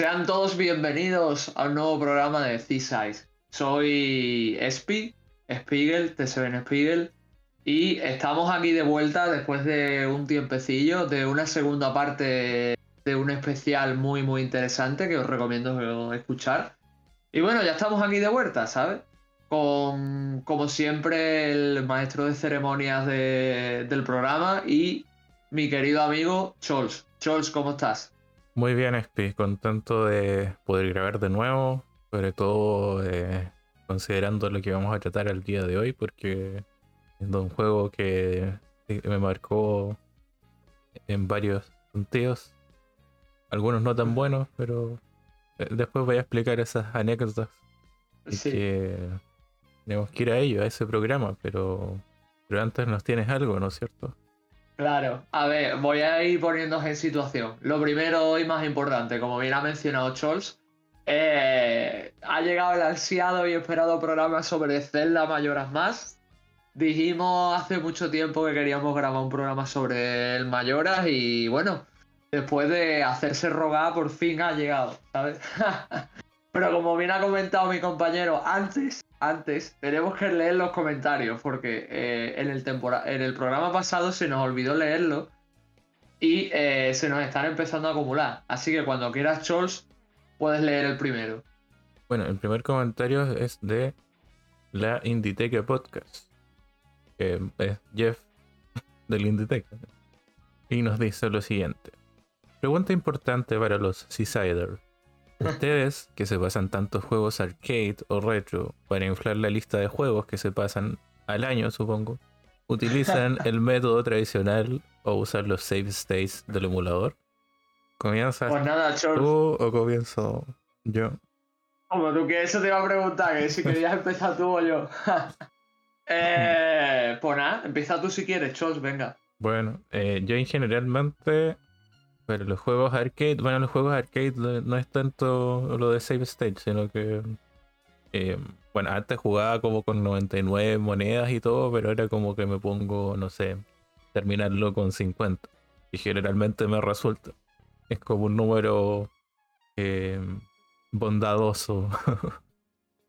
Sean todos bienvenidos a un nuevo programa de C-Size. Soy Espi, Spiegel, TSBN Spiegel, y estamos aquí de vuelta después de un tiempecillo, de una segunda parte de un especial muy, muy interesante que os recomiendo escuchar. Y bueno, ya estamos aquí de vuelta, ¿sabes? Con, como siempre, el maestro de ceremonias del programa y mi querido amigo Chols. Chols, ¿cómo estás? Muy bien, Espi, contento de poder grabar de nuevo, sobre todo eh, considerando lo que vamos a tratar el día de hoy, porque es un juego que me marcó en varios sentidos, algunos no tan buenos, pero eh, después voy a explicar esas anécdotas. Sí. que tenemos que ir a ello, a ese programa, pero, pero antes nos tienes algo, ¿no es cierto? Claro, a ver, voy a ir poniéndose en situación. Lo primero y más importante, como bien ha mencionado Scholz, eh, ha llegado el ansiado y esperado programa sobre Zelda Mayoras Más. Dijimos hace mucho tiempo que queríamos grabar un programa sobre el Mayoras y bueno, después de hacerse rogar, por fin ha llegado, ¿sabes? Pero como bien ha comentado mi compañero, antes antes, tenemos que leer los comentarios porque eh, en, el en el programa pasado se nos olvidó leerlo y eh, se nos están empezando a acumular. Así que cuando quieras, Chols, puedes leer el primero. Bueno, el primer comentario es de la Inditeca Podcast, que es Jeff del Inditeca. Y nos dice lo siguiente. Pregunta importante para los Seasiders. Ustedes, que se pasan tantos juegos arcade o retro para inflar la lista de juegos que se pasan al año, supongo, ¿utilizan el método tradicional o usan los save states del emulador? ¿Comienzas pues nada, tú o comienzo yo? Como tú que eso te iba a preguntar, que si querías empezar tú o yo. eh, pues nada, empieza tú si quieres, Chos, venga. Bueno, eh, yo generalmente pero los juegos arcade, bueno, los juegos arcade no es tanto lo de save state, sino que. Eh, bueno, antes jugaba como con 99 monedas y todo, pero ahora como que me pongo, no sé, terminarlo con 50. Y generalmente me resulta. Es como un número eh, bondadoso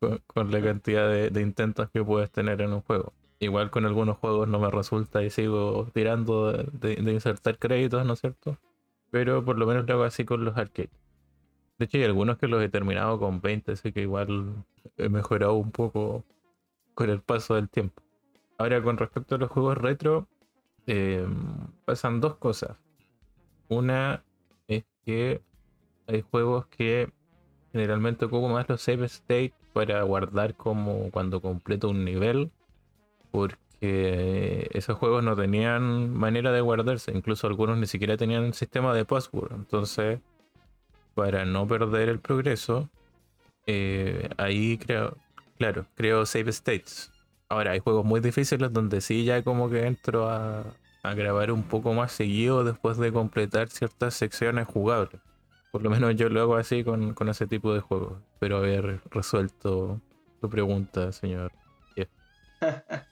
con, la cantidad de, intentos que puedes tener en un juego. Igual con algunos juegos no me resulta y sigo tirando de insertar créditos, ¿no es cierto? Pero por lo menos lo hago así con los arcades. De hecho, hay algunos que los he terminado con 20, así que igual he mejorado un poco con el paso del tiempo. Ahora, con respecto a los juegos retro, eh, pasan dos cosas. Una es que hay juegos que generalmente ocupo más los save state para guardar como cuando completo un nivel. Porque que esos juegos no tenían manera de guardarse, incluso algunos ni siquiera tenían un sistema de password. Entonces, para no perder el progreso, eh, ahí creo, claro, creo save states. Ahora, hay juegos muy difíciles donde sí ya como que entro a, a grabar un poco más seguido después de completar ciertas secciones jugables. Por lo menos yo lo hago así con, con ese tipo de juegos. Espero haber resuelto tu pregunta, señor.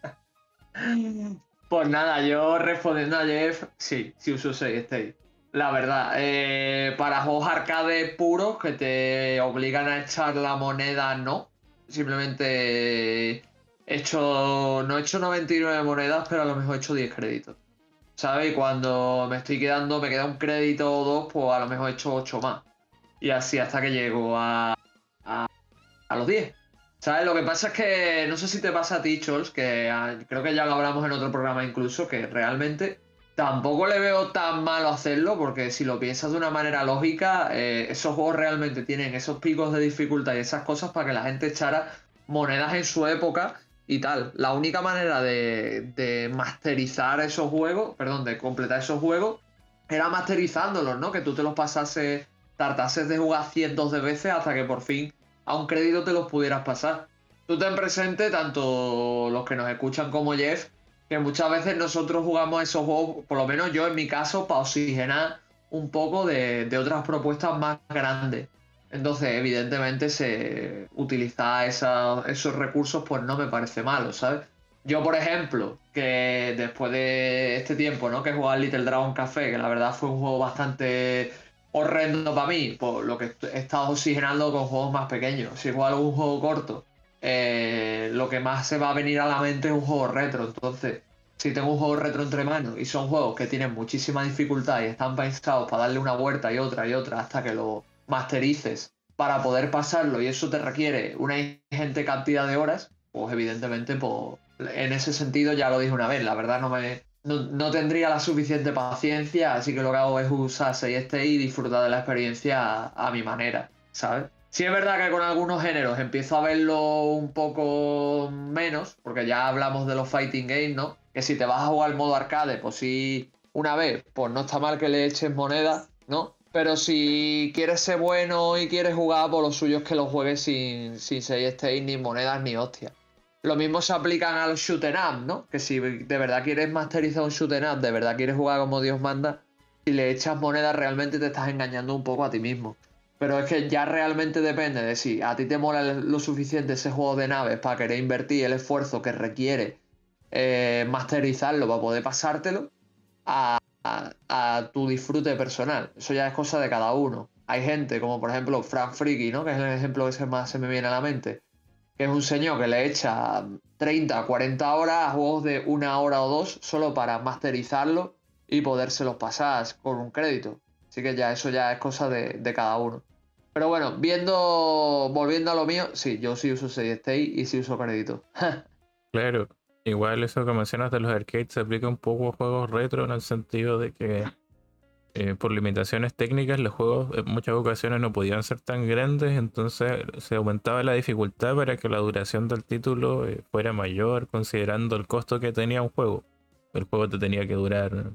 Pues nada, yo respondiendo a Jeff, sí, sí uso 6 State. La verdad, eh, para juegos arcade puros que te obligan a echar la moneda, no. Simplemente he hecho, no he hecho 99 monedas, pero a lo mejor he hecho 10 créditos. ¿Sabes? Cuando me estoy quedando, me queda un crédito o dos, pues a lo mejor he hecho 8 más. Y así hasta que llego a, a, a los 10. ¿Sabes? Lo que pasa es que no sé si te pasa a ti, Chols, que ah, creo que ya lo hablamos en otro programa incluso, que realmente tampoco le veo tan malo hacerlo, porque si lo piensas de una manera lógica, eh, esos juegos realmente tienen esos picos de dificultad y esas cosas para que la gente echara monedas en su época y tal. La única manera de, de masterizar esos juegos, perdón, de completar esos juegos, era masterizándolos, ¿no? Que tú te los pasases, tartases de jugar cientos de veces hasta que por fin a un crédito te los pudieras pasar. Tú ten presente, tanto los que nos escuchan como Jeff, que muchas veces nosotros jugamos esos juegos, por lo menos yo en mi caso, para oxigenar un poco de, otras propuestas más grandes. Entonces, evidentemente, se utilizar esos recursos, pues no me parece malo, ¿sabes? Yo, por ejemplo, que después de este tiempo, ¿no? Que he jugado Little Dragon Café, que la verdad fue un juego bastante horrendo para mí, por lo que he estado oxigenando con juegos más pequeños. Si igual un juego corto, eh, lo que más se va a venir a la mente es un juego retro. Entonces, si tengo un juego retro entre manos y son juegos que tienen muchísima dificultad y están pensados para darle una vuelta y otra y otra hasta que lo masterices para poder pasarlo y eso te requiere una ingente cantidad de horas, pues evidentemente, pues, en ese sentido ya lo dije una vez, la verdad no me, no, tendría la suficiente paciencia, así que lo que hago es usar 6 y disfrutar de la experiencia a, mi manera, ¿sabes? Sí es verdad que con algunos géneros empiezo a verlo un poco menos, porque ya hablamos de los fighting games, ¿no? Que si te vas a jugar al modo arcade, pues sí, una vez, pues no está mal que le eches moneda, ¿no? Pero si quieres ser bueno y quieres jugar, por pues lo suyo es que lo juegues sin, sin 6 ni monedas ni hostias. Lo mismo se aplican al shoot up, ¿no? Que si de verdad quieres masterizar un shoot up, de verdad quieres jugar como Dios manda, y le echas moneda realmente te estás engañando un poco a ti mismo. Pero es que ya realmente depende de si a ti te mola lo suficiente ese juego de naves para querer invertir el esfuerzo que requiere eh, masterizarlo para poder pasártelo a, tu disfrute personal. Eso ya es cosa de cada uno. Hay gente como por ejemplo Frank Freaky, ¿no? Que es el ejemplo que más se me viene a la mente es un señor que le echa 30, 40 horas a juegos de una hora o dos solo para masterizarlo y podérselos pasar con un crédito. Así que ya eso ya es cosa de, cada uno. Pero bueno, viendo, volviendo a lo mío, sí, yo sí uso 6 y sí uso crédito. claro, igual eso que mencionas de los arcades se aplica un poco a juegos retro en el sentido de que eh, por limitaciones técnicas los juegos en muchas ocasiones no podían ser tan grandes, entonces se aumentaba la dificultad para que la duración del título eh, fuera mayor considerando el costo que tenía un juego. El juego te tenía que durar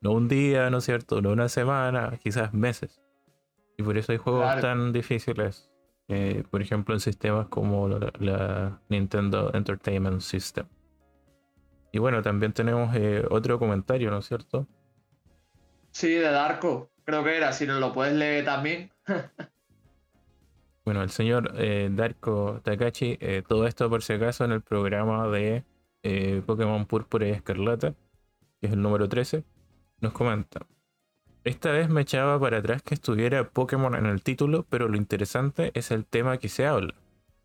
no un día, ¿no es cierto? No una semana, quizás meses. Y por eso hay juegos tan difíciles. Eh, por ejemplo, en sistemas como la, Nintendo Entertainment System. Y bueno, también tenemos otro comentario, ¿no es cierto? Sí, de Darko, creo que era, si nos lo puedes leer también. bueno, el señor eh, Darko Takachi, eh, todo esto por si acaso en el programa de eh, Pokémon Púrpura y Escarlata, que es el número 13, nos comenta. Esta vez me echaba para atrás que estuviera Pokémon en el título, pero lo interesante es el tema que se habla.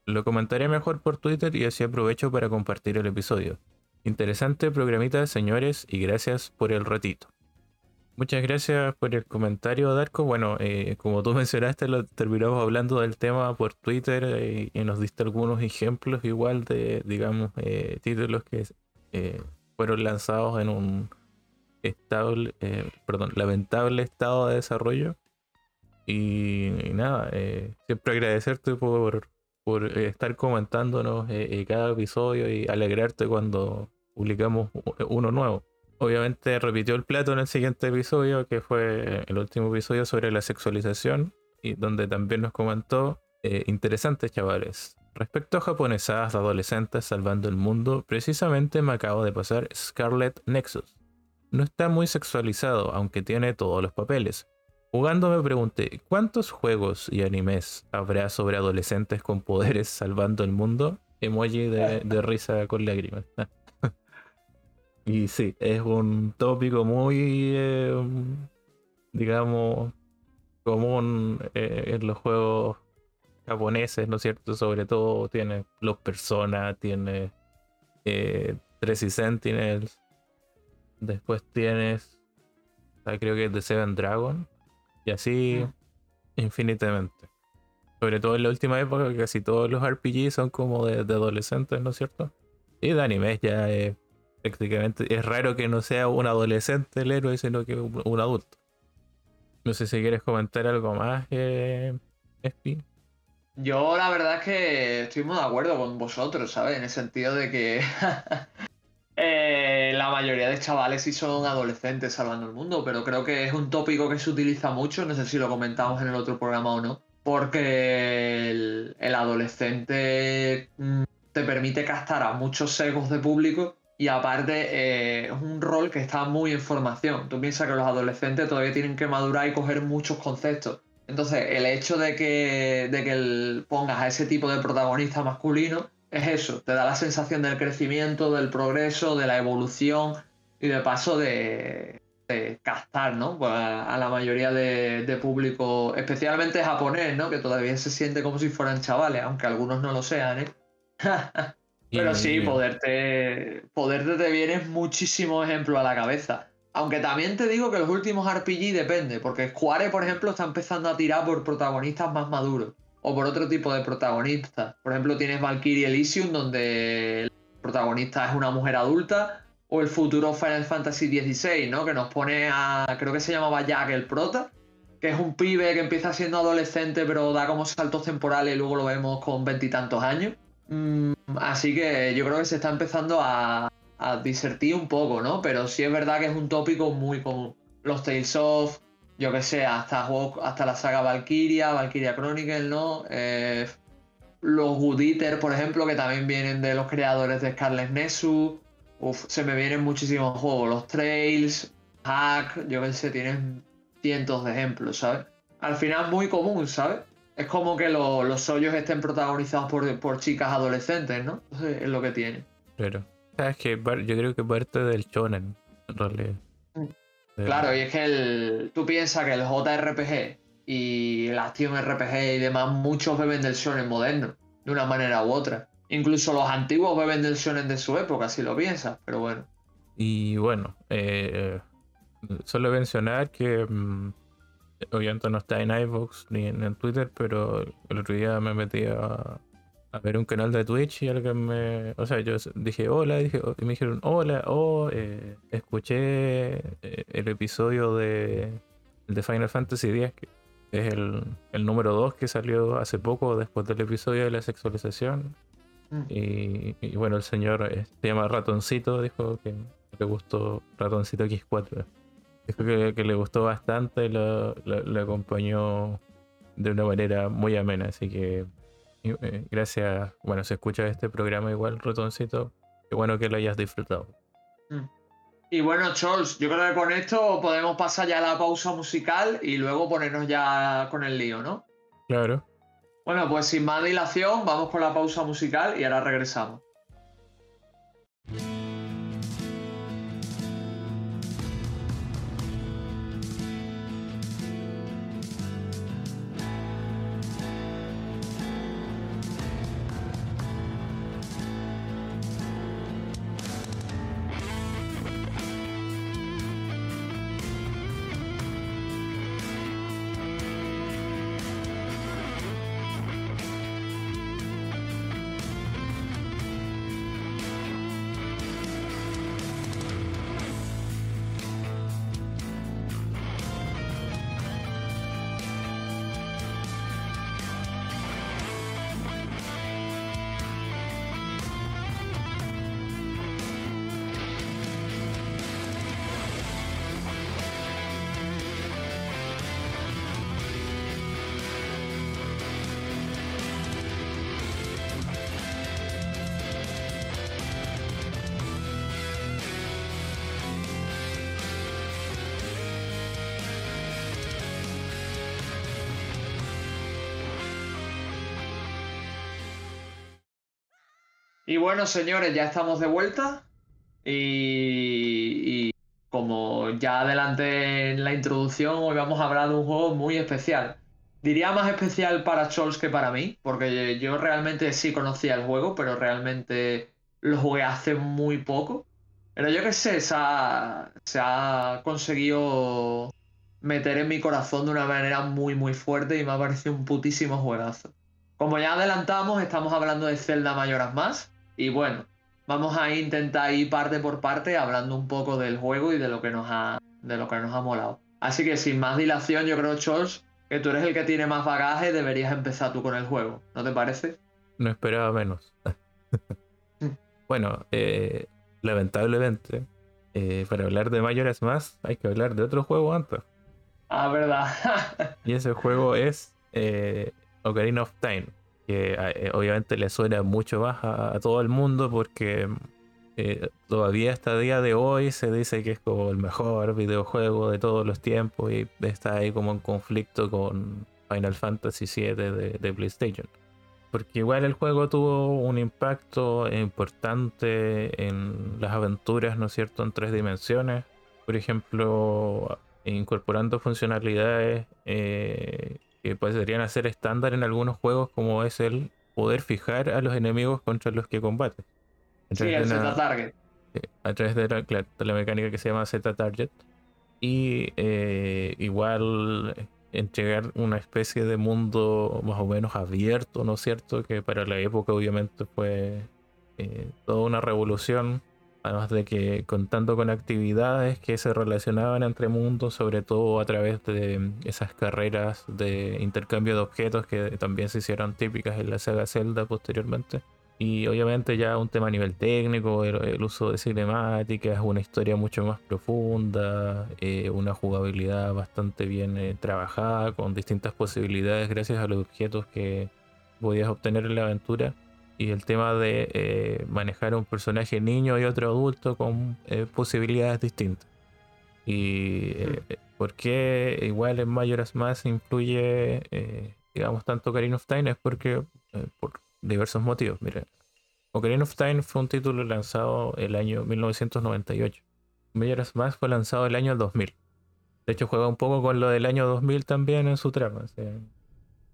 Lo comentaré mejor por Twitter y así aprovecho para compartir el episodio. Interesante programita, señores, y gracias por el ratito. Muchas gracias por el comentario, Darko. Bueno, eh, como tú mencionaste, lo terminamos hablando del tema por Twitter eh, y nos diste algunos ejemplos igual de, digamos, eh, títulos que fueron lanzados en un estable, perdón, lamentable estado de desarrollo. Y, nada, siempre agradecerte por, por estar comentándonos cada episodio y alegrarte cuando publicamos uno nuevo. Obviamente repitió el plato en el siguiente episodio, que fue el último episodio sobre la sexualización, y donde también nos comentó, eh, interesantes chavales, respecto a japonesadas adolescentes salvando el mundo, precisamente me acabo de pasar Scarlet Nexus. No está muy sexualizado, aunque tiene todos los papeles. Jugando me pregunté, ¿cuántos juegos y animes habrá sobre adolescentes con poderes salvando el mundo? Emoji de, de risa con lágrimas. Y sí, es un tópico muy, eh, digamos, común eh, en los juegos japoneses, ¿no es cierto? Sobre todo tiene los Persona, tiene eh, Sentinels, después tienes, ah, creo que es The Seven Dragon, y así mm. infinitamente. Sobre todo en la última época, casi todos los RPG son como de, de adolescentes, ¿no es cierto? Y de animes ya es prácticamente es raro que no sea un adolescente el héroe, sino que un, adulto. No sé si quieres comentar algo más, eh, Yo la verdad es que estoy muy de acuerdo con vosotros, ¿sabes? En el sentido de que eh, la mayoría de chavales sí son adolescentes salvando el mundo, pero creo que es un tópico que se utiliza mucho, no sé si lo comentamos en el otro programa o no, porque el, adolescente mm, te permite captar a muchos sesgos de público y aparte eh, es un rol que está muy en formación. Tú piensas que los adolescentes todavía tienen que madurar y coger muchos conceptos. Entonces, el hecho de que, de que pongas a ese tipo de protagonista masculino es eso, te da la sensación del crecimiento, del progreso, de la evolución y de paso de, eh, captar, ¿no? Pues a, la mayoría de, público, especialmente japonés, ¿no? Que todavía se siente como si fueran chavales, aunque algunos no lo sean, ¿eh? Pero sí, poderte, poderte te vienen muchísimos ejemplos a la cabeza. Aunque también te digo que los últimos RPG depende, porque Square, por ejemplo, está empezando a tirar por protagonistas más maduros o por otro tipo de protagonistas. Por ejemplo, tienes Valkyrie Elysium, donde el protagonista es una mujer adulta, o el futuro Final Fantasy XVI, ¿no? Que nos pone a, creo que se llamaba Jack el prota, que es un pibe que empieza siendo adolescente, pero da como saltos temporales y luego lo vemos con veintitantos años. Mm, así que yo creo que se está empezando a, a disertir un poco, ¿no? Pero sí es verdad que es un tópico muy común. Los Tales of, yo que sé, hasta, hasta la saga Valkyria, Valkyria Chronicle, ¿no? Eh, los Good por ejemplo, que también vienen de los creadores de Scarlet Nexus. Uf, se me vienen muchísimos juegos. Los Trails, Hack, yo que sé, tienen cientos de ejemplos, ¿sabes? Al final muy común, ¿sabes? Es como que los hoyos estén protagonizados por, por chicas adolescentes, ¿no? Entonces, es lo que tiene. Pero, sabes que yo creo que parte del shonen, en realidad. Mm. Claro, y es que el, tú piensas que el JRPG y el Action RPG y demás, muchos beben del shonen moderno, de una manera u otra. Incluso los antiguos beben del shonen de su época, si lo piensas, pero bueno. Y bueno, eh, solo mencionar que mm, obviamente no está en iVoox ni en, Twitter, pero el otro día me metí a, a ver un canal de Twitch y alguien me. O sea, yo dije hola, dije, y me dijeron hola, oh, eh, escuché eh, el episodio de, de Final Fantasy X, que es el, el número 2 que salió hace poco después del episodio de la sexualización. Mm. Y, bueno, el señor eh, se llama Ratoncito, dijo que le gustó Ratoncito X4. Dijo que, que le gustó bastante lo, lo acompañó de una manera muy amena, así que eh, gracias, bueno, se escucha este programa igual, Rotoncito. Qué bueno que lo hayas disfrutado. Mm. Y bueno, Charles, yo creo que con esto podemos pasar ya a la pausa musical y luego ponernos ya con el lío, ¿no? Claro. Bueno, pues sin más dilación, vamos con la pausa musical y ahora regresamos. Y bueno, señores, ya estamos de vuelta. Y, como ya adelanté en la introducción, hoy vamos a hablar de un juego muy especial. Diría más especial para Scholz que para mí, porque yo realmente sí conocía el juego, pero realmente lo jugué hace muy poco. Pero yo qué sé, se ha, se ha conseguido meter en mi corazón de una manera muy muy fuerte y me ha parecido un putísimo juegazo. Como ya adelantamos, estamos hablando de Zelda Mayoras Más, y bueno, vamos a intentar ir parte por parte hablando un poco del juego y de lo que nos ha, de lo que nos ha molado. Así que sin más dilación, yo creo, Charles, que tú eres el que tiene más bagaje, deberías empezar tú con el juego. ¿No te parece? No esperaba menos. bueno, eh, lamentablemente, eh, para hablar de mayores más, hay que hablar de otro juego antes. Ah, verdad. y ese juego es eh, Ocarina of Time que eh, obviamente le suena mucho más a, todo el mundo porque eh, todavía hasta día de hoy se dice que es como el mejor videojuego de todos los tiempos y está ahí como en conflicto con Final Fantasy VII de, PlayStation. Porque igual el juego tuvo un impacto importante en las aventuras, ¿no es cierto?, en tres dimensiones. por ejemplo, incorporando funcionalidades eh, que podrían hacer estándar en algunos juegos, como es el poder fijar a los enemigos contra los que combates. Sí, el Z-Target. A través de la, mecánica que se llama Z-Target. Y eh, igual entregar una especie de mundo más o menos abierto, ¿no es cierto? Que para la época obviamente fue eh, toda una revolución. Además de que contando con actividades que se relacionaban entre mundos, sobre todo a través de esas carreras de intercambio de objetos que también se hicieron típicas en la saga Zelda posteriormente. Y obviamente ya un tema a nivel técnico, el, uso de cinemáticas, una historia mucho más profunda, eh, una jugabilidad bastante bien eh, trabajada, con distintas posibilidades gracias a los objetos que podías obtener en la aventura. Y el tema de eh, manejar un personaje niño y otro adulto con posibilidades distintas. Y hmm. por qué igual en Majora's Mask influye, digamos, tanto Karin of Time es porque por diversos motivos. Mira, Ocarina of Time fue un título lanzado el año 1998. Majora's Mask fue lanzado el año 2000. De hecho, juega un poco con lo del año 2000 también en su trama.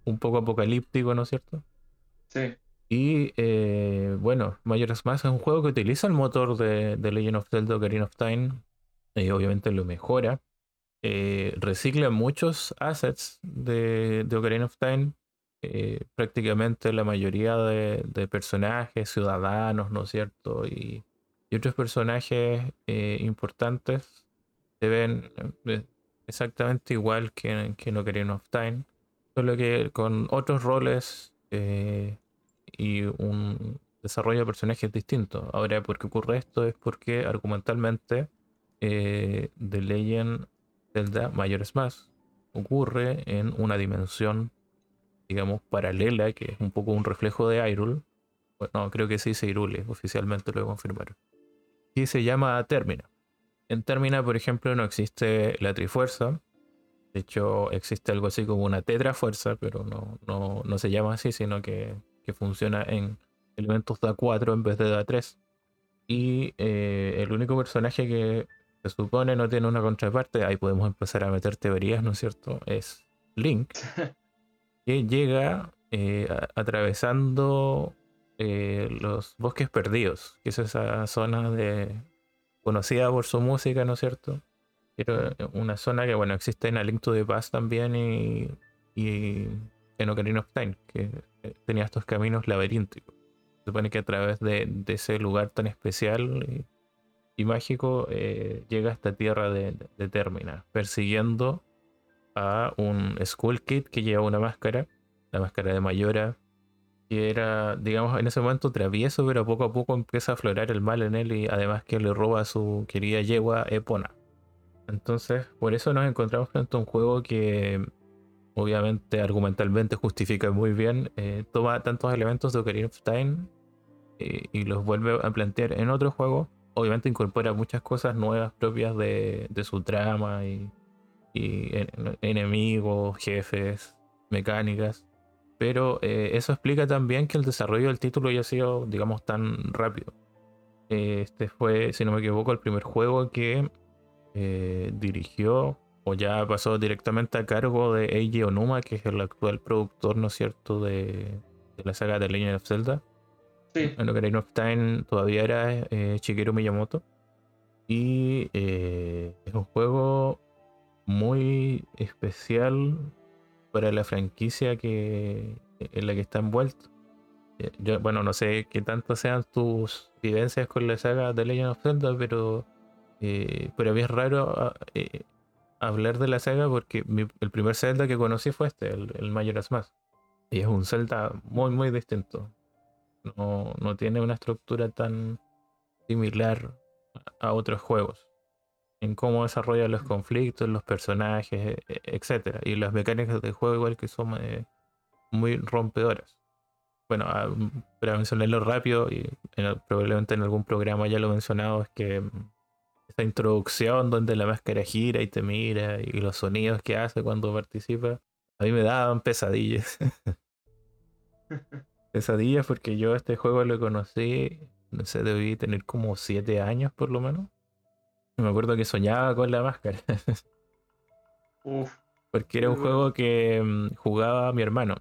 un poco apocalíptico, ¿no es cierto? Sí. Y eh, bueno, Majora's Mask es un juego que utiliza el motor de, Legend of Zelda Ocarina of Time. Y obviamente lo mejora. Eh, recicla muchos assets de, de Ocarina of Time eh, prácticamente la mayoría de, personajes, ciudadanos, ¿no es cierto? Y, otros personajes eh, importantes se ven eh, exactamente igual que, que en Ocarina of Time, solo que con otros roles y un desarrollo de personajes distinto. Ahora, ¿por qué ocurre esto? Es porque argumentalmente The Legend Zelda Majora's Mask ocurre en una dimensión digamos, paralela, que es un poco un reflejo de Hyrule. Bueno, creo que sí dice Hyrule, oficialmente lo confirmaron. Y se llama Termina. En Termina, por ejemplo, no existe la Trifuerza. De hecho, existe algo así como una Tetrafuerza, pero no, no, no se llama así, sino que, que funciona en elementos de A4 en vez de de A3. Y eh, el único personaje que se supone no tiene una contraparte, ahí podemos empezar a meter teorías, ¿no es cierto? Es Link. que llega eh, atravesando eh, los bosques perdidos, que es esa zona de conocida por su música, ¿no es cierto? Pero una zona que, bueno, existe en Link de Paz también y, en Ocarina of Time, que eh, tenía estos caminos laberínticos. Se supone que a través de, ese lugar tan especial y, mágico llega a esta tierra de, de Termina, persiguiendo a un Skull Kid que lleva una máscara, la máscara de Mayora, que era, digamos, en ese momento travieso, pero poco a poco empieza a aflorar el mal en él y además que le roba a su querida yegua Epona. Entonces, por eso nos encontramos frente a un juego que obviamente argumentalmente justifica muy bien, eh, toma tantos elementos de Ocarina of Time eh, y los vuelve a plantear en otro juego. Obviamente incorpora muchas cosas nuevas propias de, de su trama y enemigos, jefes, mecánicas. Pero eh, eso explica también que el desarrollo del título haya sido, digamos, tan rápido. este fue, si no me equivoco, el primer juego que dirigió o ya pasó directamente a cargo de Eiji Onuma, que es el actual productor, ¿no es cierto?, de, la saga de Legend of Zelda. Sí. En Ocarina of Time todavía era eh, Shigeru Miyamoto. Y es un juego muy especial para la franquicia que, en la que está envuelto. Eh, yo, bueno, no sé qué tanto sean tus vivencias con la saga de Legend of Zelda, pero eh, mí es raro ah, eh, hablar de la saga porque el primer Zelda que conocí fue este, el, el Majora's Mask. Y es un Zelda muy, muy distinto. No, no tiene una estructura tan similar a otros juegos en cómo desarrolla los conflictos, los personajes, e, e, etcétera. Y las mecánicas del juego igual que son eh, muy rompedoras. Bueno, ah, para mencionarlo rápido, y probablemente en algún programa ya lo he mencionado, es que esa introducción donde la máscara gira y te mira y los sonidos que hace cuando participa, a mí me daban pesadillas. pesadillas porque yo este juego lo conocí, no sé, debí tener como 7 años por lo menos Me acuerdo que soñaba con la máscara. Porque era un juego que mm, jugaba mi hermano.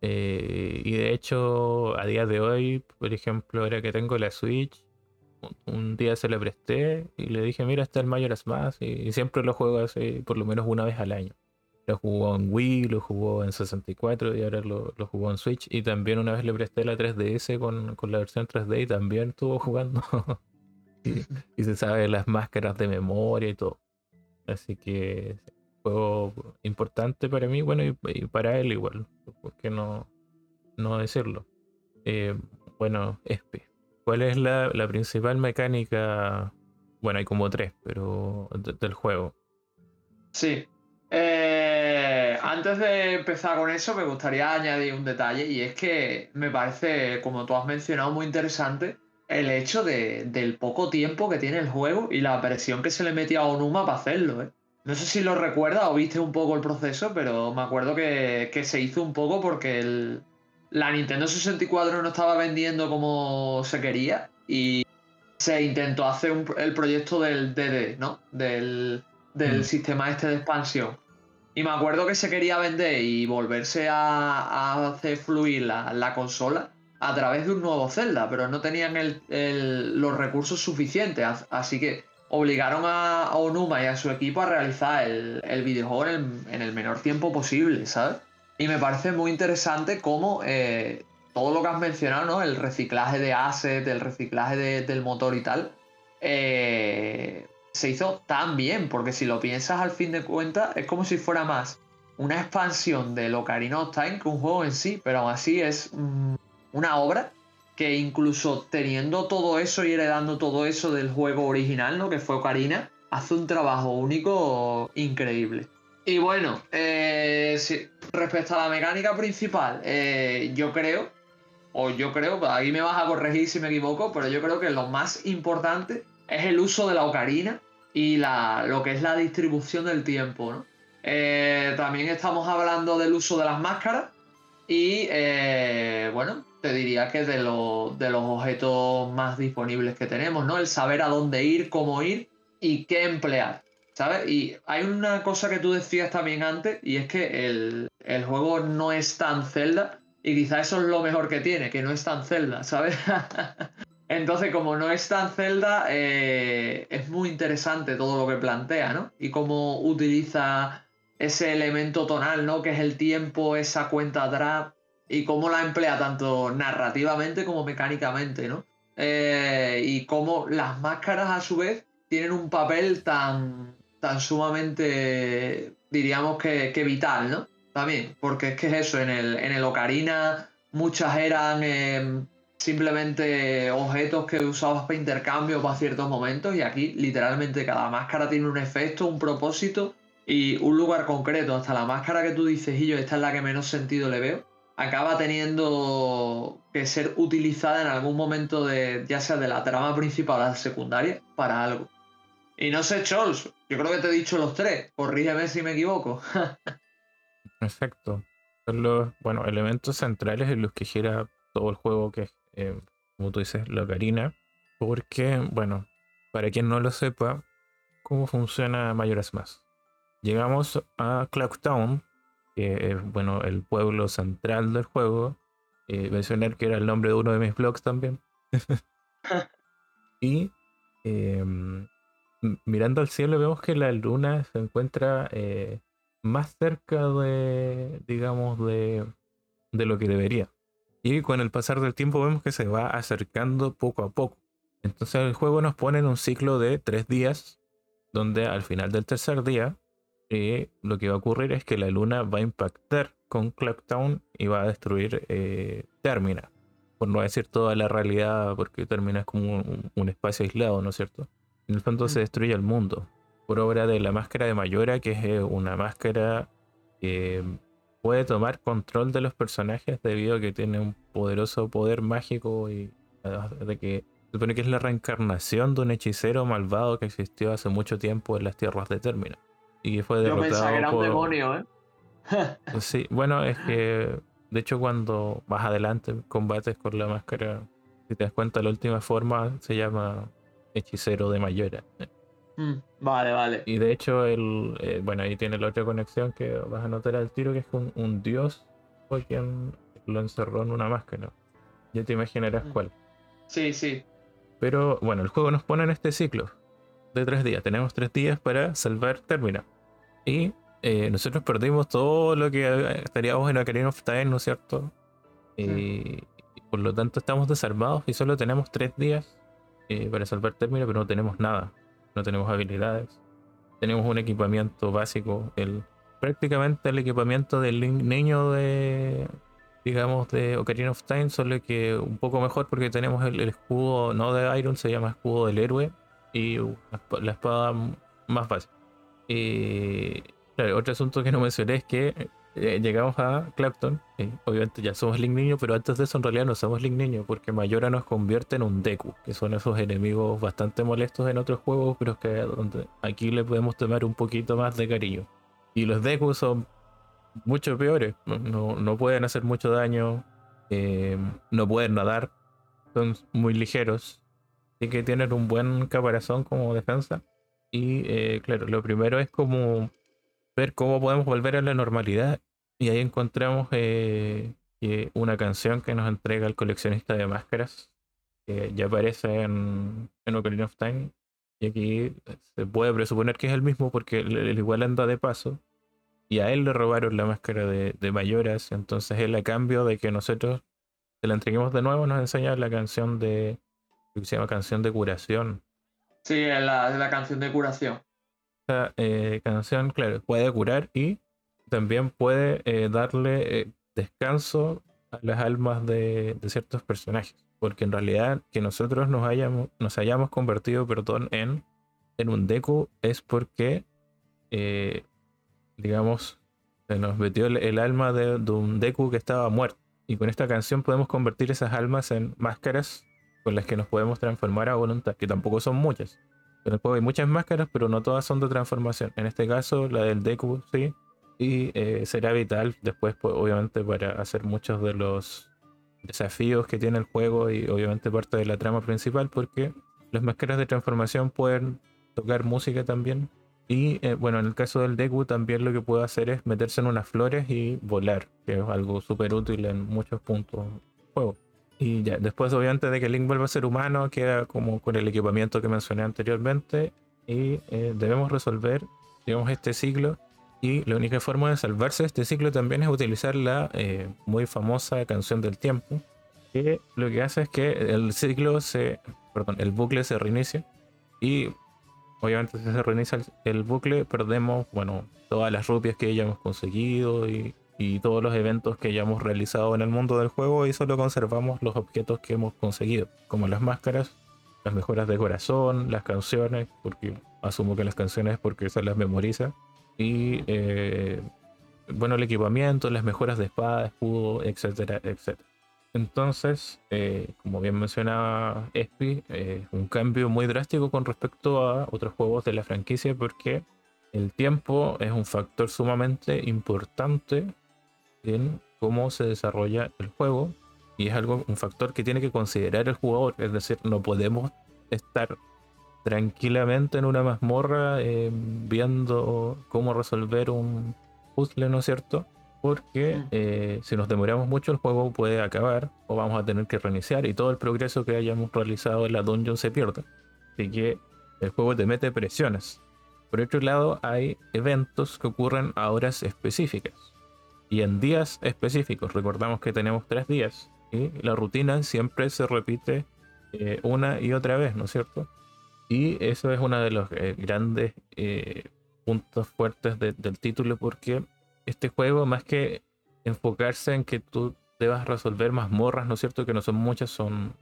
Eh, y de hecho, a día de hoy, por ejemplo, ahora que tengo la Switch, un día se la presté y le dije, mira, está el Majora's Mask. Y, siempre lo juego así, por lo menos una vez al año. Lo jugó en Wii, lo jugó en 64 y ahora lo, jugó en Switch. Y también una vez le presté la 3DS con, con la versión 3D y también estuvo jugando. y, se sabe las máscaras de memoria y todo. Así que juego importante para mí, bueno, y, para él igual. ¿Por qué no, no decirlo? Eh, bueno, Espe, ¿cuál es la, principal mecánica? Bueno, hay como tres, pero del juego. Sí, eh, antes de empezar con eso, me gustaría añadir un detalle y es que me parece, como tú has mencionado, muy interesante el hecho de, del poco tiempo que tiene el juego y la presión que se le metía a Onuma para hacerlo. ¿eh? No sé si lo recuerdas o viste un poco el proceso, pero me acuerdo que, se hizo un poco porque el, la Nintendo 64 no estaba vendiendo como se quería y se intentó hacer el proyecto del DD, ¿no? Del, del mm. sistema este de expansión. Y me acuerdo que se quería vender y volverse a, hacer fluir la, consola a través de un nuevo Zelda, pero no tenían los recursos suficientes. Así que obligaron a, Onuma y a su equipo a realizar el, videojuego en el, menor tiempo posible, ¿sabes? Y me parece muy interesante cómo eh, todo lo que has mencionado. El reciclaje de assets, el reciclaje del motor y tal, eh, se hizo tan bien, porque si lo piensas al fin de cuentas, es como si fuera más una expansión de Ocarina of Time que un juego en sí, pero aún así es mm, una obra que incluso teniendo todo eso y heredando todo eso del juego original, ¿no? Que fue Ocarina, hace un trabajo único increíble. Y bueno, eh, respecto a la mecánica principal, eh, yo creo, o yo creo, ahí me vas a corregir si me equivoco, pero yo creo que lo más importante es el uso de la ocarina y la, lo que es la distribución del tiempo. ¿no? Eh, también estamos hablando del uso de las máscaras y bueno, te diría que de, de los objetos más disponibles que tenemos, ¿no? El saber a dónde ir, cómo ir y qué emplear. ¿Sabes? Y hay una cosa que tú decías también antes, y es que el, el juego no es tan celda, y quizá eso es lo mejor que tiene, que no es tan celda, ¿sabes? Entonces, como no es tan Zelda, eh, es muy interesante todo lo que plantea, ¿no? Y cómo utiliza ese elemento tonal, ¿no? Que es el tiempo, esa cuenta atrás, y cómo la emplea tanto narrativamente como mecánicamente, ¿no? Eh, y cómo las máscaras, a su vez, tienen un papel tan, tan sumamente, diríamos que, vital, ¿no? También, porque es que es eso, en el, en el Ocarina muchas eran... Em, simplemente objetos que usabas para intercambio para ciertos momentos y aquí literalmente cada máscara tiene un efecto, un propósito y un lugar concreto. Hasta la máscara que tú dices, y yo, esta es la que menos sentido le veo, acaba teniendo que ser utilizada en algún momento de, ya sea de la trama principal o la secundaria, para algo. Y no sé, Chols, yo creo que te he dicho los tres, corrígeme si me equivoco. Exacto. Son los, bueno, elementos centrales en los que gira todo el juego, que es eh, como tú dices, la ocarina, porque, bueno, para quien no lo sepa, ¿cómo funciona Mayoras Más? Llegamos a Clocktown, que es, bueno, el pueblo central del juego. Eh, mencionar que era el nombre de uno de mis blogs también. y em, mirando al cielo vemos que la luna se encuentra eh, más cerca de, digamos, de, de lo que debería. Y con el pasar del tiempo vemos que se va acercando poco a poco. Entonces el juego nos pone en un ciclo de tres días, donde al final del tercer día eh, lo que va a ocurrir es que la luna va a impactar con Clocktown y va a destruir eh, Termina. Por no decir toda la realidad, porque Termina es como un, espacio aislado, ¿no es cierto? En el fondo se mm. destruye el mundo. Por obra de la máscara de Mayora, que es eh, una máscara que puede tomar control de los personajes debido a que tiene un poderoso poder mágico y de que se supone que es la reencarnación de un hechicero malvado que existió hace mucho tiempo en las tierras de Término. Y fue derrotado Yo que era un demonio, ¿eh? Sí, bueno, es que de hecho cuando vas adelante combates con la máscara, si te das cuenta la última forma se llama hechicero de Mayora. Mm, vale, vale. Y de hecho, el, eh, bueno, ahí tiene la otra conexión que vas a notar al tiro, que es un, un dios fue quien lo encerró en una máscara. Ya te imaginarás Mm. cuál. Sí, sí. Pero bueno, el juego nos pone en este ciclo de tres días. Tenemos tres días para salvar Termina. Y eh, nosotros perdimos todo lo que estaríamos en Ocarina of Time, ¿no es cierto? Y, y por lo tanto estamos desarmados y solo tenemos tres días eh, para salvar Termina, pero no tenemos nada. No tenemos habilidades. Tenemos un equipamiento básico. El, prácticamente el equipamiento del ni- niño de, digamos, de Ocarina of Time, solo que un poco mejor porque tenemos el, escudo, no de Iron, se llama escudo del héroe, y la, esp- la espada más básica. Y otro asunto que no mencioné es que eh, llegamos a Clapton, obviamente ya somos Link Niño, pero antes de eso en realidad no somos Link Niño, porque Mayora nos convierte en un Deku, que son esos enemigos bastante molestos en otros juegos, pero que aquí le podemos tomar un poquito más de cariño. Y los Deku son mucho peores. No, no- no pueden hacer mucho daño. eh, no pueden nadar. Son muy ligeros. Así que tienen un buen caparazón como defensa. Y eh, claro, lo primero es como ver cómo podemos volver a la normalidad. Y ahí encontramos eh, una canción que nos entrega el coleccionista de máscaras. Que ya aparece en, en Ocarina of Time. Y aquí se puede presuponer que es el mismo porque el, el igual anda de paso. Y a él le robaron la máscara de, de Mayoras. Entonces él a cambio de que nosotros se la entreguemos de nuevo nos enseña la canción de... que se llama canción de curación. Sí, es la, la canción de curación. Esta eh, canción, claro, puede curar y también puede eh, darle eh, descanso a las almas de, ciertos personajes. Porque en realidad que nosotros nos hayamos, nos hayamos convertido, perdón, en, en un Deku es porque, eh, digamos, se nos metió el, alma de, un Deku que estaba muerto. Y con esta canción podemos convertir esas almas en máscaras con las que nos podemos transformar a voluntad, que tampoco son muchas. En el hay muchas máscaras, pero no todas son de transformación. En este caso, la del Deku sí. Y eh, será vital después, pues, obviamente, para hacer muchos de los desafíos que tiene el juego y obviamente parte de la trama principal, porque las máscaras de transformación pueden tocar música también. Y eh, bueno, en el caso del Deku también lo que puede hacer es meterse en unas flores y volar, que es algo súper útil en muchos puntos del juego. Y ya, después obviamente de que Link vuelva a ser humano, queda como con el equipamiento que mencioné anteriormente y eh, debemos resolver, digamos, este ciclo. Y la única forma de salvarse de este ciclo también es utilizar la eh, muy famosa canción del tiempo, que lo que hace es que el ciclo se, perdón, el bucle se reinicia y obviamente si se reinicia el, el bucle perdemos, bueno, todas las rupias que hayamos conseguido y y todos los eventos que hayamos realizado en el mundo del juego y solo conservamos los objetos que hemos conseguido, como las máscaras, las mejoras de corazón, las canciones, porque asumo que las canciones es porque se las memoriza, y eh, bueno, el equipamiento, las mejoras de espada, escudo, etcétera, etcétera. Entonces, eh, como bien mencionaba Espi, eh, un cambio muy drástico con respecto a otros juegos de la franquicia porque el tiempo es un factor sumamente importante en cómo se desarrolla el juego y es algo un factor que tiene que considerar el jugador es decir no podemos estar tranquilamente en una mazmorra eh, viendo cómo resolver un puzzle no es cierto porque Mm. eh, si nos demoramos mucho el juego puede acabar o vamos a tener que reiniciar y todo el progreso que hayamos realizado en la dungeon se pierde así que el juego te mete presiones por otro lado hay eventos que ocurren a horas específicas y en días específicos. Recordamos que tenemos tres días y la rutina siempre se repite eh, una y otra vez, ¿no es cierto? Y eso es uno de los eh, grandes eh, puntos fuertes de- del título porque este juego, más que enfocarse en que tú debas resolver mazmorras, ¿no es cierto? Que no son muchas, son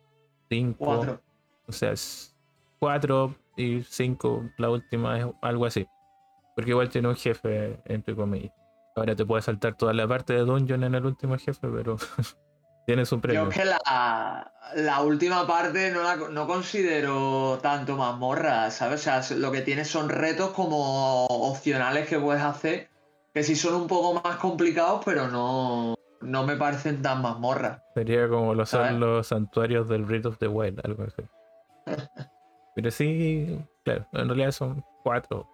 cinco. Cuatro. O sea, es cuatro y cinco, la última es algo así. Porque igual tiene un jefe, entre comillas. Ahora te puedes saltar toda la parte de dungeon en el último jefe, pero tienes un premio. Yo es que la, la última parte no, la, no considero tanto mazmorra, ¿sabes? O sea, lo que tienes son retos como opcionales que puedes hacer, que sí son un poco más complicados, pero no, no me parecen tan mazmorras. Sería como lo los santuarios del Breath of the Wild, algo así. Pero sí, claro, en realidad son cuatro.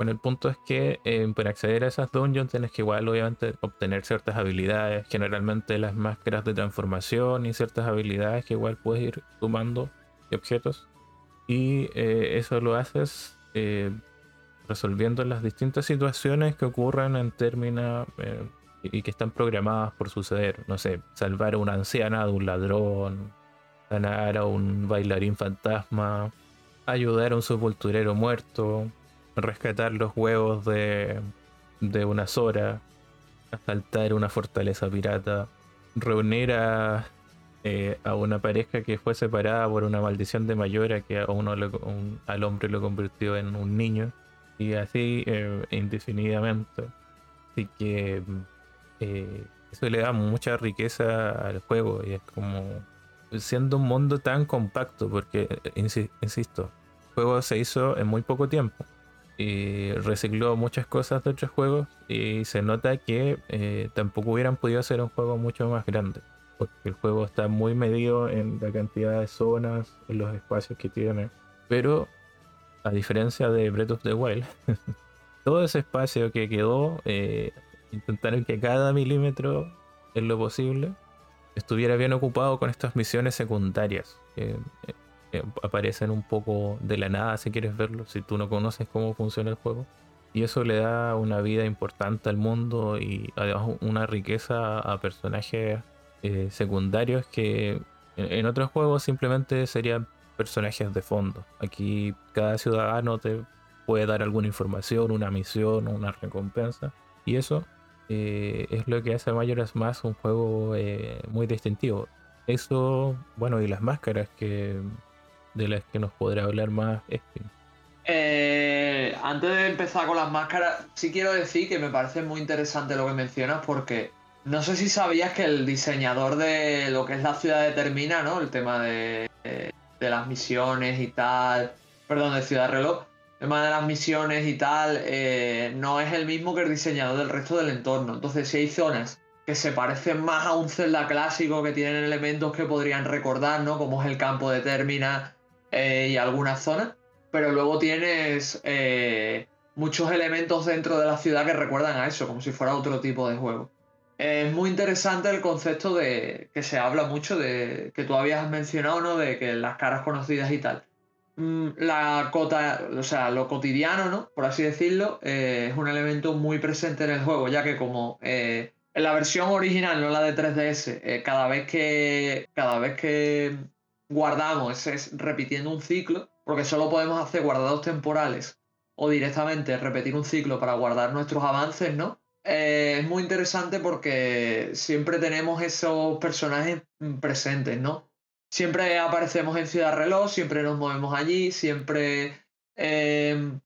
Bueno, el punto es que eh, para acceder a esas dungeons tienes que igual obviamente obtener ciertas habilidades, generalmente las máscaras de transformación y ciertas habilidades que igual puedes ir sumando objetos. Y eh, eso lo haces eh, resolviendo las distintas situaciones que ocurren en términos y que están programadas por suceder. No sé, salvar a una anciana de un ladrón, ganar a un bailarín fantasma, ayudar a un sepulturero muerto, rescatar los huevos de, de una Zora, asaltar una fortaleza pirata, reunir a, eh, a una pareja que fue separada por una maldición de Mayora que a uno al hombre lo convirtió en un niño y así eh, indefinidamente. Así que eh, eso le da mucha riqueza al juego y es como siendo un mundo tan compacto porque, insisto, el juego se hizo en muy poco tiempo y recicló muchas cosas de otros juegos y se nota que eh, tampoco hubieran podido hacer un juego mucho más grande porque el juego está muy medido en la cantidad de zonas, en los espacios que tiene, pero a diferencia de Breath of the Wild, todo ese espacio que quedó, eh, intentaron que cada milímetro en lo posible estuviera bien ocupado con estas misiones secundarias. Eh, eh, aparecen un poco de la nada si quieres verlo, si tú no conoces cómo funciona el juego. Y eso le da una vida importante al mundo y además una riqueza a personajes eh, secundarios que en, otros juegos simplemente serían personajes de fondo. Aquí cada ciudadano te puede dar alguna información, una misión, una recompensa. Y eso eh, es lo que hace Majora's Mask un juego muy distintivo. Eso, bueno, y las máscaras que de las que nos podrá hablar más este. Eh, antes de empezar con las máscaras, sí quiero decir que me parece muy interesante lo que mencionas porque no sé si sabías que el diseñador de lo que es la ciudad de Termina, ¿no? El tema de, de, las misiones y tal, perdón, de Ciudad Reloj, el tema de las misiones y tal, eh, no es el mismo que el diseñador del resto del entorno. Entonces, si hay zonas que se parecen más a un Zelda clásico, que tienen elementos que podrían recordar, ¿no? Como es el campo de Termina eh, y algunas zonas, pero luego tienes eh, muchos elementos dentro de la ciudad que recuerdan a eso, como si fuera otro tipo de juego. Es muy interesante el concepto de que se habla mucho de que tú habías mencionado, ¿no? De que las caras conocidas y tal. Mm, la cota, o sea, lo cotidiano, ¿no? Por así decirlo, eh, es un elemento muy presente en el juego, ya que como en la versión original, no la de 3DS, cada vez que cada vez que guardamos, es repitiendo un ciclo, porque solo podemos hacer guardados temporales o directamente repetir un ciclo para guardar nuestros avances, ¿no? Eh, es muy interesante porque siempre tenemos esos personajes presentes, ¿no? Siempre aparecemos en Ciudad Reloj, siempre nos movemos allí, siempre em,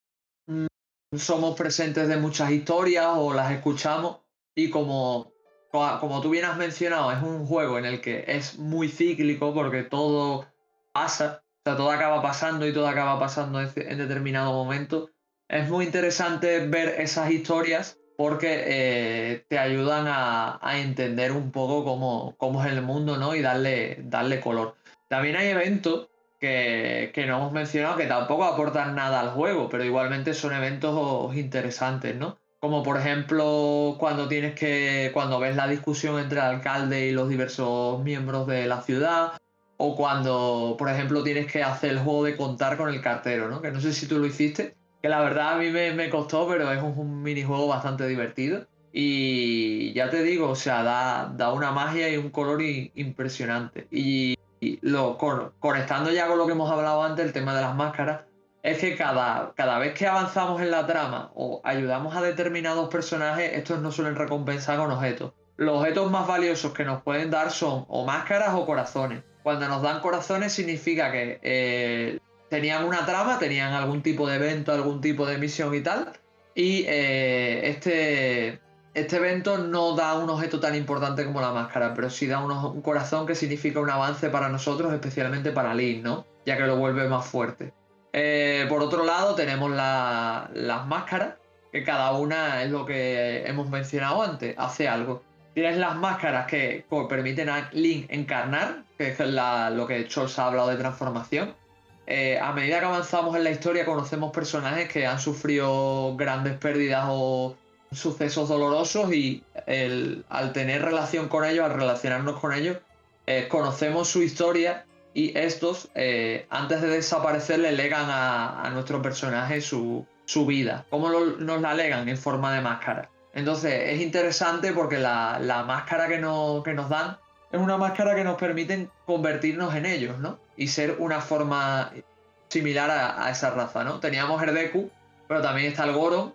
somos presentes de muchas historias o las escuchamos y como como tú bien has mencionado, es un juego en el que es muy cíclico porque todo pasa, o sea, todo acaba pasando y todo acaba pasando en determinado momento. Es muy interesante ver esas historias porque eh, te ayudan a, entender un poco cómo, es el mundo ¿no? y darle, darle color. También hay eventos que, que, no hemos mencionado que tampoco aportan nada al juego, pero igualmente son eventos interesantes, ¿no? Como por ejemplo cuando tienes que cuando ves la discusión entre el alcalde y los diversos miembros de la ciudad o cuando por ejemplo tienes que hacer el juego de contar con el cartero, ¿no? Que no sé si tú lo hiciste, que la verdad a mí me, costó, pero es un, minijuego bastante divertido. Y ya te digo, o sea, da, da una magia y un color impresionante. Y, lo, conectando ya con lo que hemos hablado antes, el tema de las máscaras, es que cada, cada vez que avanzamos en la trama o ayudamos a determinados personajes, estos no suelen recompensar con objetos. Los objetos más valiosos que nos pueden dar son o máscaras o corazones. Cuando nos dan corazones significa que eh, tenían una trama, tenían algún tipo de evento, algún tipo de misión y tal. Y eh, este, este evento no da un objeto tan importante como la máscara, pero sí da un corazón que significa un avance para nosotros, especialmente para Link, ¿no? Ya que lo vuelve más fuerte. Eh, por otro lado, tenemos las máscaras, que cada una es lo que hemos mencionado antes, hace algo. Tienes las máscaras que permiten a Link encarnar, que es lo que Scholz ha hablado de transformación. eh, a medida que avanzamos en la historia conocemos personajes que han sufrido grandes pérdidas o sucesos dolorosos y al tener relación con ellos, al relacionarnos con ellos, eh, conocemos su historia y estos, eh, antes de desaparecer, le legan a, nuestro personaje su, vida. ¿Cómo nos la legan? En forma de máscara. Entonces es interesante porque la, máscara que, que nos dan es una máscara que nos permite convertirnos en ellos, ¿no? Y ser una forma similar a, esa raza, ¿no? Teníamos el Deku, pero también está el Goron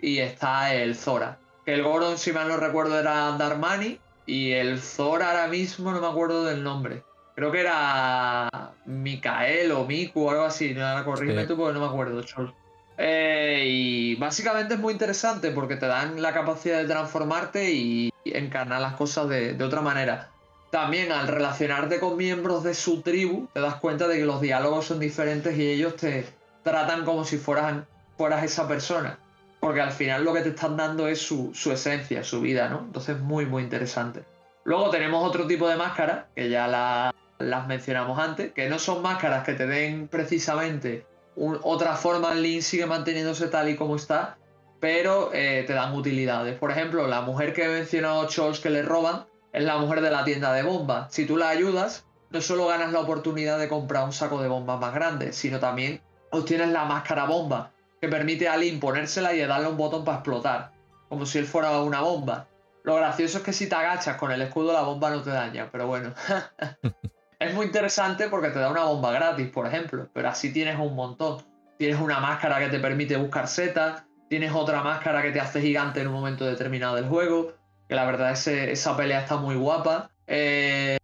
y está el Zora. Que el Goron, si mal no recuerdo, era Darmani y el Zora ahora mismo no me acuerdo del nombre. Creo que era Mikael o Miku o algo así. No, corríme tú porque no me acuerdo, Chol. Eh, y básicamente es muy interesante porque te dan la capacidad de transformarte y encarnar las cosas de, otra manera. También al relacionarte con miembros de su tribu, te das cuenta de que los diálogos son diferentes y ellos te tratan como si fueras, fueras esa persona. Porque al final lo que te están dando es su, su esencia, su vida, ¿no? Entonces muy, muy interesante. Luego tenemos otro tipo de máscaras, que ya las mencionamos antes, que no son máscaras que te den precisamente otra forma, el link sigue manteniéndose tal y como está, pero eh, te dan utilidades. Por ejemplo, la mujer que he mencionado, Chols, que le roban, es la mujer de la tienda de bombas. Si tú la ayudas, no solo ganas la oportunidad de comprar un saco de bombas más grande, sino también obtienes la máscara bomba, que permite a Link ponérsela y darle un botón para explotar, como si él fuera una bomba. Lo gracioso es que si te agachas con el escudo la bomba no te daña, pero bueno. Es muy interesante porque te da una bomba gratis, por ejemplo, pero así tienes un montón. Tienes una máscara que te permite buscar setas, tienes otra máscara que te hace gigante en un momento determinado del juego, que la verdad es esa pelea está muy guapa. Eh,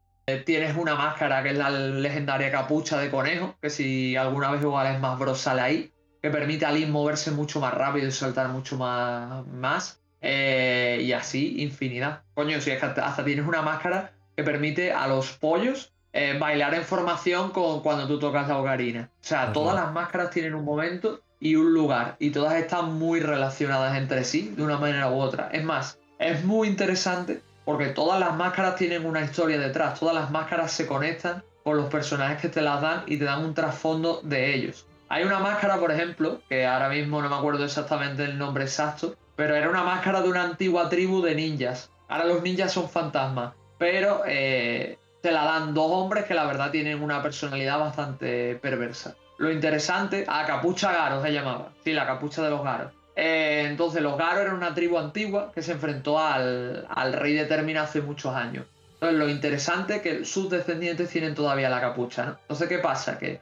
tienes una máscara que es la legendaria capucha de conejo, que si alguna vez igual es más Bros sale ahí, que permite a Link moverse mucho más rápido y saltar mucho más. más. Eh, y así, infinidad. Coño, si es que hasta tienes una máscara que permite a los pollos eh, bailar en formación con cuando tú tocas la ocarina. O sea, todas las máscaras tienen un momento y un lugar y todas están muy relacionadas entre sí de una manera u otra. Es más, es muy interesante porque todas las máscaras tienen una historia detrás, todas las máscaras se conectan con los personajes que te las dan y te dan un trasfondo de ellos. Hay una máscara, por ejemplo, que ahora mismo no me acuerdo exactamente el nombre exacto, pero era una máscara de una antigua tribu de ninjas. Ahora los ninjas son fantasmas, pero eh, te la dan dos hombres que la verdad tienen una personalidad bastante perversa. Lo interesante, a Capucha Garo se llamaba, sí, la capucha de los Garos. Eh, entonces, los Garos eran una tribu antigua que se enfrentó al, rey de Termina hace muchos años. Entonces, lo interesante es que sus descendientes tienen todavía la capucha, ¿no? Entonces, ¿qué pasa? Que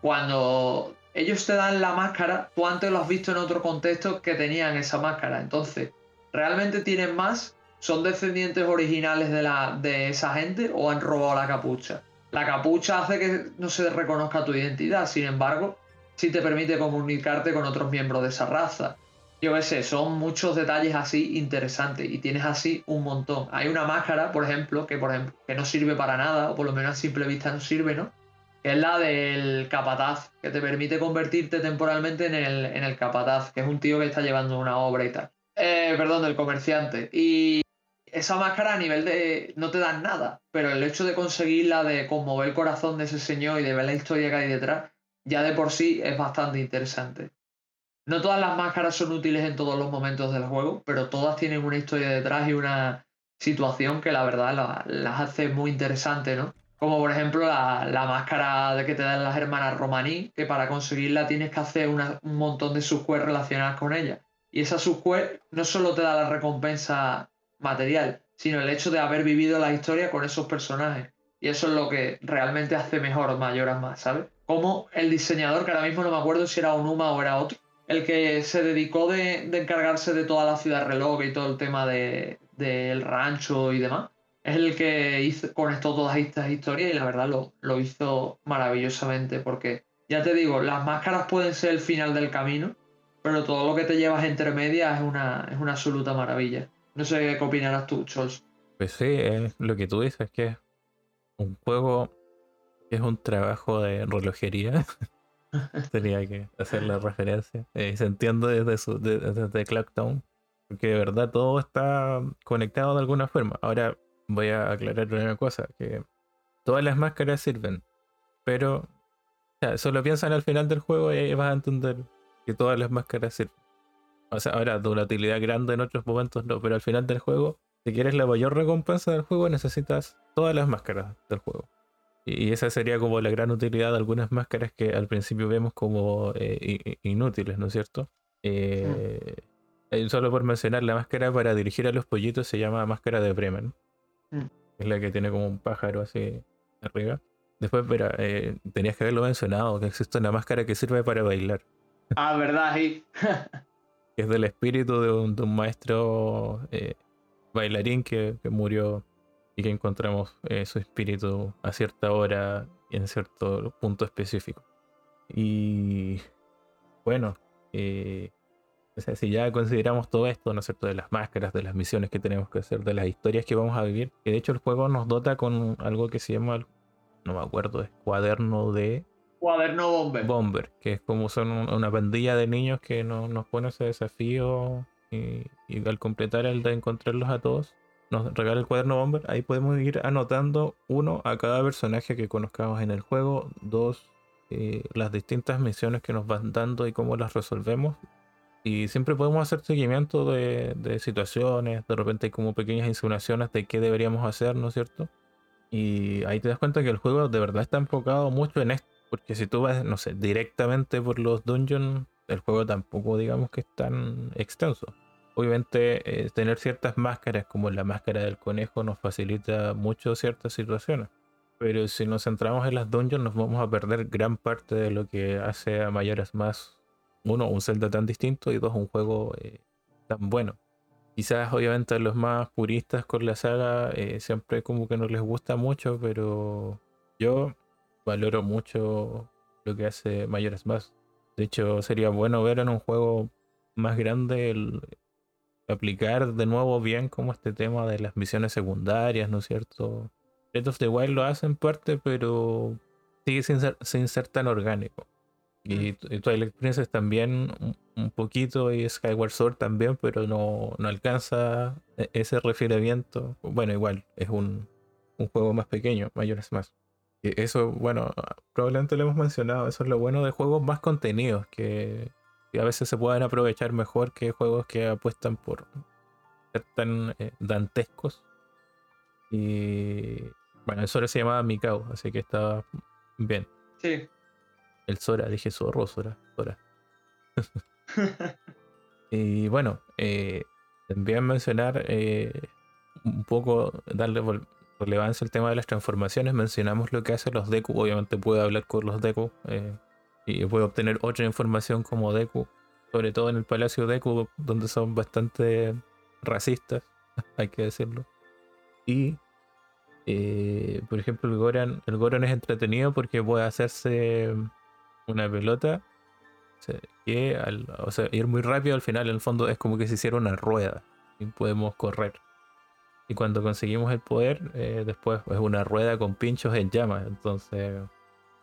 cuando ellos te dan la máscara, tú antes lo has visto en otro contexto que tenían esa máscara. Entonces, realmente tienen más ¿Son descendientes originales de, la, de esa gente o han robado la capucha? La capucha hace que no se reconozca tu identidad, sin embargo, sí te permite comunicarte con otros miembros de esa raza. Yo qué sé, son muchos detalles así interesantes y tienes así un montón. Hay una máscara, por ejemplo, que, por ejemplo, que no sirve para nada, o por lo menos a simple vista no sirve, ¿no? Que es la del capataz, que te permite convertirte temporalmente en el, en el capataz, que es un tío que está llevando una obra y tal. Eh, perdón, del comerciante. Y esa máscara a nivel de no te dan nada, pero el hecho de conseguirla, de conmover el corazón de ese señor y de ver la historia que hay detrás, ya de por sí es bastante interesante. No todas las máscaras son útiles en todos los momentos del juego, pero todas tienen una historia detrás y una situación que la verdad las hace muy interesantes, ¿no? Como por ejemplo la, máscara de que te dan las hermanas romaní, que para conseguirla tienes que hacer un montón de subquests relacionadas con ella. Y esa subquest no solo te da la recompensa material, sino el hecho de haber vivido la historia con esos personajes. Y eso es lo que realmente hace mejor o mayor más, ¿sabes? Como el diseñador, que ahora mismo no me acuerdo si era Onuma o era otro, el que se dedicó de, encargarse de toda la ciudad reloj y todo el tema del rancho y demás, es el que hizo, conectó todas estas historias y la verdad lo, lo hizo maravillosamente porque, ya te digo, las máscaras pueden ser el final del camino, pero todo lo que te llevas entre medias es una, es una absoluta maravilla. No sé qué opinarás tú, Chols. Pues sí, es lo que tú dices, que es un juego que es un trabajo de relojería. Tenía que hacer la referencia. Eh, se entiende desde, su, desde Clocktown. Porque de verdad todo está conectado de alguna forma. Ahora voy a aclarar una cosa, que todas las máscaras sirven, pero sea, solo piensa en el final del juego y ahí vas a entender que todas las máscaras sirven. O sea, ahora de una utilidad grande en otros momentos no, pero al final del juego, si quieres la mayor recompensa del juego, necesitas todas las máscaras del juego. Y esa sería como la gran utilidad de algunas máscaras que al principio vemos como eh, inútiles, ¿no es cierto? Eh, Solo por mencionar, la máscara para dirigir a los pollitos se llama máscara de Bremen. Mm. Es la que tiene como un pájaro así arriba. Después, pero eh, tenías que haberlo mencionado, que existe una máscara que sirve para bailar. Ah, verdad, sí. es del espíritu de un, maestro eh, bailarín que, murió y que encontramos eh, su espíritu a cierta hora y en cierto punto específico. Y bueno, o sea, si ya consideramos todo esto, ¿no es cierto? De las máscaras, de las misiones que tenemos que hacer, de las historias que vamos a vivir, que de hecho el juego nos dota con algo que se llama, no me acuerdo, es cuaderno de... Cuaderno Bomber. Bomber, que es como son una pandilla de niños que nos pone ese desafío y, al completar el de encontrarlos a todos, nos regala el cuaderno Bomber. Ahí podemos ir anotando, uno, a cada personaje que conozcamos en el juego, dos, eh, las distintas misiones que nos van dando y cómo las resolvemos y siempre podemos hacer seguimiento de, situaciones, de repente hay como pequeñas insinuaciones de qué deberíamos hacer, ¿no es cierto? Y ahí te das cuenta que el juego de verdad está enfocado mucho en esto, porque si tú vas, no sé, directamente por los dungeons, el juego tampoco digamos que es tan extenso. Obviamente eh, tener ciertas máscaras como la máscara del conejo nos facilita mucho ciertas situaciones. Pero si nos centramos en las dungeons nos vamos a perder gran parte de lo que hace a mayores más uno, un Zelda tan distinto y dos, un juego eh, tan bueno. Quizás obviamente a los más puristas con la saga eh, siempre como que no les gusta mucho, pero yo valoro mucho lo que hace Mayores Más. De hecho, sería bueno ver en un juego más grande el aplicar de nuevo bien como este tema de las misiones secundarias, ¿no es cierto? Breath of the Wild lo hace en parte, pero sigue sin ser tan orgánico. Y, Twilight Princess también un, poquito y Skyward Sword también, pero no, no alcanza e, ese refinamiento. Bueno, igual, es un, un juego más pequeño, mayores más. Eso, bueno, probablemente lo hemos mencionado, eso es lo bueno de juegos más contenidos, que, a veces se pueden aprovechar mejor que juegos que apuestan por ser tan eh, dantescos. Y bueno, eso se llamaba Mikau, así que estaba bien. Sí, el Sora, dije zorro, Sora, Sora. y bueno, eh, también mencionar eh, un poco, darle relevancia al tema de las transformaciones. Mencionamos lo que hacen los Deku. Obviamente puedo hablar con los Deku eh, y puedo obtener otra información como Deku, sobre todo en el Palacio Deku, donde son bastante racistas, hay que decirlo. Y por ejemplo, el Goran, el Goran es entretenido porque puede hacerse una pelota que al, o sea, ir muy rápido al final en el fondo es como que se hiciera una rueda y podemos correr. Y cuando conseguimos el poder, eh, después es una rueda con pinchos en llamas. Entonces,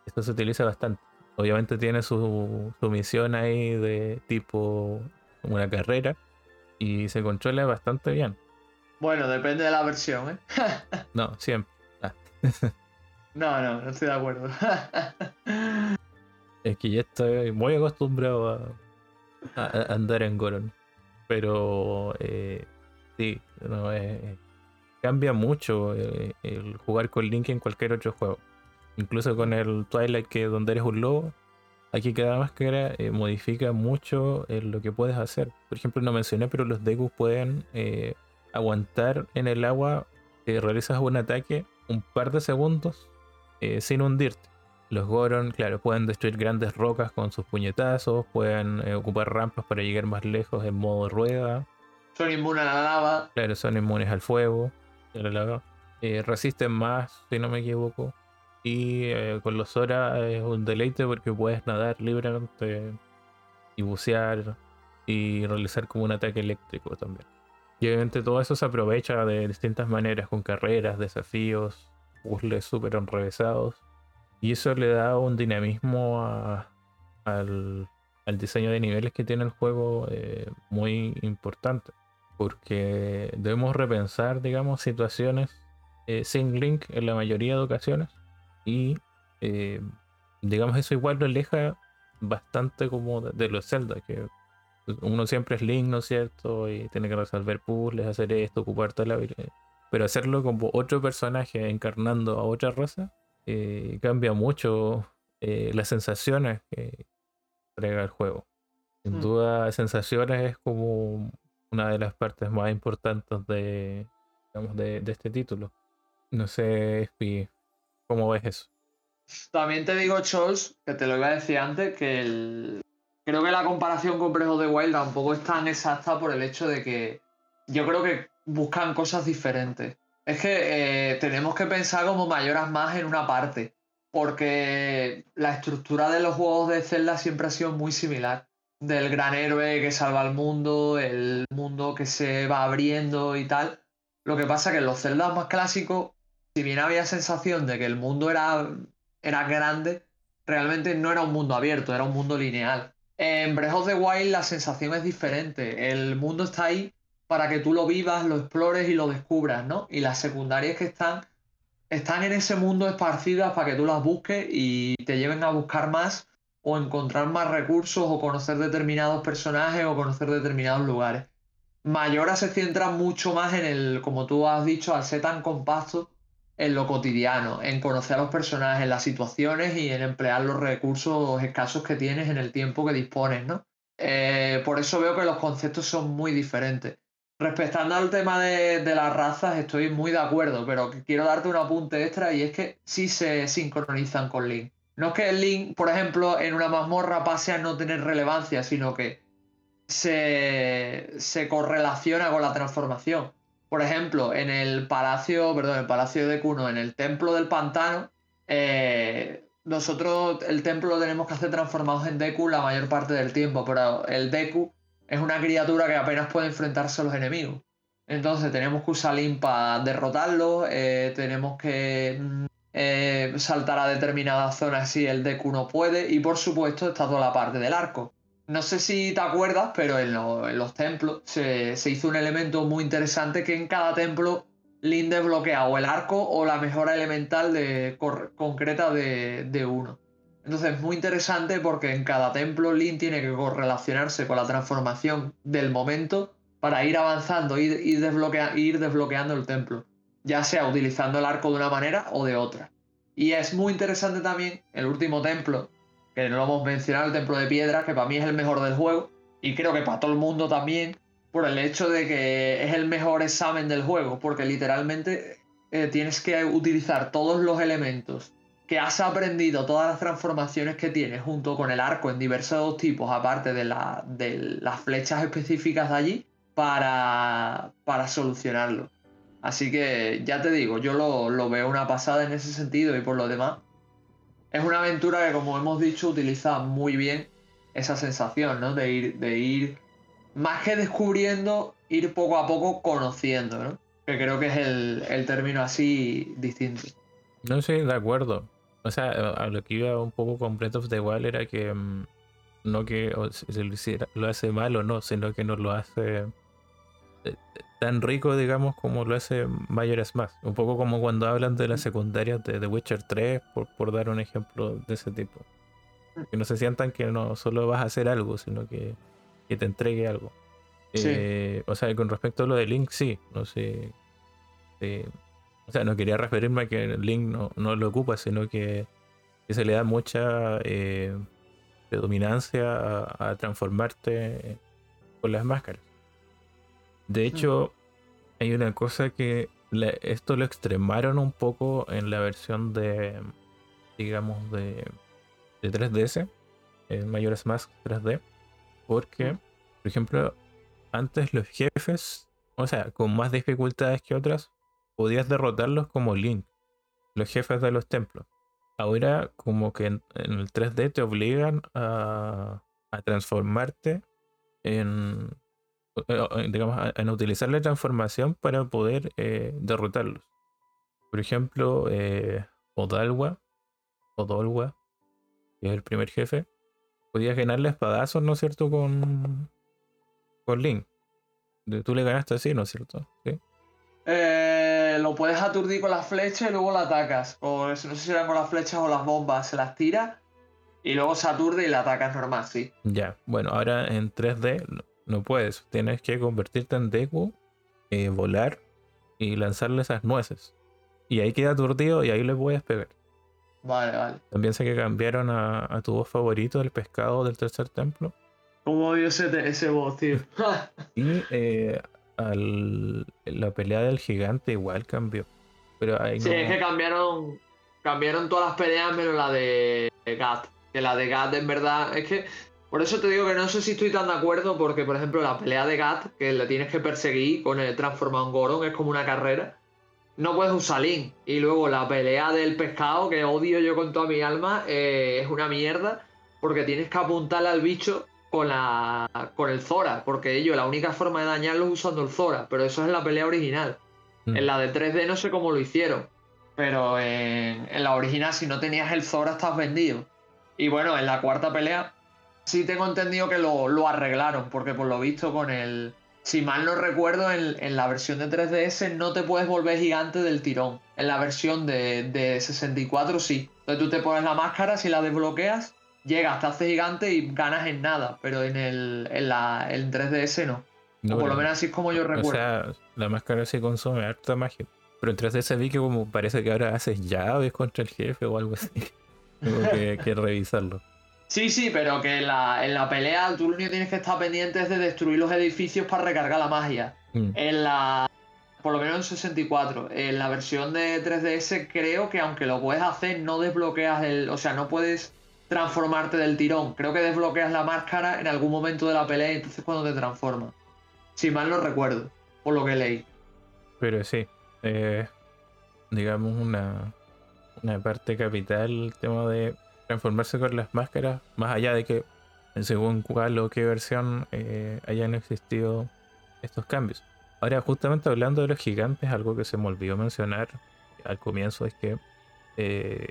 esto se utiliza bastante. Obviamente tiene su, su misión ahí de tipo una carrera y se controla bastante bien. Bueno, depende de la versión, ¿eh? no, siempre. Ah. no, no, no estoy de acuerdo. Es que ya estoy muy acostumbrado a, andar en Goron. Pero eh, sí, eh, cambia mucho eh, el jugar con Link en cualquier otro juego. Incluso con el Twilight, que donde eres un lobo, aquí cada máscara modifica mucho lo que puedes hacer. Por ejemplo, no mencioné, pero los Deku pueden aguantar en el agua, realizas un ataque un par de segundos sin hundirte. Los Goron, claro, pueden destruir grandes rocas con sus puñetazos, pueden eh, ocupar rampas para llegar más lejos en modo rueda. Son inmunes a la lava. Claro, son inmunes al fuego. Eh, resisten más, si no me equivoco. Y eh, con los Zora es un deleite porque puedes nadar libremente y bucear y realizar como un ataque eléctrico también. Y obviamente todo eso se aprovecha de distintas maneras, con carreras, desafíos, puzzles súper enrevesados y eso le da un dinamismo al, diseño de niveles que tiene el juego eh, muy importante. Porque debemos repensar, digamos, situaciones eh, sin link en la mayoría de ocasiones. Y eh, digamos, eso igual lo aleja bastante como de, los Zelda, que uno siempre es Link, ¿no es cierto? Y tiene que resolver puzzles, hacer esto, ocupar toda la habilidad. Pero hacerlo como otro personaje encarnando a otra raza eh, cambia mucho eh, las sensaciones que entrega el juego. Sin mm. duda, sensaciones es como una de las partes más importantes de, digamos, de, este título. No sé, Spi, ¿cómo ves eso? También te digo, Chols, que te lo iba a decir antes, que el... creo que la comparación con Breath of the Wild tampoco es tan exacta por el hecho de que yo creo que buscan cosas diferentes. Es que eh, tenemos que pensar como mayoras más en una parte, porque la estructura de los juegos de Zelda siempre ha sido muy similar. Del gran héroe que salva al mundo, el mundo que se va abriendo y tal. Lo que pasa que en los Zelda más clásicos, si bien había sensación de que el mundo era, era grande, realmente no era un mundo abierto, era un mundo lineal. En Breath of the Wild la sensación es diferente. El mundo está ahí para que tú lo vivas, lo explores y lo descubras, ¿no? Y las secundarias que están, están en ese mundo esparcidas para que tú las busques y te lleven a buscar más o encontrar más recursos o conocer determinados personajes o conocer determinados lugares. Mayora se centra mucho más en el, como tú has dicho, al ser tan compacto, en lo cotidiano, en conocer a los personajes, en las situaciones y en emplear los recursos escasos que tienes en el tiempo que dispones, ¿no? Eh, por eso veo que los conceptos son muy diferentes. Respectando al tema de, las razas, estoy muy de acuerdo, pero quiero darte un apunte extra y es que sí se sincronizan con Link. No es que el Link, por ejemplo, en una mazmorra pase a no tener relevancia, sino que se, correlaciona con la transformación. Por ejemplo, en el palacio, perdón, el palacio de Kuno, en el templo del pantano, eh, nosotros el templo lo tenemos que hacer transformados en Deku la mayor parte del tiempo, pero el Deku es una criatura que apenas puede enfrentarse a los enemigos. Entonces tenemos que usar Link para derrotarlo, eh, tenemos que mm, eh, saltar a determinadas zonas si el Deku no puede, y por supuesto está toda la parte del arco. No sé si te acuerdas, pero en, los templos se, hizo un elemento muy interesante que en cada templo Link desbloquea o el arco o la mejora elemental de, concreta de, de uno. Entonces es muy interesante porque en cada templo Link tiene que correlacionarse con la transformación del momento para ir avanzando y ir desbloqueando el templo, ya sea utilizando el arco de una manera o de otra. Y es muy interesante también el último templo, que no lo hemos mencionado, el templo de piedra, que para mí es el mejor del juego, y creo que para todo el mundo también, por el hecho de que es el mejor examen del juego, porque literalmente eh, tienes que utilizar todos los elementos que has aprendido todas las transformaciones que tienes junto con el arco en diversos tipos, aparte de, las flechas específicas de allí, para, para solucionarlo. Así que ya te digo, yo lo, veo una pasada en ese sentido y por lo demás. Es una aventura que, como hemos dicho, utiliza muy bien esa sensación, ¿no? De ir, de ir, más que descubriendo, ir poco a poco conociendo, ¿no? Que creo que es el, el término así distinto. No sé, de acuerdo. O sea, a lo que iba un poco con Breath of the Wild era que mm, no que lo, lo hace mal o no, sino que no lo hace tan rico, digamos, como lo hace Majora's Mask. Un poco como cuando hablan de las secundarias de The Witcher 3, por, por dar un ejemplo de ese tipo. Que no se sientan que no solo vas a hacer algo, sino que, que te entregue algo. Eh, o sea, con respecto a lo de Link, sí, no sé. Eh, o sea, no quería referirme a que Link no, no lo ocupa, sino que, se le da mucha eh, predominancia a, transformarte con las máscaras. De hecho, hay una cosa que esto lo extremaron un poco en la versión de, digamos, de, de 3DS, en Majora's Mask 3D, porque, por ejemplo, antes los jefes, o sea, con más dificultades que otras, podías derrotarlos como Link, los jefes de los templos. Ahora como que en, el 3D te obligan a, transformarte en, digamos, en utilizar la transformación para poder eh, derrotarlos. Por ejemplo, eh, Odalwa, Odolwa, que es el primer jefe, podías ganarle espadazos, ¿no es cierto? Con, con Link. Tú le ganaste así, ¿no es cierto? ¿Sí? Eh, lo puedes aturdir con las flechas y luego lo atacas. O no sé si eran con las flechas o las bombas. Se las tira Y luego se aturde y la atacas normal, sí. Ya, bueno, ahora en 3D no, puedes. Tienes que convertirte en Deku, eh, volar y lanzarle esas nueces. Y ahí queda aturdido y ahí le puedes pegar. Vale, vale. También sé que cambiaron a, a tu voz favorito, el pescado del tercer templo. ¿Cómo odio ese, ese voz, tío? Y eh, al- la pelea del gigante igual cambió. Pero ahí Sí, no- es que cambiaron, cambiaron todas las peleas menos la de Gat. Que la de Gat en verdad es que por eso te digo que no sé si estoy tan de acuerdo porque por ejemplo la pelea de Gat que le tienes que perseguir con el transformado en Goron es como una carrera. No puedes usar Link. Y luego la pelea del pescado que odio yo con toda mi alma eh, es una mierda porque tienes que apuntarle al bicho con la con el Zora porque ellos la única forma de dañarlo es usando el Zora, pero eso es en la pelea original. Mm. En la de 3D no sé cómo lo hicieron. Pero en, en la original, si no tenías el Zora, estás vendido. Y bueno, en la cuarta pelea, sí tengo entendido que lo, lo arreglaron. Porque por lo visto, con el. Si mal no recuerdo, en, en la versión de 3DS no te puedes volver gigante del tirón. En la versión de, de 64 sí. Entonces tú te pones la máscara, si la desbloqueas, llegas, te haces gigante y ganas en nada. Pero en el en la, en 3DS no. No, o por lo menos así es como yo O recuerdo. sea, la máscara sí consume harta magia. Pero en 3DS vi que como parece que ahora haces llaves contra el jefe o algo así. Tengo que, que revisarlo. Sí, sí, pero que en la, en la pelea tú lo único que tienes que estar pendiente es de destruir los edificios para recargar la magia. Mm. En la. Por lo menos en 64. En la versión de 3DS creo que aunque lo puedes hacer, no desbloqueas el. O sea, no puedes transformarte del tirón. Creo que desbloqueas la máscara en algún momento de la pelea y entonces cuando te transformas. Si mal no recuerdo, por lo que leí. Pero sí, eh, digamos una, una parte capital el tema de transformarse con las máscaras, más allá de que según cuál o qué versión eh, hayan existido estos cambios. Ahora, justamente hablando de los gigantes, algo que se me olvidó mencionar al comienzo es que, eh,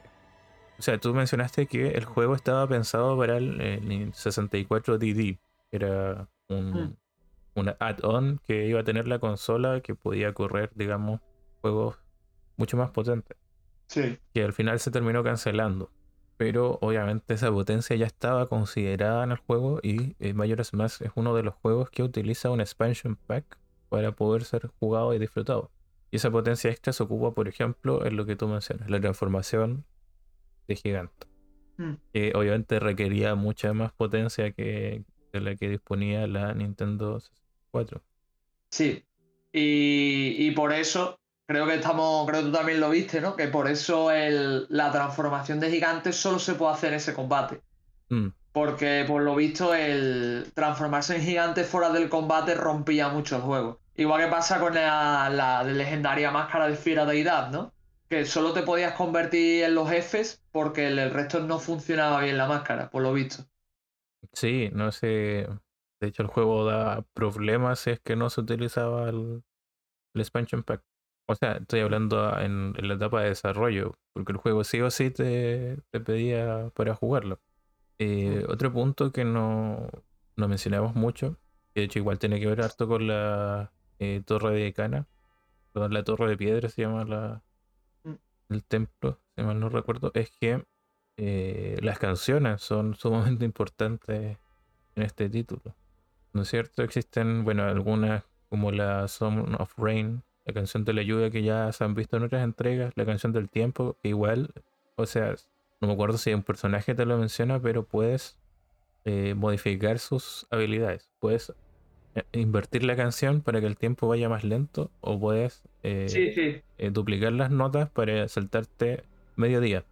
o sea, tú mencionaste que el juego estaba pensado para el, el 64 DD, que era un, Mm. una add-on que iba a tener la consola que podía correr, digamos, juegos mucho más potentes, Sí. que al final se terminó cancelando. Pero obviamente esa potencia ya estaba considerada en el juego y eh, Majora's Mask es uno de los juegos que utiliza un expansion pack para poder ser jugado y disfrutado. Y esa potencia extra se ocupa, por ejemplo, en lo que tú mencionas, la transformación de gigante. Mm. Que obviamente requería mucha más potencia que de la que disponía la Nintendo 64. Sí. Y, y por eso, creo que estamos, creo que tú también lo viste, ¿no? Que por eso el- la transformación de gigantes solo se puede hacer en ese combate. Mm, Porque por lo visto el transformarse en gigante fuera del combate rompía mucho el juego. Igual que pasa con la, la legendaria máscara de Fiera Deidad, ¿no? Que solo te podías convertir en los jefes porque el, el resto no funcionaba bien la máscara, por lo visto. Sí, no sé. De hecho, el juego da problemas si es que no se utilizaba el, el expansion pack. O sea, estoy hablando en, en la etapa de desarrollo, porque el juego sí o sí te, te pedía para jugarlo. Eh, otro punto que no, no mencionamos mucho, que de hecho igual tiene que ver harto con la eh, torre de Cana, perdón, la torre de piedra se llama la, Mm. el templo, si mal no recuerdo, es que eh, las canciones son sumamente importantes en este título. ¿No es cierto? Existen, bueno, algunas como la Song of Rain, la canción de la lluvia que ya se han visto en otras entregas, la canción del tiempo, igual, o sea, no me acuerdo si un personaje te lo menciona, pero puedes eh, modificar sus habilidades. Puedes eh, invertir la canción para que el tiempo vaya más lento o puedes eh, Sí, sí. eh, duplicar las notas para saltarte medio día.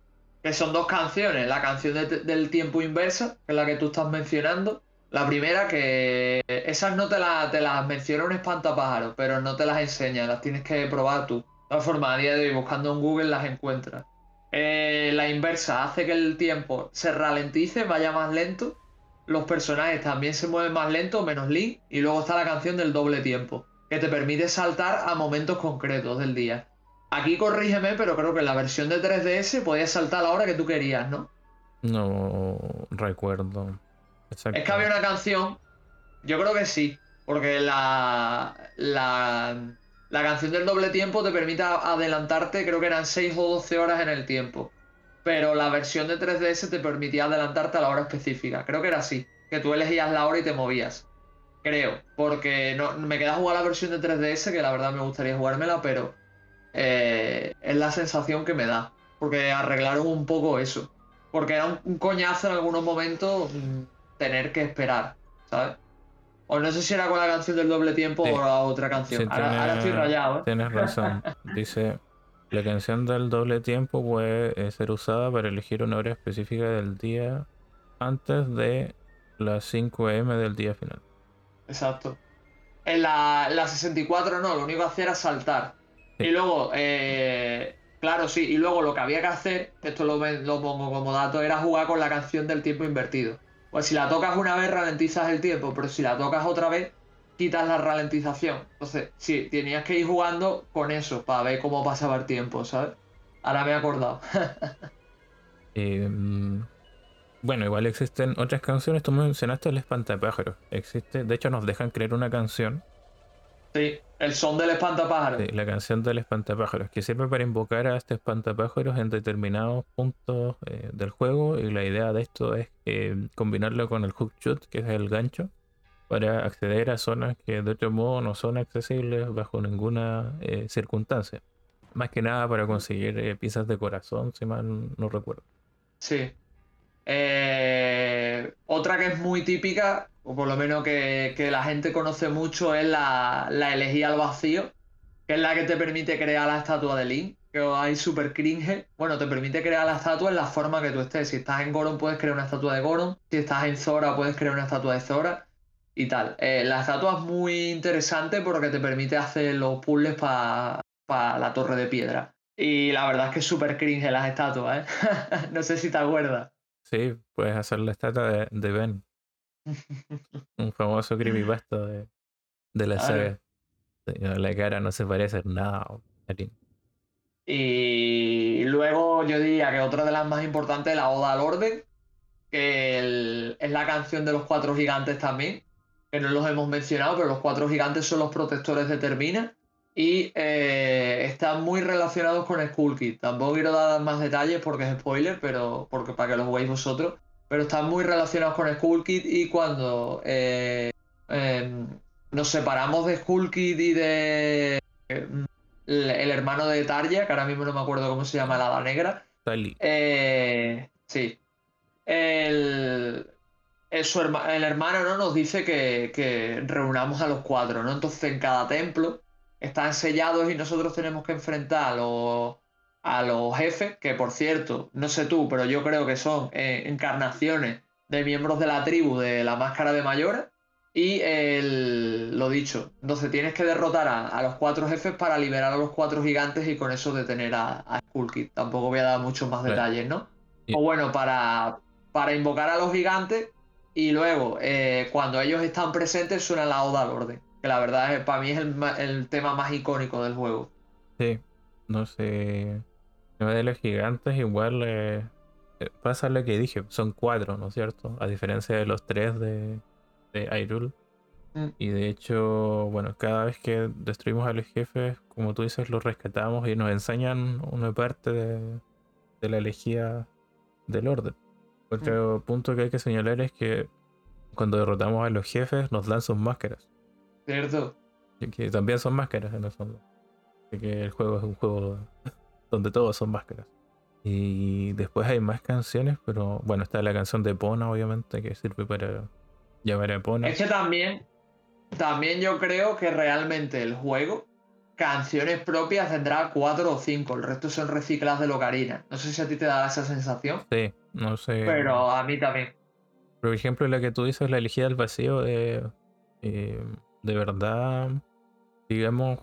Que son dos canciones. La canción de- del tiempo inversa, que es la que tú estás mencionando. La primera, que esas no te, la- te las menciona un espantapájaros, pero no te las enseña, las tienes que probar tú. De todas formas, a día de hoy, buscando en Google, las encuentras. Eh, la inversa hace que el tiempo se ralentice, vaya más lento. Los personajes también se mueven más lento, menos Link. Y luego está la canción del doble tiempo, que te permite saltar a momentos concretos del día. Aquí corrígeme, pero creo que en la versión de 3DS podías saltar a la hora que tú querías, ¿no? No recuerdo. Es que había una canción, yo creo que sí, porque la, la, canción del doble tiempo te permite adelantarte, creo que eran 6 o 12 horas en el tiempo. pero la versión de 3DS te permitía adelantarte a la hora específica. Creo que era así, que tú elegías la hora y te movías. Creo, porque no, me queda jugar la versión de 3DS, que la verdad me gustaría jugármela, pero eh, es la sensación que me da. Porque arreglaron un poco eso. Porque era un, coñazo en algunos momentos mm, tener que esperar, ¿sabes? O no sé si era con la canción del doble tiempo o la otra canción. ahora, estoy rayado. ¿eh? Tienes razón. Dice, la canción del doble tiempo puede eh, ser usada para elegir una hora específica del día antes de las 5 am del día final. Exacto. En la, 64 no, lo único que hacía era saltar. Y luego, eh, claro, sí, y luego lo que había que hacer, esto lo, lo pongo como dato, era jugar con la canción del tiempo invertido. Pues si la tocas una vez ralentizas el tiempo, pero si la tocas otra vez quitas la ralentización. Entonces, sí, tenías que ir jugando con eso para ver cómo pasaba el tiempo, ¿sabes? Ahora me he acordado. Em, bueno, igual existen otras canciones. Tú mencionaste el espantapájaros. Existe, de hecho, nos dejan crear una canción. Sí, el son del espantapájaros. Sí, la canción del espantapájaros, que sirve para invocar a este espantapájaros en determinados puntos eh, del juego. Y la idea de esto es eh, combinarlo con el hook shoot, que es el gancho para acceder a zonas que de otro modo no son accesibles bajo ninguna eh, circunstancia. Más que nada para conseguir piezas de corazón, si mal no recuerdo. Sí. Eh, otra que es muy típica, o por lo menos que, la gente conoce mucho, es la, la, elegía al vacío, que es la que te permite crear la estatua de Link, que hay súper cringe. Bueno, te permite crear la estatua en la forma que tú estés. Si estás en Goron, puedes crear una estatua de Goron. Si estás en Zora, puedes crear una estatua de Zora y tal. Eh, la estatua es muy interesante porque te permite hacer los puzzles para la torre de piedra. Y la verdad es que es súper cringe las estatuas, ¿eh? no sé si te acuerdas. Sí, puedes hacer la estatua de, Ben. Un famoso creepypasta de, de la saga. La cara no se parece nada. Y luego yo diría que otra de las más importantes es la Oda al Orden, que es la canción de los cuatro gigantes también, que no los hemos mencionado, pero los cuatro gigantes son los protectores de Termina y eh, están muy relacionados con Skull Kid. Tampoco quiero dar más detalles porque es spoiler, pero porque para que lo juguéis vosotros. Pero están muy relacionados con Skull Kid y cuando eh, em, nos separamos de Skull Kid y de el, hermano de Tarja, que ahora mismo no me acuerdo cómo se llama, la hada negra. Eh, sí. El, el hermano ¿no? nos dice que, reunamos a los cuatro, ¿no? Entonces en cada templo están sellados y nosotros tenemos que enfrentar a los, a los jefes, que por cierto, no sé tú, pero yo creo que son eh, encarnaciones de miembros de la tribu de la máscara de mayores. Y el, lo dicho, entonces tienes que derrotar a, los cuatro jefes para liberar a los cuatro gigantes y con eso detener a, a Skull Kid. Tampoco voy a dar muchos más detalles, ¿no? O bueno, para, para invocar a los gigantes y luego, eh, cuando ellos están presentes, suena la Oda al orden. Que la verdad, es, para mí es el, tema más icónico del juego. Sí, no sé. De los gigantes, igual eh, eh, pasa lo que dije, son cuatro, ¿no es cierto? A diferencia de los tres de, de. Mm. Y de hecho, bueno, cada vez que destruimos a los jefes, como tú dices, los rescatamos y nos enseñan una parte de, de la elegía del orden. Otro punto que hay que señalar es que cuando derrotamos a los jefes nos dan sus máscaras. Cierto. que también son máscaras en el fondo. que el juego es un juego donde todos son máscaras. Y después hay más canciones, pero bueno, está la canción de Pona, obviamente, que sirve para llamar a Pona. Es que también, también yo creo que realmente el juego, canciones propias tendrá cuatro o cinco, el resto son recicladas de Locarina. No sé si a ti te da esa sensación. Sí, no sé. Pero a mí también. Por ejemplo, la que tú dices, la elegida del vacío, eh, de verdad, digamos,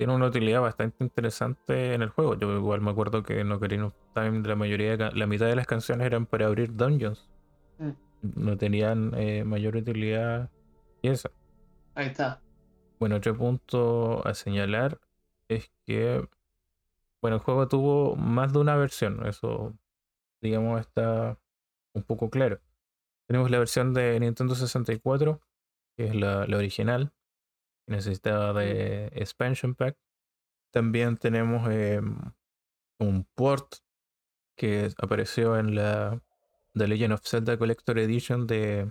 tiene una utilidad bastante interesante en el juego. Yo igual me acuerdo que en Ocarina of Time la mayoría, la mitad de las canciones eran para abrir dungeons. Mm. No tenían eh, mayor utilidad y esa. Ahí está. Bueno, otro punto a señalar es que, bueno, el juego tuvo más de una versión. Eso digamos, está un poco claro. Tenemos la versión de Nintendo 64, que es la, original, que necesitaba de expansion pack. También tenemos em, un port que apareció en la The Legend of Zelda Collector Edition de,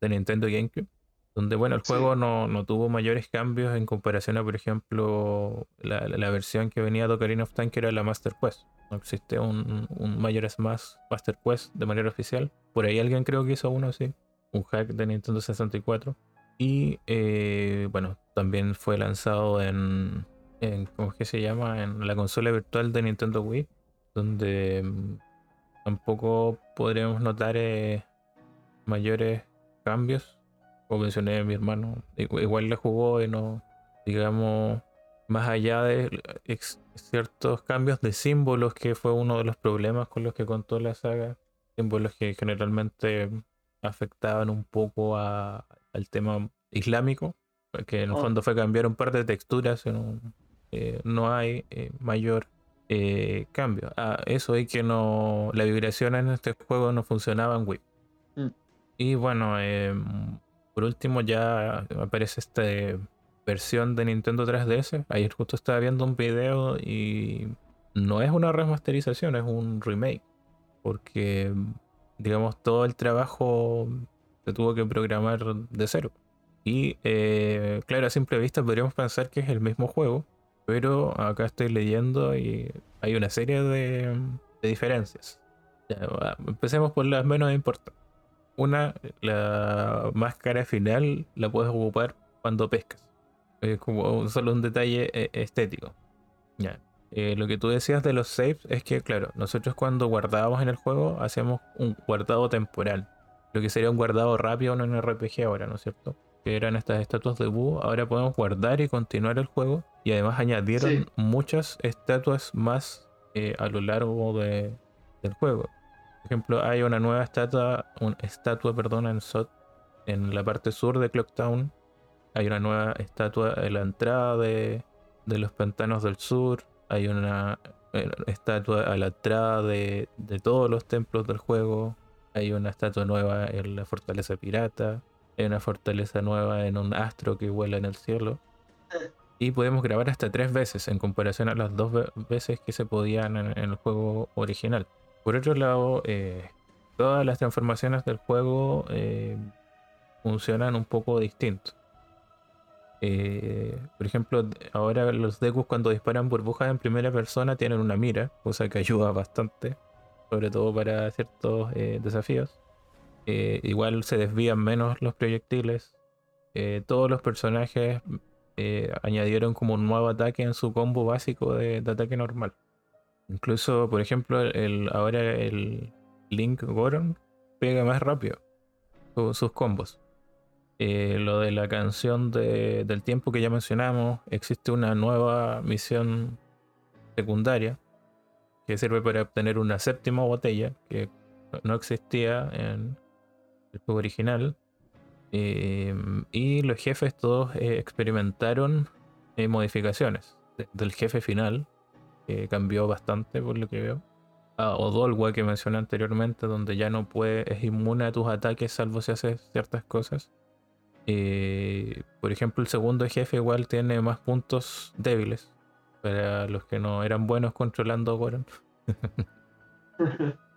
de Nintendo GameCube. Donde, bueno, el Sí. juego no, no tuvo mayores cambios en comparación a, por ejemplo, la, la- versión que venía de Ocarina of Time, que era la Master Quest. No existe un, un Majora's Mask Master Quest de manera oficial. Por ahí alguien creo que hizo uno así. Un hack de Nintendo 64. Y, eh, bueno, también fue lanzado en, en, ¿cómo es que se llama? En la consola virtual de Nintendo Wii. Donde mm, tampoco podremos notar eh, mayores cambios como mencioné mi hermano, igu- igual le jugó y no, digamos, más allá de ciertos cambios de símbolos, que fue uno de los problemas con los que contó la saga, símbolos que generalmente afectaban un poco a- al tema islámico, que en el Oh. fondo fue cambiar un par de texturas, no, eh, no hay eh, mayor eh, cambio. Ah, eso y que no, la vibración en este juego no funcionaba en Wii. Mm. Y bueno, por último ya aparece esta versión de Nintendo 3DS. Ayer justo estaba viendo un video y no es una remasterización, es un remake. Porque, digamos, todo el trabajo se tuvo que programar de cero. Y, eh, claro, a simple vista podríamos pensar que es el mismo juego. Pero acá estoy leyendo y hay una serie de, diferencias. Empecemos por las menos importantes. Una, la máscara final la puedes ocupar cuando pescas. Es como solo un detalle eh, estético. Ya. Eh, lo que tú decías de los saves es que, claro, nosotros cuando guardábamos en el juego hacíamos un guardado temporal. Lo que sería un guardado rápido en un RPG ahora, ¿no es cierto? Que eran estas estatuas de búho. Ahora podemos guardar y continuar el juego. Y además añadieron Sí. muchas estatuas más eh, a lo largo de- del juego. Por ejemplo, hay una nueva estatua, una estatua, perdón, en Sot, en la parte sur de Clocktown. Hay una nueva estatua en la entrada de, de los pantanos del sur. Hay una eh, estatua a la entrada de, de todos los templos del juego. Hay una estatua nueva en la fortaleza pirata. Hay una fortaleza nueva en un astro que vuela en el cielo. Y podemos grabar hasta tres veces en comparación a las dos ve- veces que se podían en, en el juego original. Por otro lado, eh, todas las transformaciones del juego eh, funcionan un poco distinto. Eh, por ejemplo, ahora los Dekus cuando disparan burbujas en primera persona tienen una mira, cosa que ayuda bastante, sobre todo para ciertos desafíos. Eh, igual se desvían menos los proyectiles. Eh, todos los personajes eh, añadieron como un nuevo ataque en su combo básico de, ataque normal. Incluso, por ejemplo, el, ahora el Link Goron pega más rápido su- sus combos. Lo de la canción de- del tiempo que ya mencionamos, existe una nueva misión secundaria que sirve para obtener una séptima botella que no existía en el juego original. Eh, y los jefes todos eh, experimentaron eh, modificaciones de- del jefe final, que cambió bastante por lo que veo. A Odolwa que mencioné anteriormente, donde ya no puede, es inmune a tus ataques salvo si haces ciertas cosas. Eh, por ejemplo, el segundo jefe igual tiene más puntos débiles para los que no eran buenos controlando a.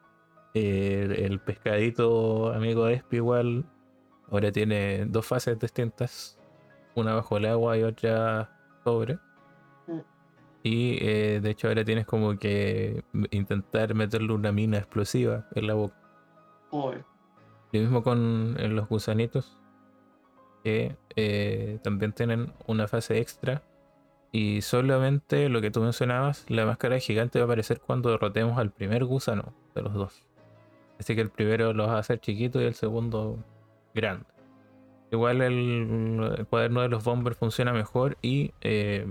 Eh, el pescadito amigo de Espi igual ahora tiene dos fases distintas, una bajo el agua y otra sobre. Mm. Y eh, de hecho ahora tienes como que intentar meterle una mina explosiva en la boca. Lo mismo con eh, los gusanitos, que eh, también tienen una fase extra. Y solamente lo que tú mencionabas, la máscara gigante va a aparecer cuando derrotemos al primer gusano de los dos. Así que el primero lo vas a hacer chiquito y el segundo grande. Igual el, el cuaderno de los bombers funciona mejor y eh,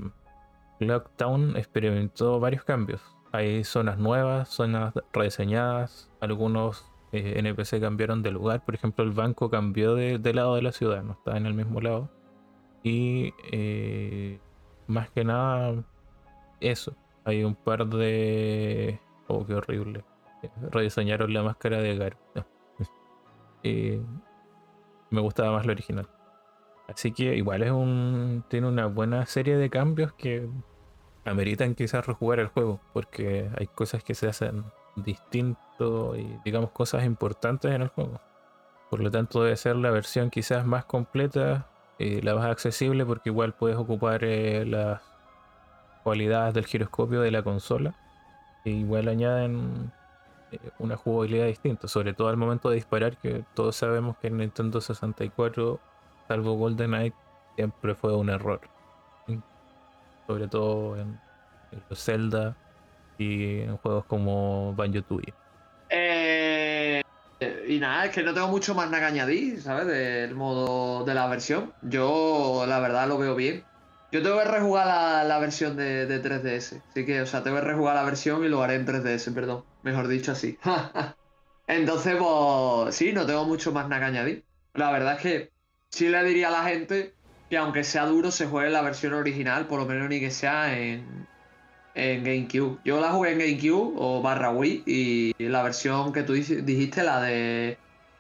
Lockdown experimentó varios cambios. Hay zonas nuevas, zonas rediseñadas, algunos eh, NPC cambiaron de lugar. Por ejemplo, el banco cambió de, de lado de la ciudad, no está en el mismo lado. Y eh, más que nada, eso. Hay un par de. Oh, qué horrible. Rediseñaron la máscara de Garo. Y me gustaba más lo original. Así que igual es un. Tiene una buena serie de cambios que ameritan quizás rejugar el juego. Porque hay cosas que se hacen distinto y digamos cosas importantes en el juego. Por lo tanto debe ser la versión quizás más completa y la más accesible porque igual puedes ocupar eh, las cualidades del giroscopio de la consola. E igual añaden eh, una jugabilidad distinta, sobre todo al momento de disparar, que todos sabemos que en Nintendo 64, salvo GoldenEye, siempre fue un error. Sobre todo en, los Zelda y en juegos como Banjo Tooie. Eh, y nada, es que no tengo mucho más nada que añadir, ¿sabes? Del modo de la versión. Yo, la verdad, lo veo bien. Yo tengo que rejugar la, versión de, 3DS. Así que, o sea, tengo que rejugar la versión y lo haré en 3DS, perdón. Mejor dicho así. Entonces, pues, sí, no tengo mucho más nada que añadir. La verdad es que sí le diría a la gente que aunque sea duro, se juegue la versión original, por lo menos ni que sea en, en GameCube. Yo la jugué en GameCube o barra Wii y la versión que tú dijiste, la de,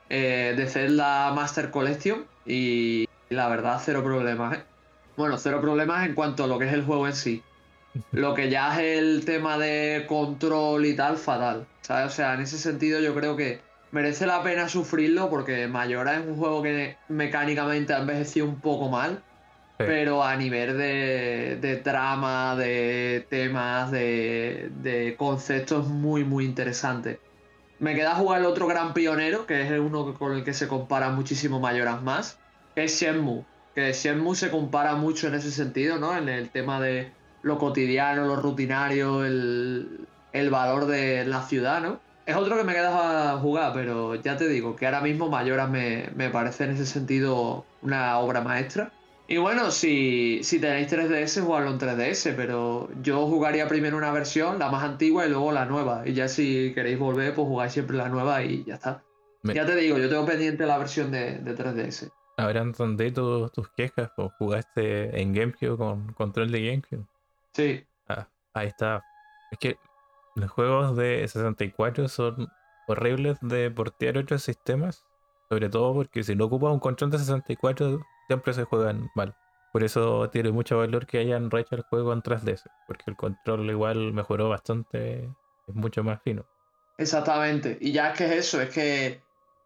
eh, de Zelda Master Collection, y la verdad, cero problemas, ¿eh? Bueno, cero problemas en cuanto a lo que es el juego en sí. Lo que ya es el tema de control y tal, fatal. ¿sabes? O sea, en ese sentido yo creo que merece la pena sufrirlo porque Mayora es un juego que mecánicamente ha envejecido un poco mal. Pero a nivel de, de, trama, de temas, de, de conceptos muy, muy interesante. Me queda jugar el otro gran pionero, que es uno con el que se compara muchísimo Mayoras más, que es Shenmue que Shenmue se compara mucho en ese sentido, ¿no? En el tema de lo cotidiano, lo rutinario, el, valor de la ciudad, ¿no? Es otro que me queda a jugar, pero ya te digo que ahora mismo Mayoras me, parece en ese sentido una obra maestra. Y bueno, si, si tenéis 3DS, jugarlo en 3DS, pero yo jugaría primero una versión, la más antigua, y luego la nueva. Y ya si queréis volver, pues jugáis siempre la nueva y ya está. Ya te digo, yo tengo pendiente la versión de, de 3DS. Ahora entendí tus quejas, pues jugaste en GameCube con control de GameCube. Sí. Ah, ahí está. Es que los juegos de 64 son horribles de portear otros sistemas. Sobre todo porque si no ocupas un control de 64, siempre se juegan mal. Por eso tiene mucho valor que hayan rehecho el juego en 3DS. Porque el control igual mejoró bastante. Es mucho más fino. Exactamente. Y ya es que es eso, es que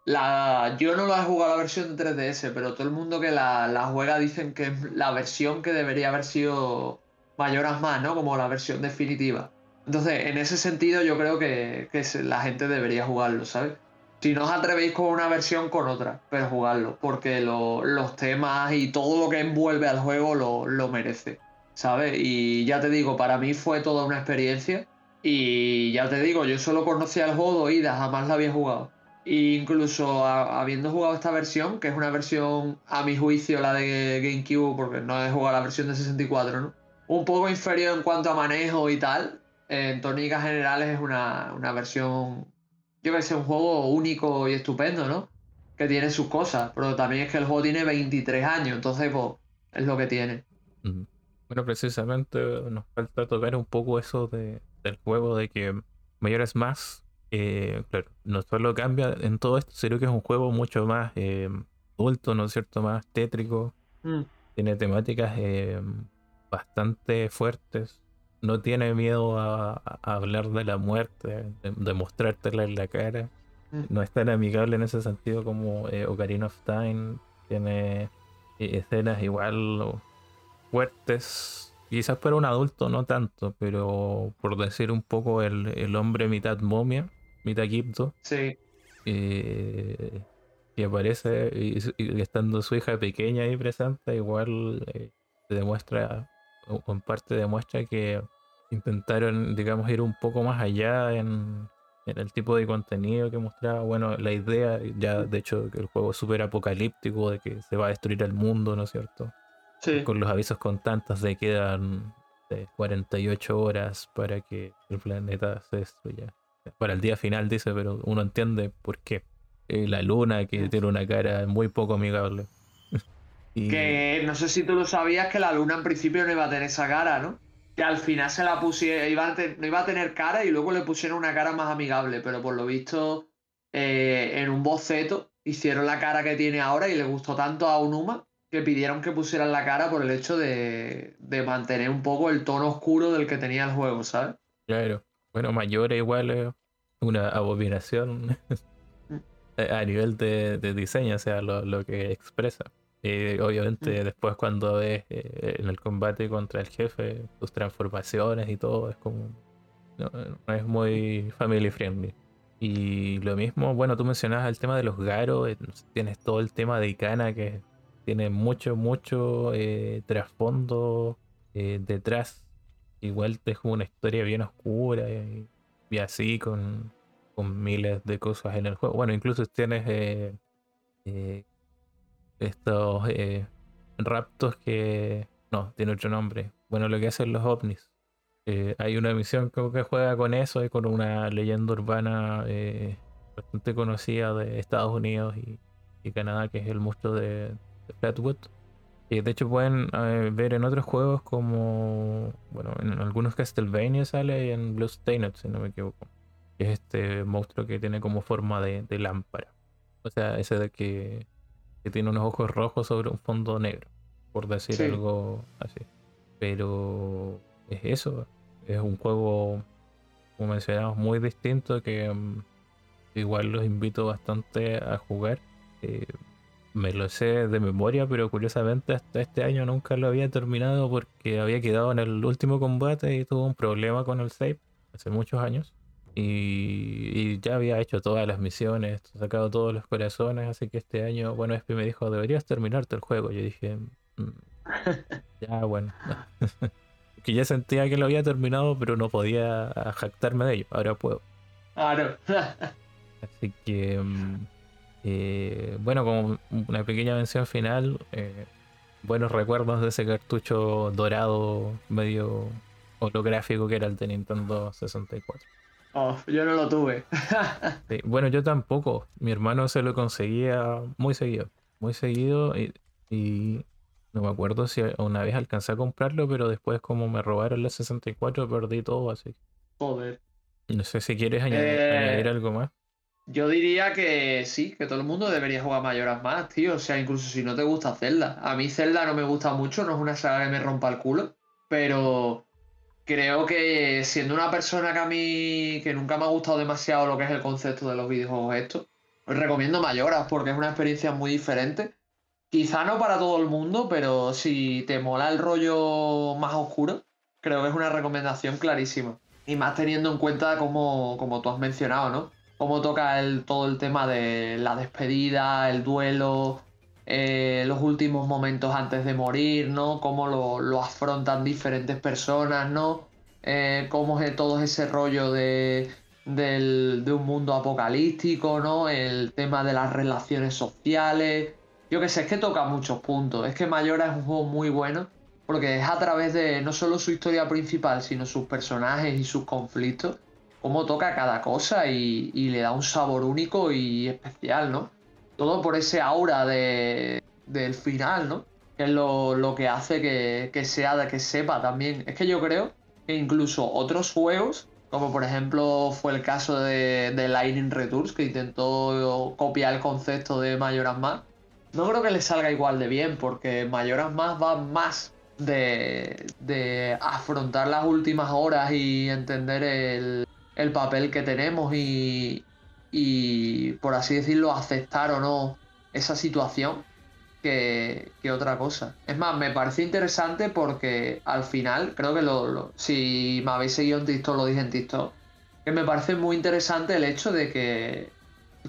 la, yo no la he jugado la versión de 3DS, pero todo el mundo que la, juega dicen que es la versión que debería haber sido mayoras más, ¿no? Como la versión definitiva. Entonces, en ese sentido, yo creo que, la gente debería jugarlo, ¿sabes? Si no os atrevéis con una versión, con otra, pero jugarlo, porque los temas y todo lo que envuelve al juego lo, lo merece, ¿sabes? Y ya te digo, para mí fue toda una experiencia. Y ya te digo, yo solo conocía el juego de oídas, jamás la había jugado incluso habiendo jugado esta versión, que es una versión, a mi juicio, la de GameCube, porque no he jugado la versión de 64, ¿no? Un poco inferior en cuanto a manejo y tal. En tónicas generales es una, versión, yo que sé, un juego único y estupendo, ¿no? Que tiene sus cosas, pero también es que el juego tiene 23 años, entonces, pues, es lo que tiene. Bueno, precisamente nos falta tocar un poco eso de, del juego, de que mayor es más, eh, claro, no solo cambia en todo esto, sino que es un juego mucho más eh, adulto, ¿no es cierto? Más tétrico. Mm. Tiene temáticas eh, bastante fuertes. No tiene miedo a, hablar de la muerte, de, mostrártela en la cara. Mm. No es tan amigable en ese sentido como Ocarina of Time. Tiene escenas igual fuertes. Quizás para un adulto no tanto, pero por decir un poco el, el hombre mitad momia, mitad Sí. Eh, y aparece, y, estando su hija pequeña ahí presente, igual eh, demuestra, o en parte demuestra que intentaron, digamos, ir un poco más allá en, el tipo de contenido que mostraba. Bueno, la idea, ya de hecho, que el juego es súper apocalíptico, de que se va a destruir el mundo, ¿no es cierto? Sí. Con los avisos constantes de que quedan 48 horas para que el planeta se destruya para el día final, dice, pero uno entiende por qué. Eh, la luna que tiene una cara muy poco amigable. Que no sé si tú lo sabías que la luna en principio no iba a tener esa cara, ¿no? Que al final se la pusieron, iba no iba a tener cara y luego le pusieron una cara más amigable, pero por lo visto eh, en un boceto hicieron la cara que tiene ahora y le gustó tanto a Unuma que pidieron que pusieran la cara por el hecho de, de mantener un poco el tono oscuro del que tenía el juego, ¿sabes? Claro. Bueno, Mayora igual es una abominación Mm. a nivel de, de diseño, o sea, lo, lo que expresa. Y obviamente Mm. después cuando ves eh, en el combate contra el jefe, sus transformaciones y todo, es como... No, no es muy family friendly. Y lo mismo, bueno, tú mencionabas el tema de los garos, eh, tienes todo el tema de Ikana que tiene mucho, mucho eh, trasfondo eh, detrás. Igual es como una historia bien oscura y, así con, con miles de cosas en el juego. Bueno, incluso tienes eh, eh, estos eh, raptos que... No, tiene otro nombre. Bueno, lo que hacen los ovnis. Hay una misión como que juega con eso y con una leyenda urbana bastante conocida de Estados Unidos y, y Canadá, que es el monstruo de, de Flatwood. Y de hecho pueden eh, ver en otros juegos como, bueno, en algunos Castlevania sale y en Bloodstained, si no me equivoco. Que es este monstruo que tiene como forma de, de lámpara. O sea, ese de que, que tiene unos ojos rojos sobre un fondo negro, por decir Sí. algo así. Pero es eso, es un juego, como mencionamos, muy distinto que mm, igual los invito bastante a jugar. Eh, me lo sé de memoria, pero curiosamente hasta este año nunca lo había terminado porque había quedado en el último combate y tuve un problema con el save hace muchos años. Y, y ya había hecho todas las misiones, sacado todos los corazones, así que este año, bueno, Espi me dijo, deberías terminarte el juego. Yo dije, "Mm, ya bueno. que ya sentía que lo había terminado, pero no podía jactarme de ello. Ahora puedo. Claro. Así que, mm, eh, bueno, como una pequeña mención final, eh, buenos recuerdos de ese cartucho dorado medio holográfico que era el de Nintendo 64. Oh, yo no lo tuve. Sí, bueno, yo tampoco. Mi hermano se lo conseguía muy seguido. Muy seguido y, y no me acuerdo si una vez alcancé a comprarlo, pero después como me robaron la 64 perdí todo, así. Joder. No sé si quieres añadir, Eh, añadir algo más. Yo diría que sí, que todo el mundo debería jugar Mayoras más, tío. O sea, incluso si no te gusta Zelda. A mí Zelda no me gusta mucho, no es una saga que me rompa el culo. Pero creo que siendo una persona que a mí, que nunca me ha gustado demasiado lo que es el concepto de los videojuegos estos, os recomiendo Mayoras porque es una experiencia muy diferente. Quizá no para todo el mundo, pero si te mola el rollo más oscuro, creo que es una recomendación clarísima. Y más teniendo en cuenta como, como tú has mencionado, ¿no? Cómo toca el, todo el tema de la despedida, el duelo, eh, los últimos momentos antes de morir, ¿no? Cómo lo, lo afrontan diferentes personas, ¿no? Eh, cómo es todo ese rollo de, del- de un mundo apocalíptico, ¿no? El tema de las relaciones sociales. Yo que sé, es que toca muchos puntos. Es que Mayora es un juego muy bueno porque es a través de no solo su historia principal, sino sus personajes y sus conflictos, cómo toca cada cosa y, le da un sabor único y especial, ¿no? Todo por ese aura de, del final, ¿no? Que es lo, que hace que, que sea que sepa también. Es que yo creo que incluso otros juegos, como por ejemplo fue el caso de, Lightning Returns, que intentó copiar el concepto de Majora's Mask, no creo que le salga igual de bien, porque Majora's Mask va más de afrontar las últimas horas y entender el, el papel que tenemos y, y, por así decirlo, aceptar o no esa situación que, que otra cosa. Es más, me parece interesante porque al final, creo que lo, lo- si me habéis seguido en TikTok, lo dije en TikTok, que me parece muy interesante el hecho de que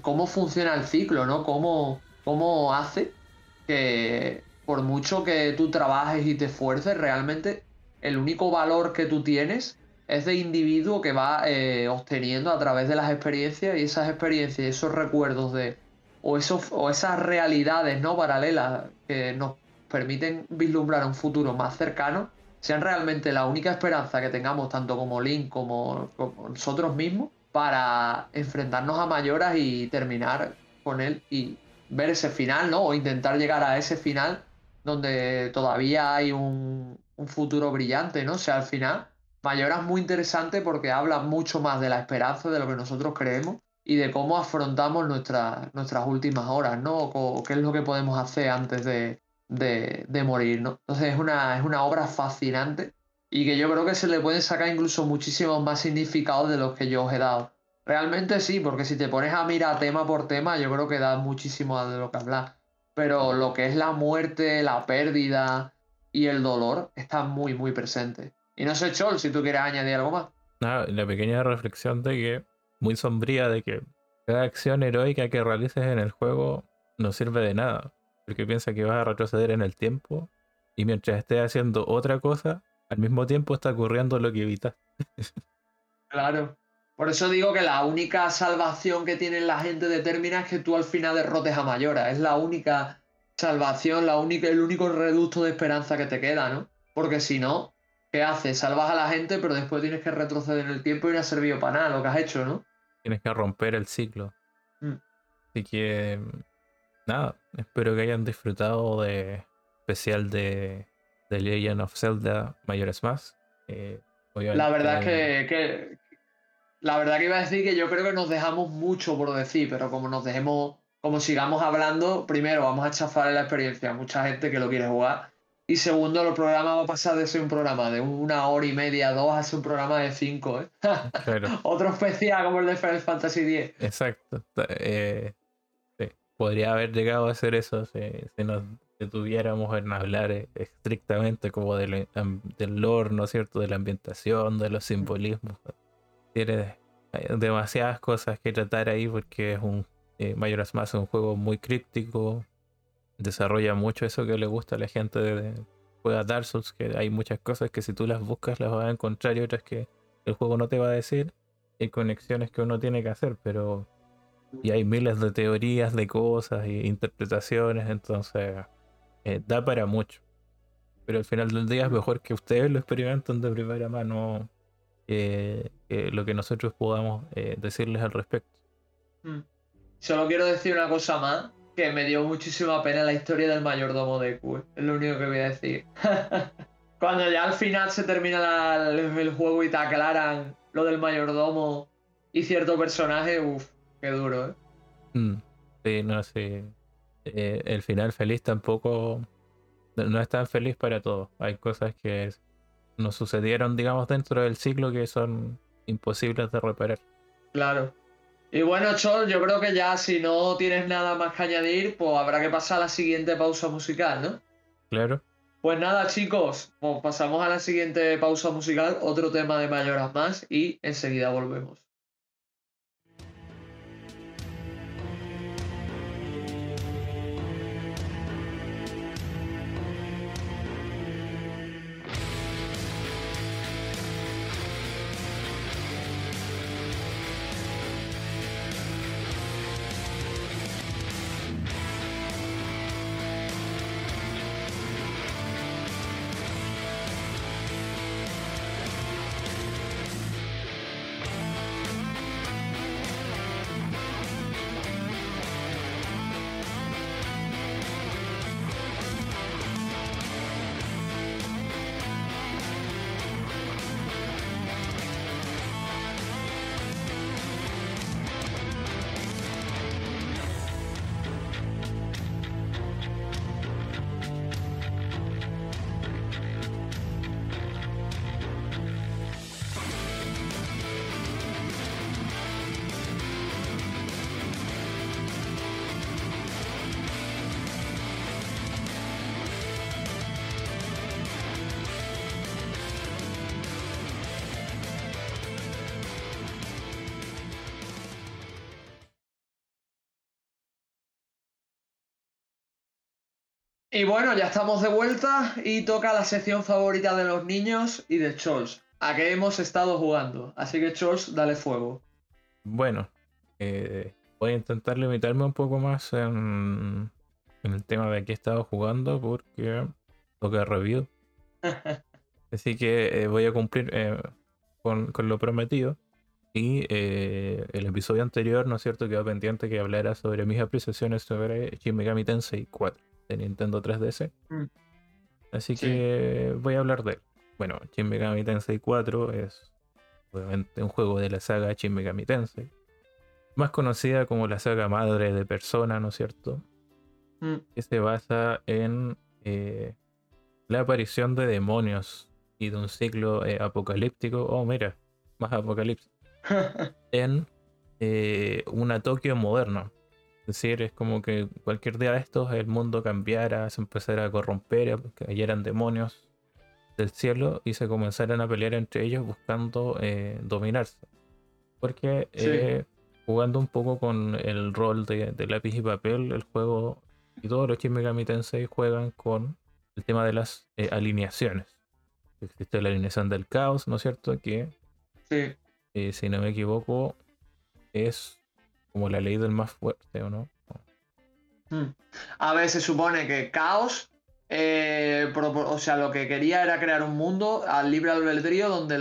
cómo funciona el ciclo, ¿no? Cómo, cómo hace que por mucho que tú trabajes y te esfuerces, realmente el único valor que tú tienes es de individuo que va eh, obteniendo a través de las experiencias y esas experiencias y esos recuerdos de o, esos, o esas realidades no paralelas que nos permiten vislumbrar un futuro más cercano sean realmente la única esperanza que tengamos tanto como Link como, como nosotros mismos para enfrentarnos a mayoras y terminar con él y ver ese final, ¿no? O intentar llegar a ese final donde todavía hay un, un futuro brillante, ¿no? O sea, al final, Mayora es muy interesante porque habla mucho más de la esperanza de lo que nosotros creemos y de cómo afrontamos nuestras nuestras últimas horas, ¿no? O, qué es lo que podemos hacer antes de, de, de morir, ¿no? Entonces es una, es una obra fascinante y que yo creo que se le pueden sacar incluso muchísimos más significados de los que yo os he dado. Realmente sí, porque si te pones a mirar tema por tema, yo creo que da muchísimo de lo que hablar. Pero lo que es la muerte, la pérdida y el dolor está muy, muy presente. Y no sé, Chol, si tú quieres añadir algo más. Ah, la pequeña reflexión de que, muy sombría, de que cada acción heroica que realices en el juego no sirve de nada. Porque piensa que vas a retroceder en el tiempo y mientras estés haciendo otra cosa, al mismo tiempo está ocurriendo lo que evitas. claro. Por eso digo que la única salvación que tiene la gente de Termina es que tú al final derrotes a Mayora. Es la única salvación, la única, el único reducto de esperanza que te queda, ¿no? Porque si no, ¿qué haces? Salvas a la gente, pero después tienes que retroceder en el tiempo y no ha servido para nada lo que has hecho, ¿no? Tienes que romper el ciclo. Mm. Así que, nada, espero que hayan disfrutado de especial de, de Legend of Zelda Mayores Más. Eh, la verdad es que, la verdad que iba a decir que yo creo que nos dejamos mucho por decir, pero como nos dejemos, como sigamos hablando, primero vamos a chafar la experiencia mucha gente que lo quiere jugar. Y segundo, el programa va a pasar de ser un programa de una hora y media, dos, a ser un programa de cinco, ¿eh? Otro especial como el de Final Fantasy X. Exacto. Eh, Podría haber llegado a hacer eso si, nos detuviéramos en hablar eh, estrictamente como del, del lore, ¿no es cierto? De la ambientación, de los simbolismos tiene demasiadas cosas que tratar ahí porque es un eh, Majora's Mask es un juego muy críptico desarrolla mucho eso que le gusta a la gente de, juega Dark Souls que hay muchas cosas que si tú las buscas las vas a encontrar y otras que el juego no te va a decir hay conexiones que uno tiene que hacer pero y hay miles de teorías de cosas e interpretaciones entonces eh, da para mucho pero al final del día es mejor que ustedes lo experimenten de primera mano lo que nosotros podamos eh, decirles al respecto. Hmm. Solo quiero decir una cosa más, que me dio muchísima pena la historia del mayordomo de Q. Es lo único que voy a decir. Cuando ya al final se termina el, juego y te aclaran lo del mayordomo y cierto personaje, uff, qué duro, ¿eh? Hmm. Sí, no sé. Eh, el final feliz tampoco no es tan feliz para todos. Hay cosas que nos sucedieron, digamos, dentro del ciclo que son imposibles de reparar. Claro. Y bueno, Chol, yo creo que ya si no tienes nada más que añadir, pues habrá que pasar a la siguiente pausa musical, ¿no? Claro. Pues nada, chicos, pues pasamos a la siguiente pausa musical, otro tema de mayoras más y enseguida volvemos. Y bueno, ya estamos de vuelta y toca la sección favorita de los niños y de Chols, a que hemos estado jugando. Así que Chols, dale fuego. Bueno, eh, voy a intentar limitarme un poco más en, el tema de qué he estado jugando porque toca review. Así que eh, voy a cumplir eh, con, lo prometido. Y el episodio anterior, ¿no es cierto?, quedó pendiente que hablara sobre mis apreciaciones sobre Shin Megami Tensei 4 de Nintendo 3DS. Mm. Así que voy a hablar de él. Bueno, Shin Megami Tensei 4 es obviamente un juego de la saga Shin Megami Tensei. Más conocida como la saga madre de Persona, ¿no es cierto? Mm. Que se basa en eh, la aparición de demonios y de un ciclo eh, apocalíptico. Oh, mira, más apocalipsis. en eh, una Tokio moderna. Es decir, es como que cualquier día de estos el mundo cambiara, se empezara a corromper, cayeran demonios del cielo y se comenzaran a pelear entre ellos buscando eh, dominarse. Porque eh, jugando un poco con el rol de, lápiz y papel, el juego y todos los Shin Megami Tensei juegan con el tema de las eh, alineaciones. Existe la alineación del caos, ¿no es cierto? Que, si no me equivoco, es como la ley del más fuerte, ¿o no? Hmm. A ver, se supone que caos eh, o sea, lo que quería era crear un mundo al libre albedrío donde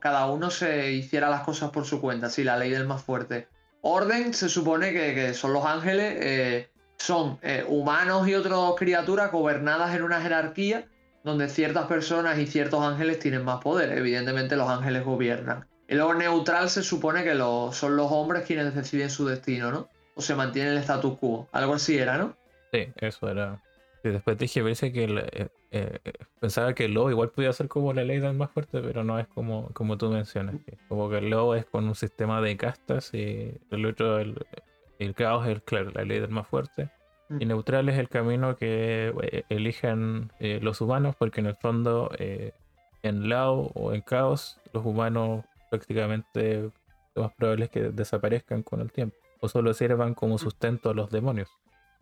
cada uno se hiciera las cosas por su cuenta, sí, la ley del más fuerte. Orden se supone que, son los ángeles, eh, son eh, humanos y otras criaturas gobernadas en una jerarquía donde ciertas personas y ciertos ángeles tienen más poder. Evidentemente los ángeles gobiernan. Y luego neutral se supone que son los hombres quienes deciden su destino, ¿no? O se mantiene el status quo. Algo así era, ¿no? Sí, eso era y después dije, parece que eh, eh, pensaba que el lobo igual podía ser como la ley del más fuerte, pero no es como, como tú mencionas. Como que el lobo es con un sistema de castas y el otro, el, caos es, claro, la ley del más fuerte. Y mm. neutral es el camino que eh, eligen los humanos, porque en el fondo, en Lao o en caos, los humanos prácticamente lo más probable es que desaparezcan con el tiempo. O solo sirvan como mm. sustento a los demonios.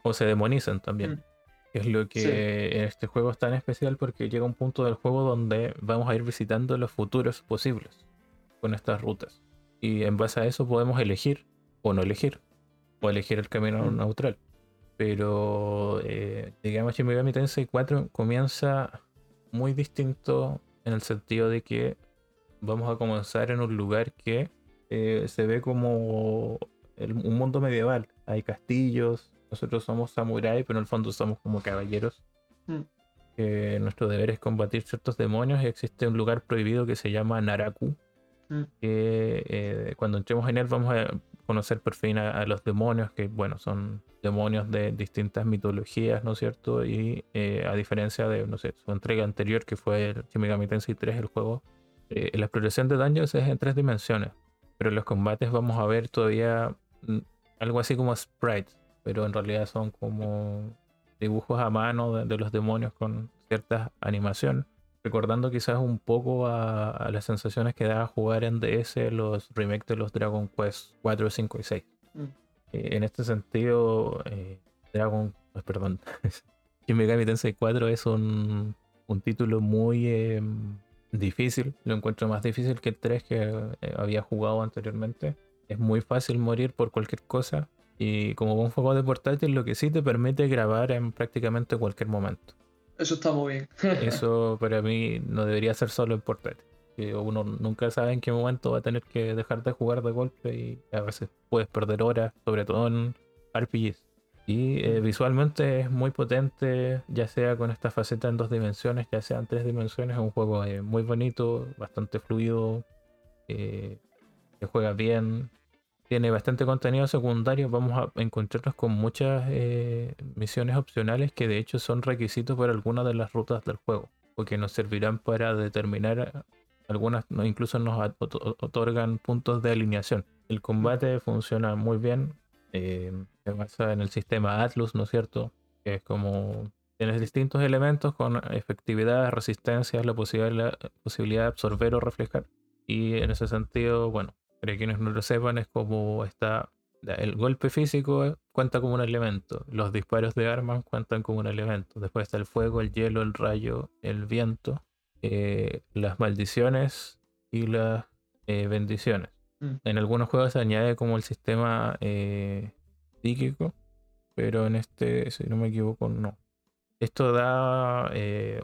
O se demonizan también. Mm. Es lo que en este juego es tan especial porque llega un punto del juego donde vamos a ir visitando los futuros posibles con estas rutas. Y en base a eso podemos elegir o no elegir, o elegir el camino mm. neutral. Pero eh, digamos Shin Megami Tensei 4 comienza muy distinto en el sentido de que vamos a comenzar en un lugar que eh, se ve como un mundo medieval. Hay castillos, nosotros somos samuráis, pero en el fondo somos como caballeros. Mm. nuestro deber es combatir ciertos demonios y existe un lugar prohibido que se llama Naraku. Mm. Que eh, cuando entremos en él vamos a conocer por fin a, los demonios, que bueno, son demonios de distintas mitologías, ¿no es cierto? Y eh, a diferencia de, no sé, su entrega anterior, que fue el Shin Megami 3, el juego, eh, la exploración de daños es en tres dimensiones, pero en los combates vamos a ver todavía mm, algo así como sprites, pero en realidad son como dibujos a mano de, los demonios con ciertas animaciones. Recordando quizás un poco a, las sensaciones que da jugar en DS los remakes de los Dragon Quest 4, 5 y 6. Mm. Eh, en este sentido, eh, Dragon, perdón, Shin Megami Tensei 4 es un, un título muy em, difícil. Lo encuentro más difícil que el 3 que eh, había jugado anteriormente. Es muy fácil morir por cualquier cosa. Y como un juego de portátil, lo que sí te permite grabar en prácticamente cualquier momento. Eso está muy bien. Eso para mí no debería ser solo en portátil. Uno nunca sabe en qué momento va a tener que dejar de jugar de golpe y a veces puedes perder horas, sobre todo en RPGs. Y eh, visualmente es muy potente, ya sea con esta faceta en dos dimensiones, ya sea en tres dimensiones. Es un juego eh, muy bonito, bastante fluido, eh, que juega bien, tiene bastante contenido secundario. Vamos a encontrarnos con muchas eh, misiones opcionales que de hecho son requisitos para algunas de las rutas del juego, porque nos servirán para determinar algunas, incluso nos otorgan puntos de alineación. El combate funciona muy bien, eh, se basa en el sistema Atlus, ¿no es cierto? Que es como tienes distintos elementos con efectividad, resistencia, la posibilidad, la posibilidad de absorber o reflejar. Y en ese sentido, bueno, para quienes no lo sepan, es como está. El golpe físico cuenta como un elemento. Los disparos de armas cuentan como un elemento. Después está el fuego, el hielo, el rayo, el viento, eh, las maldiciones y las eh, bendiciones. Mm. En algunos juegos se añade como el sistema eh, psíquico, pero en este, si no me equivoco, no. Esto da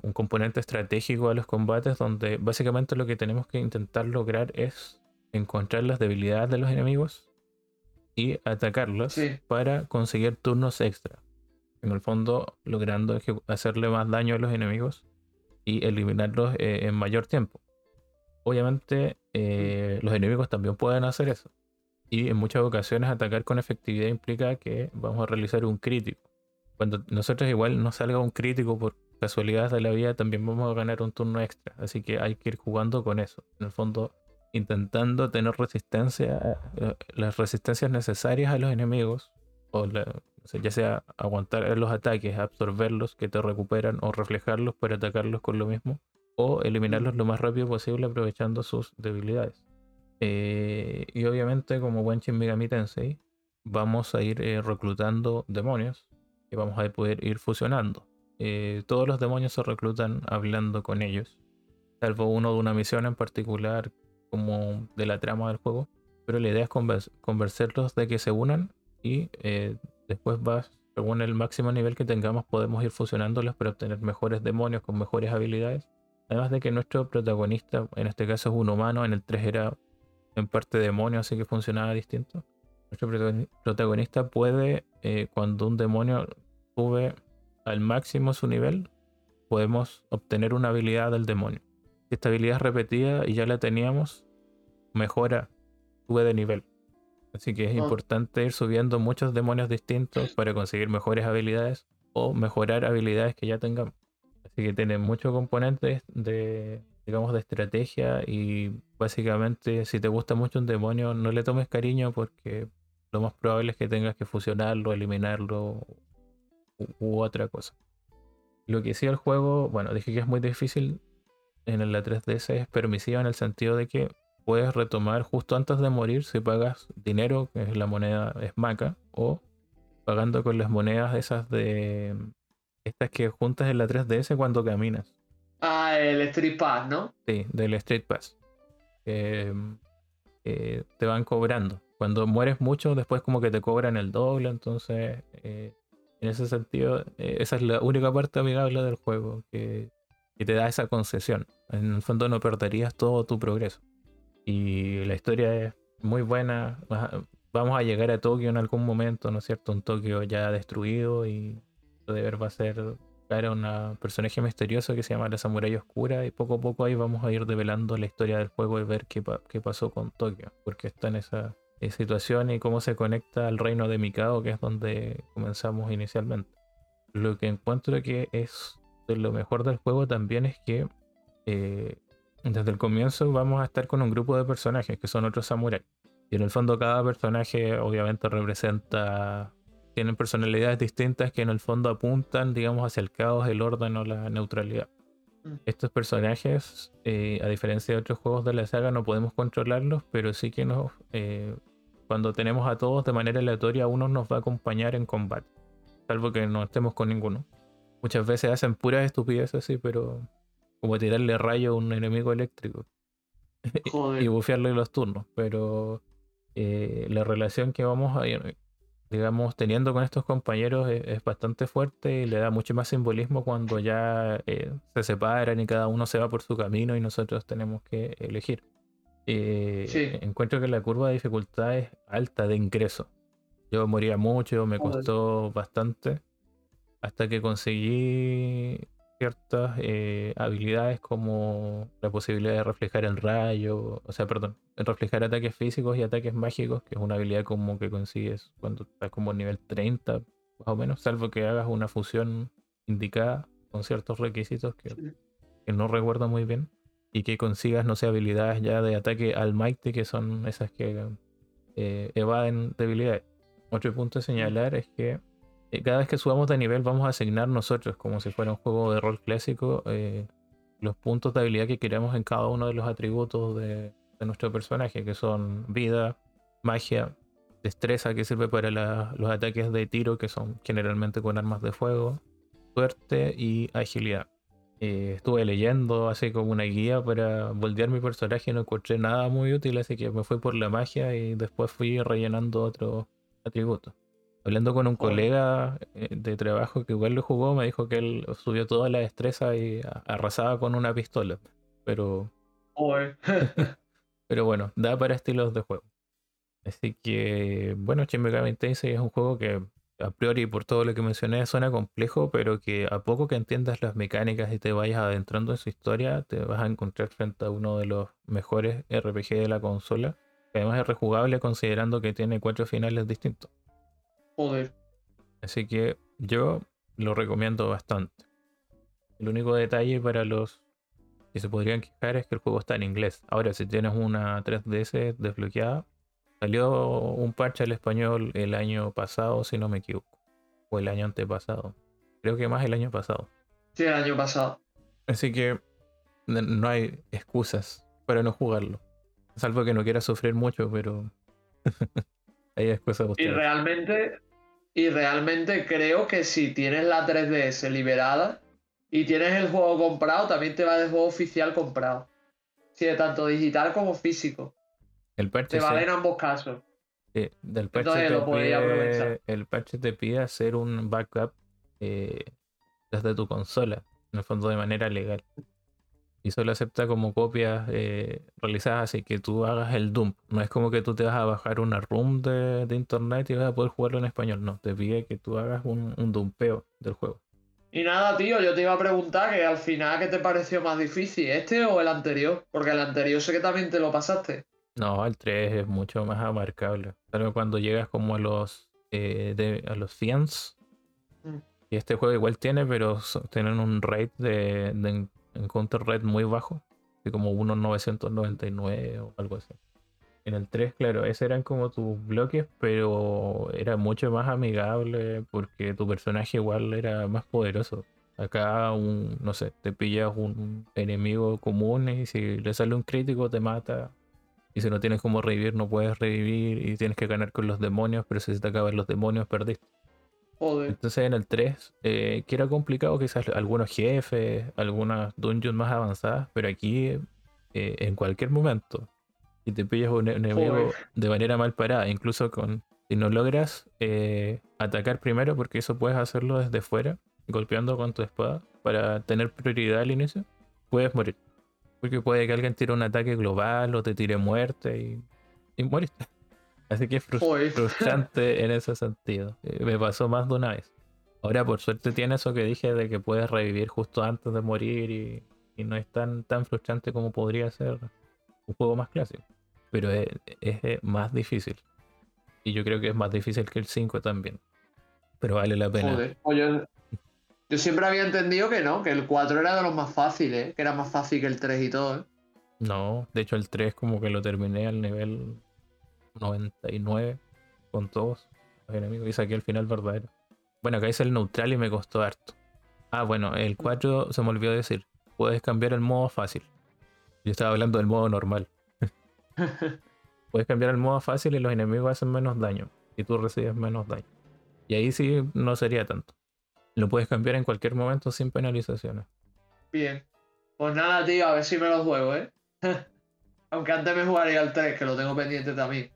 un componente estratégico a los combates donde básicamente lo que tenemos que intentar lograr es encontrar las debilidades de los enemigos y atacarlos para conseguir turnos extra. En el fondo, logrando hacerle más daño a los enemigos y eliminarlos eh, en mayor tiempo. Obviamente, eh, los enemigos también pueden hacer eso. Y en muchas ocasiones atacar con efectividad implica que vamos a realizar un crítico. Cuando nosotros igual nos salga un crítico por casualidad de la vida, también vamos a ganar un turno extra. Así que hay que ir jugando con eso. En el fondo, intentando tener resistencia, eh, las resistencias necesarias a los enemigos, o ya sea aguantar los ataques, absorberlos que te recuperan o reflejarlos para atacarlos con lo mismo, o eliminarlos lo más rápido posible aprovechando sus debilidades. Eh, y obviamente como buen Shin Megami Tensei vamos a ir eh, reclutando demonios y vamos a poder ir fusionando. todos los demonios se reclutan hablando con ellos, salvo uno de una misión en particular como de la trama del juego, pero la idea es convencerlos de que se unan y eh, después vas, según el máximo nivel que tengamos, podemos ir fusionándolos para obtener mejores demonios con mejores habilidades. Además de que nuestro protagonista, en este caso es un humano, en el 3 era en parte demonio, así que funcionaba distinto. Nuestro protagonista puede, eh, cuando un demonio sube al máximo su nivel, podemos obtener una habilidad del demonio. Si esta habilidad es repetida y ya la teníamos, mejora, sube de nivel. Así que es ah. importante ir subiendo muchos demonios distintos para conseguir mejores habilidades o mejorar habilidades que ya tengamos. Así que tiene muchos componentes de, digamos, de estrategia y básicamente si te gusta mucho un demonio no le tomes cariño porque lo más probable es que tengas que fusionarlo, eliminarlo u otra cosa. Lo que sí el juego, bueno, dije que es muy difícil, en la 3DS es permisiva en el sentido de que puedes retomar justo antes de morir si pagas dinero, que es la moneda esmaca, o pagando con las monedas esas de estas que juntas en la 3DS cuando caminas. Ah, el Street Pass, ¿no? Sí, del Street Pass. te van cobrando. Cuando mueres mucho, después como que te cobran el doble, entonces eh, en ese sentido, eh, esa es la única parte amigable del juego, que y te da esa concesión. En el fondo no perderías todo tu progreso. Y la historia es muy buena. Vamos a llegar a Tokio en algún momento, ¿no es cierto? Un Tokio ya destruido y de ver va a ser cara un personaje misterioso que se llama la Samurai Oscura y poco a poco ahí vamos a ir develando la historia del juego y ver qué, qué pasó con Tokio, porque está en esa, situación y cómo se conecta al reino de Mikado, que es donde comenzamos inicialmente. Lo que encuentro que es lo mejor del juego también es que eh, desde el comienzo vamos a estar con un grupo de personajes que son otros samuráis. Y en el fondo cada personaje obviamente representa, tienen personalidades distintas que en el fondo apuntan, digamos, hacia el caos, el orden o la neutralidad. Mm. Estos personajes, eh, a diferencia de otros juegos de la saga, no podemos controlarlos, pero sí que nos, eh, cuando tenemos a todos de manera aleatoria, uno nos va a acompañar en combate, salvo que no estemos con ninguno. Muchas veces hacen puras estupideces así, pero como tirarle rayo a un enemigo eléctrico y bufearle los turnos. Pero eh, la relación que vamos a digamos, teniendo con estos compañeros es, bastante fuerte y le da mucho más simbolismo cuando ya eh, se separan y cada uno se va por su camino y nosotros tenemos que elegir. Eh, encuentro que la curva de dificultad es alta de ingreso. Yo moría mucho, me costó bastante hasta que conseguí ciertas eh, habilidades como la posibilidad de reflejar el rayo, o sea, perdón, reflejar ataques físicos y ataques mágicos, que es una habilidad como que consigues cuando estás como nivel 30, más o menos, salvo que hagas una fusión indicada con ciertos requisitos que, no recuerdo muy bien, y que consigas, no sé, habilidades ya de ataque al mighty, que son esas que eh, evaden debilidades. Otro punto a señalar es que cada vez que subamos de nivel vamos a asignar nosotros, como si fuera un juego de rol clásico, eh, los puntos de habilidad que queremos en cada uno de los atributos de, nuestro personaje, que son vida, magia, destreza, que sirve para los ataques de tiro, que son generalmente con armas de fuego, suerte y agilidad. Eh, estuve leyendo así como una guía para voltear mi personaje y no encontré nada muy útil, así que me fui por la magia y después fui rellenando otros atributos. Hablando con un colega eh, de trabajo que igual lo jugó, me dijo que él subió toda la destreza y arrasaba con una pistola. Pero. pero bueno, da para estilos de juego. Así que, bueno, Shin Megami Tensei es un juego que a priori por todo lo que mencioné suena complejo, pero que a poco que entiendas las mecánicas y te vayas adentrando en su historia, te vas a encontrar frente a uno de los mejores RPG de la consola, que además es rejugable considerando que tiene cuatro finales distintos. Joder. Así que yo lo recomiendo bastante. El único detalle para los que se podrían quejar es que el juego está en inglés. Ahora, si tienes una 3DS desbloqueada, salió un parche al español el año pasado, si no me equivoco. O el año antepasado. Creo que más el año pasado. Sí, el año pasado. Así que no hay excusas para no jugarlo. Salvo que no quiera sufrir mucho, pero hay excusas. Y realmente, y realmente creo que si tienes la 3DS liberada y tienes el juego comprado, también te va el juego oficial comprado. Sí, de tanto digital como físico. El parche te vale en ambos casos. Sí, del parche te pide, el parche te pide hacer un backup eh, desde tu consola, en el fondo de manera legal y solo acepta como copias eh, realizadas así que tú hagas el dump. No es como que tú te vas a bajar una room de, internet y vas a poder jugarlo en español. No, te pide que tú hagas un, un dumpeo del juego. Y nada, tío, yo te iba a preguntar que al final, ¿qué te pareció más difícil? ¿Este o el anterior? Porque el anterior sé que también te lo pasaste. No, el 3 es mucho más abarcable. Pero cuando llegas como a los eh, a los fians. Mm. Y este juego igual tiene, pero tienen un rate de, de Counter red muy bajo, de como unos 999 o algo así. En el 3, claro, esos eran como tus bloques, pero era mucho más amigable porque tu personaje igual era más poderoso. Acá, un, no sé, te pillas un enemigo común y si le sale un crítico te mata. Y si no tienes como revivir, no puedes revivir y tienes que ganar con los demonios, pero si se te acaban los demonios, perdiste. Entonces en el 3, eh, que era complicado, quizás algunos jefes, algunas dungeons más avanzadas, pero aquí eh, en cualquier momento, si te pillas un enemigo de manera mal parada, incluso con si no logras eh, atacar primero, porque eso puedes hacerlo desde fuera, golpeando con tu espada, para tener prioridad al inicio, puedes morir. Porque puede que alguien tire un ataque global o te tire muerte y, y moriste. Así que es frustrante en ese sentido. Eh, me pasó más de una vez. Ahora, por suerte, tiene eso que dije de que puedes revivir justo antes de morir y, no es tan, tan frustrante como podría ser un juego más clásico. Pero es, más difícil. Y yo creo que es más difícil que el 5 también. Pero vale la pena. Joder. yo siempre había entendido que no, que el 4 era de los más fáciles, que era más fácil que el 3 y todo. ¿eh? No, de hecho el 3 como que lo terminé al nivel 99 con todos los enemigos y saqué el final verdadero. Bueno, acá hice el neutral y me costó harto. Ah, bueno, el 4 se me olvidó decir. Puedes cambiar el modo fácil. Yo estaba hablando del modo normal. Puedes cambiar el modo fácil y los enemigos hacen menos daño. Y tú recibes menos daño. Y ahí sí no sería tanto. Lo puedes cambiar en cualquier momento sin penalizaciones. Bien. Pues nada, tío, a ver si me lo juego, ¿eh? Aunque antes me jugaría al 3, que lo tengo pendiente también.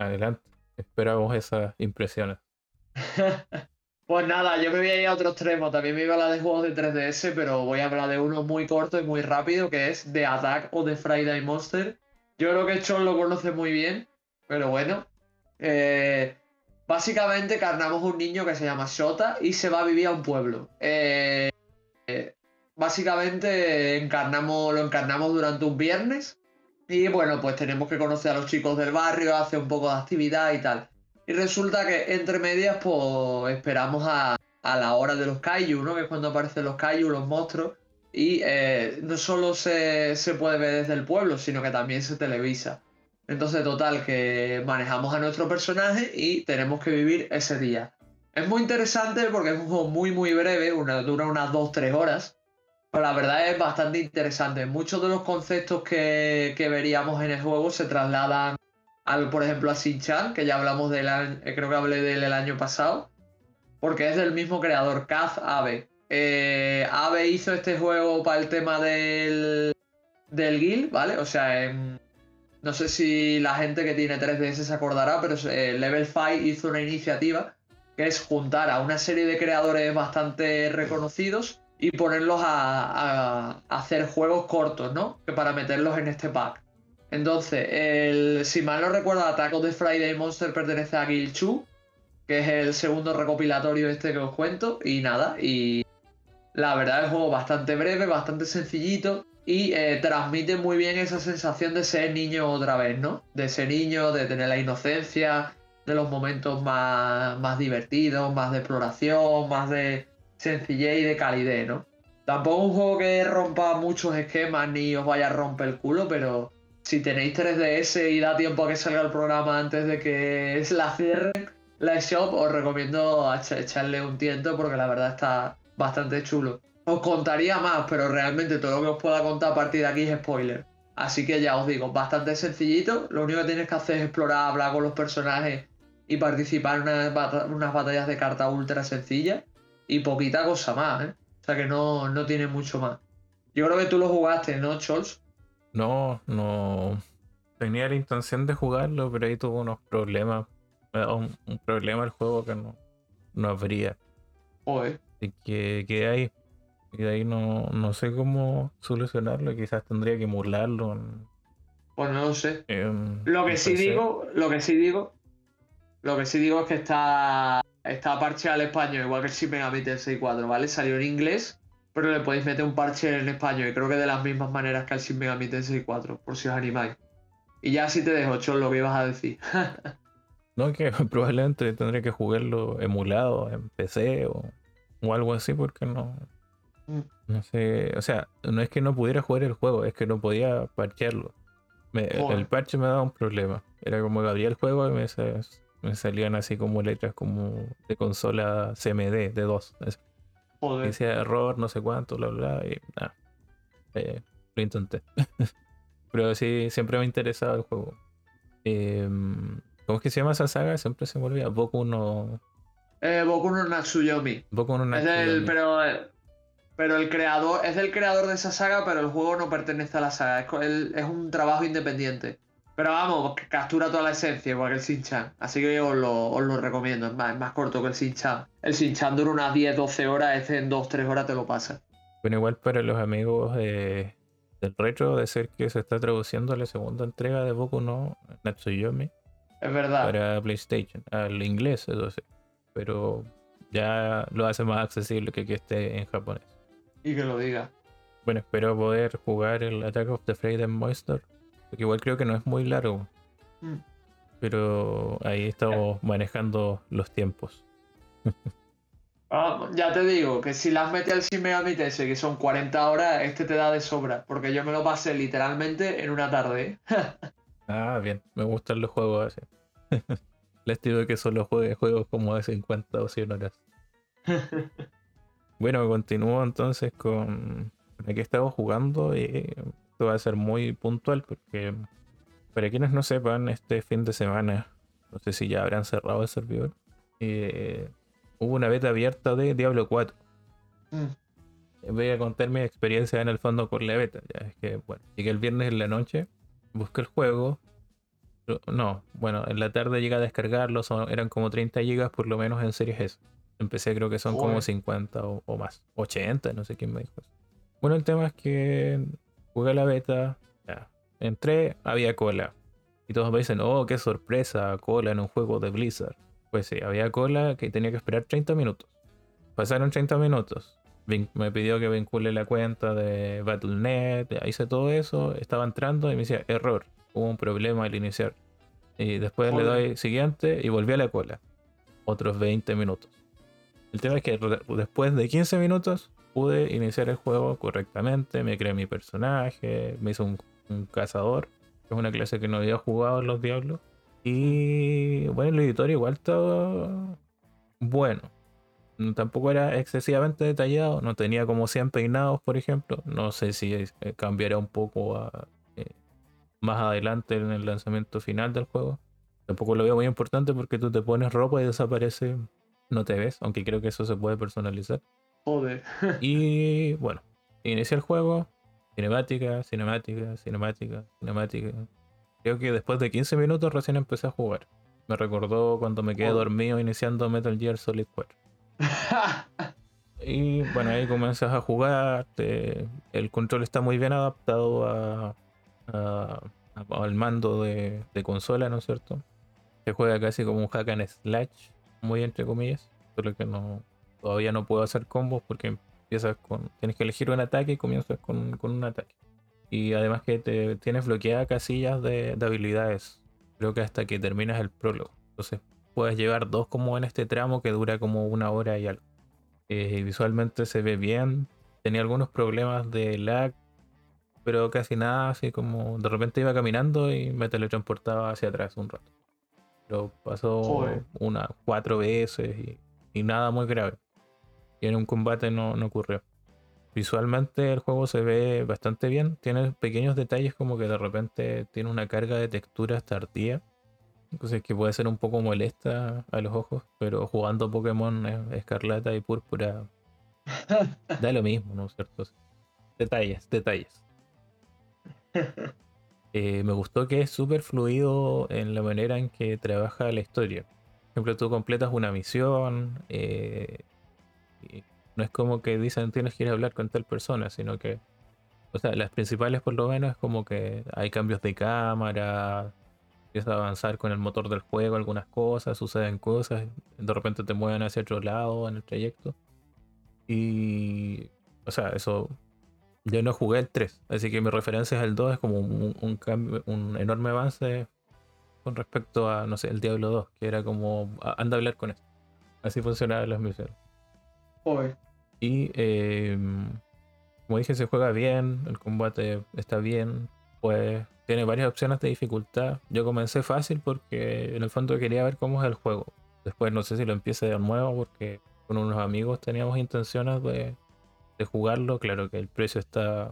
Adelante, esperamos esas impresiones. pues nada, yo me voy a ir a otro extremo. También me iba a hablar de juegos de 3DS, pero voy a hablar de uno muy corto y muy rápido, que es The Attack o The Friday Monster. Yo creo que Chon lo conoce muy bien, pero bueno. Eh, básicamente carnamos un niño que se llama Shota y se va a vivir a un pueblo. Eh, eh, básicamente encarnamos, lo encarnamos durante un viernes y bueno, pues tenemos que conocer a los chicos del barrio, hacer un poco de actividad y tal. Y resulta que entre medias, pues esperamos a, la hora de los kaiju, ¿no? Que es cuando aparecen los kaiju, los monstruos. Y eh, no solo se, puede ver desde el pueblo, sino que también se televisa. Entonces, total, que manejamos a nuestro personaje y tenemos que vivir ese día. Es muy interesante porque es un juego muy, muy breve, una, dura unas 2-3 horas. Pues la verdad es bastante interesante. Muchos de los conceptos que, veríamos en el juego se trasladan, al, por ejemplo, a Shin-Chan, que ya hablamos de él, eh, creo que hablé de él el año pasado, porque es del mismo creador, Kaz Abe. Eh, Abe hizo este juego para el tema del, del guild, ¿vale? O sea, no sé si la gente que tiene 3DS se acordará, pero eh, Level 5 hizo una iniciativa que es juntar a una serie de creadores bastante reconocidos y ponerlos a, hacer juegos cortos, ¿no? Que para meterlos en este pack. Entonces, el, si mal no recuerdo, Attack of the Friday Monster pertenece a Chu, que es el segundo recopilatorio este que os cuento. Y nada, y la verdad es un juego bastante breve, bastante sencillito y eh, transmite muy bien esa sensación de ser niño otra vez, ¿no? De ser niño, de tener la inocencia, de los momentos más, más divertidos, más de exploración, más de sencillez y de calidez, ¿no? Tampoco un juego que rompa muchos esquemas ni os vaya a romper el culo, pero si tenéis 3DS y da tiempo a que salga el programa antes de que la cierren, la shop, os recomiendo echarle un tiento porque la verdad está bastante chulo. Os contaría más, pero realmente todo lo que os pueda contar a partir de aquí es spoiler. Así que ya os digo, bastante sencillito. Lo único que tienes que hacer es explorar, hablar con los personajes y participar en unas, batallas de carta ultra sencillas. Y poquita cosa más, ¿eh? O sea que no, no tiene mucho más. Yo creo que tú lo jugaste, ¿no, Chols? No, no. Tenía la intención de jugarlo, pero ahí tuvo unos problemas. Un, un problema el juego que no, no habría. Joder. Así que quedé ahí. Y de ahí no, no sé cómo solucionarlo. Quizás tendría que emularlo. pues no lo sé. lo que sí digo, lo que sí digo, lo que sí digo es que está, está parcheado al español, igual que el Shin Megami Tensei 4, ¿vale? Salió en inglés, pero le podéis meter un parche en español. Y creo que de las mismas maneras que el Shin Megami Tensei 4, por si os animáis. Y ya si te dejo, Chol, lo que ibas a decir. no, que probablemente tendría que jugarlo emulado en PC o, o algo así, porque no, Mm. No sé, o sea, no es que no pudiera jugar el juego, es que no podía parchearlo. el parche me daba un problema. Era como que abría el juego y me, me salían así como letras como de consola CMD de 2. Decía error, no sé cuánto, bla, bla, y nada. Eh, lo intenté. Pero sí, siempre me ha interesado el juego. Em, ¿Cómo es que se llama esa saga? Siempre se me olvida. Boku no. Eh, Boku no Natsuyomi. Boku no Natsuyomi. Es el, pero eh, pero el creador, es el creador de esa saga, pero el juego no pertenece a la saga. Es, un trabajo independiente. Pero vamos, captura toda la esencia, igual que el Shin-Chan. Así que os lo, recomiendo. Es más, más corto que el Shin-Chan. El Shin-Chan dura unas 10-12 horas, este en 2-3 horas te lo pasa. Bueno, igual para los amigos del retro, de ser que se está traduciendo la segunda entrega de Boku no Natsuyomi. Es verdad. Para PlayStation, al inglés, eso sí. Pero ya lo hace más accesible que que esté en japonés. Y que lo diga. Bueno, espero poder jugar el Attack of the Frozen Monster. Porque igual creo que no es muy largo. Mm. Pero ahí estamos manejando los tiempos. Ah, ya te digo que si las metes al Shin Megami que son 40 horas, este te da de sobra. Porque yo me lo pasé literalmente en una tarde. ah, bien. Me gustan los juegos así. Les digo que solo juegue juegos como de 50 o 100 horas. Bueno, continúo entonces con, con que estamos jugando y esto va a ser muy puntual porque para quienes no sepan, este fin de semana, no sé si ya habrán cerrado el servidor, eh, hubo una beta abierta de Diablo 4. Mm. Voy a contar mi experiencia en el fondo con la beta. Ya es que, bueno, llegué el viernes en la noche, busqué el juego. No, bueno, en la tarde llegué a descargarlo, eran como 30 GB por lo menos en Series S. Empecé creo que son como 50 o, más. 80, no sé quién me dijo eso. Bueno, el tema es que jugué la beta, ya, entré, había cola. Y todos me dicen, oh, qué sorpresa, cola en un juego de Blizzard. Pues sí, había cola que tenía que esperar 30 minutos. Pasaron 30 minutos. Me pidió que vincule la cuenta de Battle.net, hice todo eso, estaba entrando y me decía, error, hubo un problema al iniciar. Y después le doy siguiente y volví a la cola. Otros 20 minutos. El tema es que después de 15 minutos pude iniciar el juego correctamente, me creé mi personaje, me hizo un, cazador, que es una clase que no había jugado en los Diablos. Y bueno, el editor igual estaba bueno. Tampoco era excesivamente detallado, no tenía como 100 peinados, por ejemplo. No sé si eh, cambiará un poco eh, más adelante en el lanzamiento final del juego. Tampoco lo veo muy importante porque tú te pones ropa y desaparece no te ves, aunque creo que eso se puede personalizar. Joder. y bueno, inicia el juego, cinemática, cinemática, cinemática, cinemática. Creo que después de 15 minutos recién empecé a jugar. Me recordó cuando me quedé dormido iniciando Metal Gear Solid 4. y bueno, ahí comienzas a jugar. el control está muy bien adaptado a, al mando de, de, consola, ¿no es cierto? Se juega casi como un hack and slash muy entre comillas, solo que no todavía no puedo hacer combos porque empiezas con tienes que elegir un ataque y comienzas con, un ataque. Y además que te tienes bloqueadas casillas de, habilidades, creo que hasta que terminas el prólogo. Entonces puedes llevar dos como en este tramo que dura como una hora y algo. Eh, visualmente se ve bien, tenía algunos problemas de lag, pero casi nada, así como de repente iba caminando y me teletransportaba hacia atrás un rato. Pero pasó unas cuatro veces y, nada muy grave. Y en un combate no, no ocurrió. Visualmente el juego se ve bastante bien. Tiene pequeños detalles como que de repente tiene una carga de texturas tardía. Entonces que puede ser un poco molesta a los ojos. Pero jugando Pokémon Escarlata y Púrpura da lo mismo, ¿no es cierto? Detalles, detalles. Eh, me gustó que es súper fluido en la manera en que trabaja la historia. Por ejemplo, tú completas una misión. Eh, no es como que dicen tienes que ir a hablar con tal persona, sino que, o sea, las principales por lo menos es como que hay cambios de cámara, empieza a avanzar con el motor del juego algunas cosas, suceden cosas, de repente te mueven hacia otro lado en el trayecto. Y, o sea, eso, yo no jugué el 3, así que mi referencia es el 2, es como un, cambio, un enorme avance con respecto a, no sé, el Diablo 2, que era como, anda a hablar con esto. Así funcionaban las misiones. Y em, como dije, se juega bien, el combate está bien, pues tiene varias opciones de dificultad. Yo comencé fácil porque en el fondo quería ver cómo es el juego. Después no sé si lo empiece de nuevo porque con unos amigos teníamos intenciones de, jugarlo. Claro que el precio está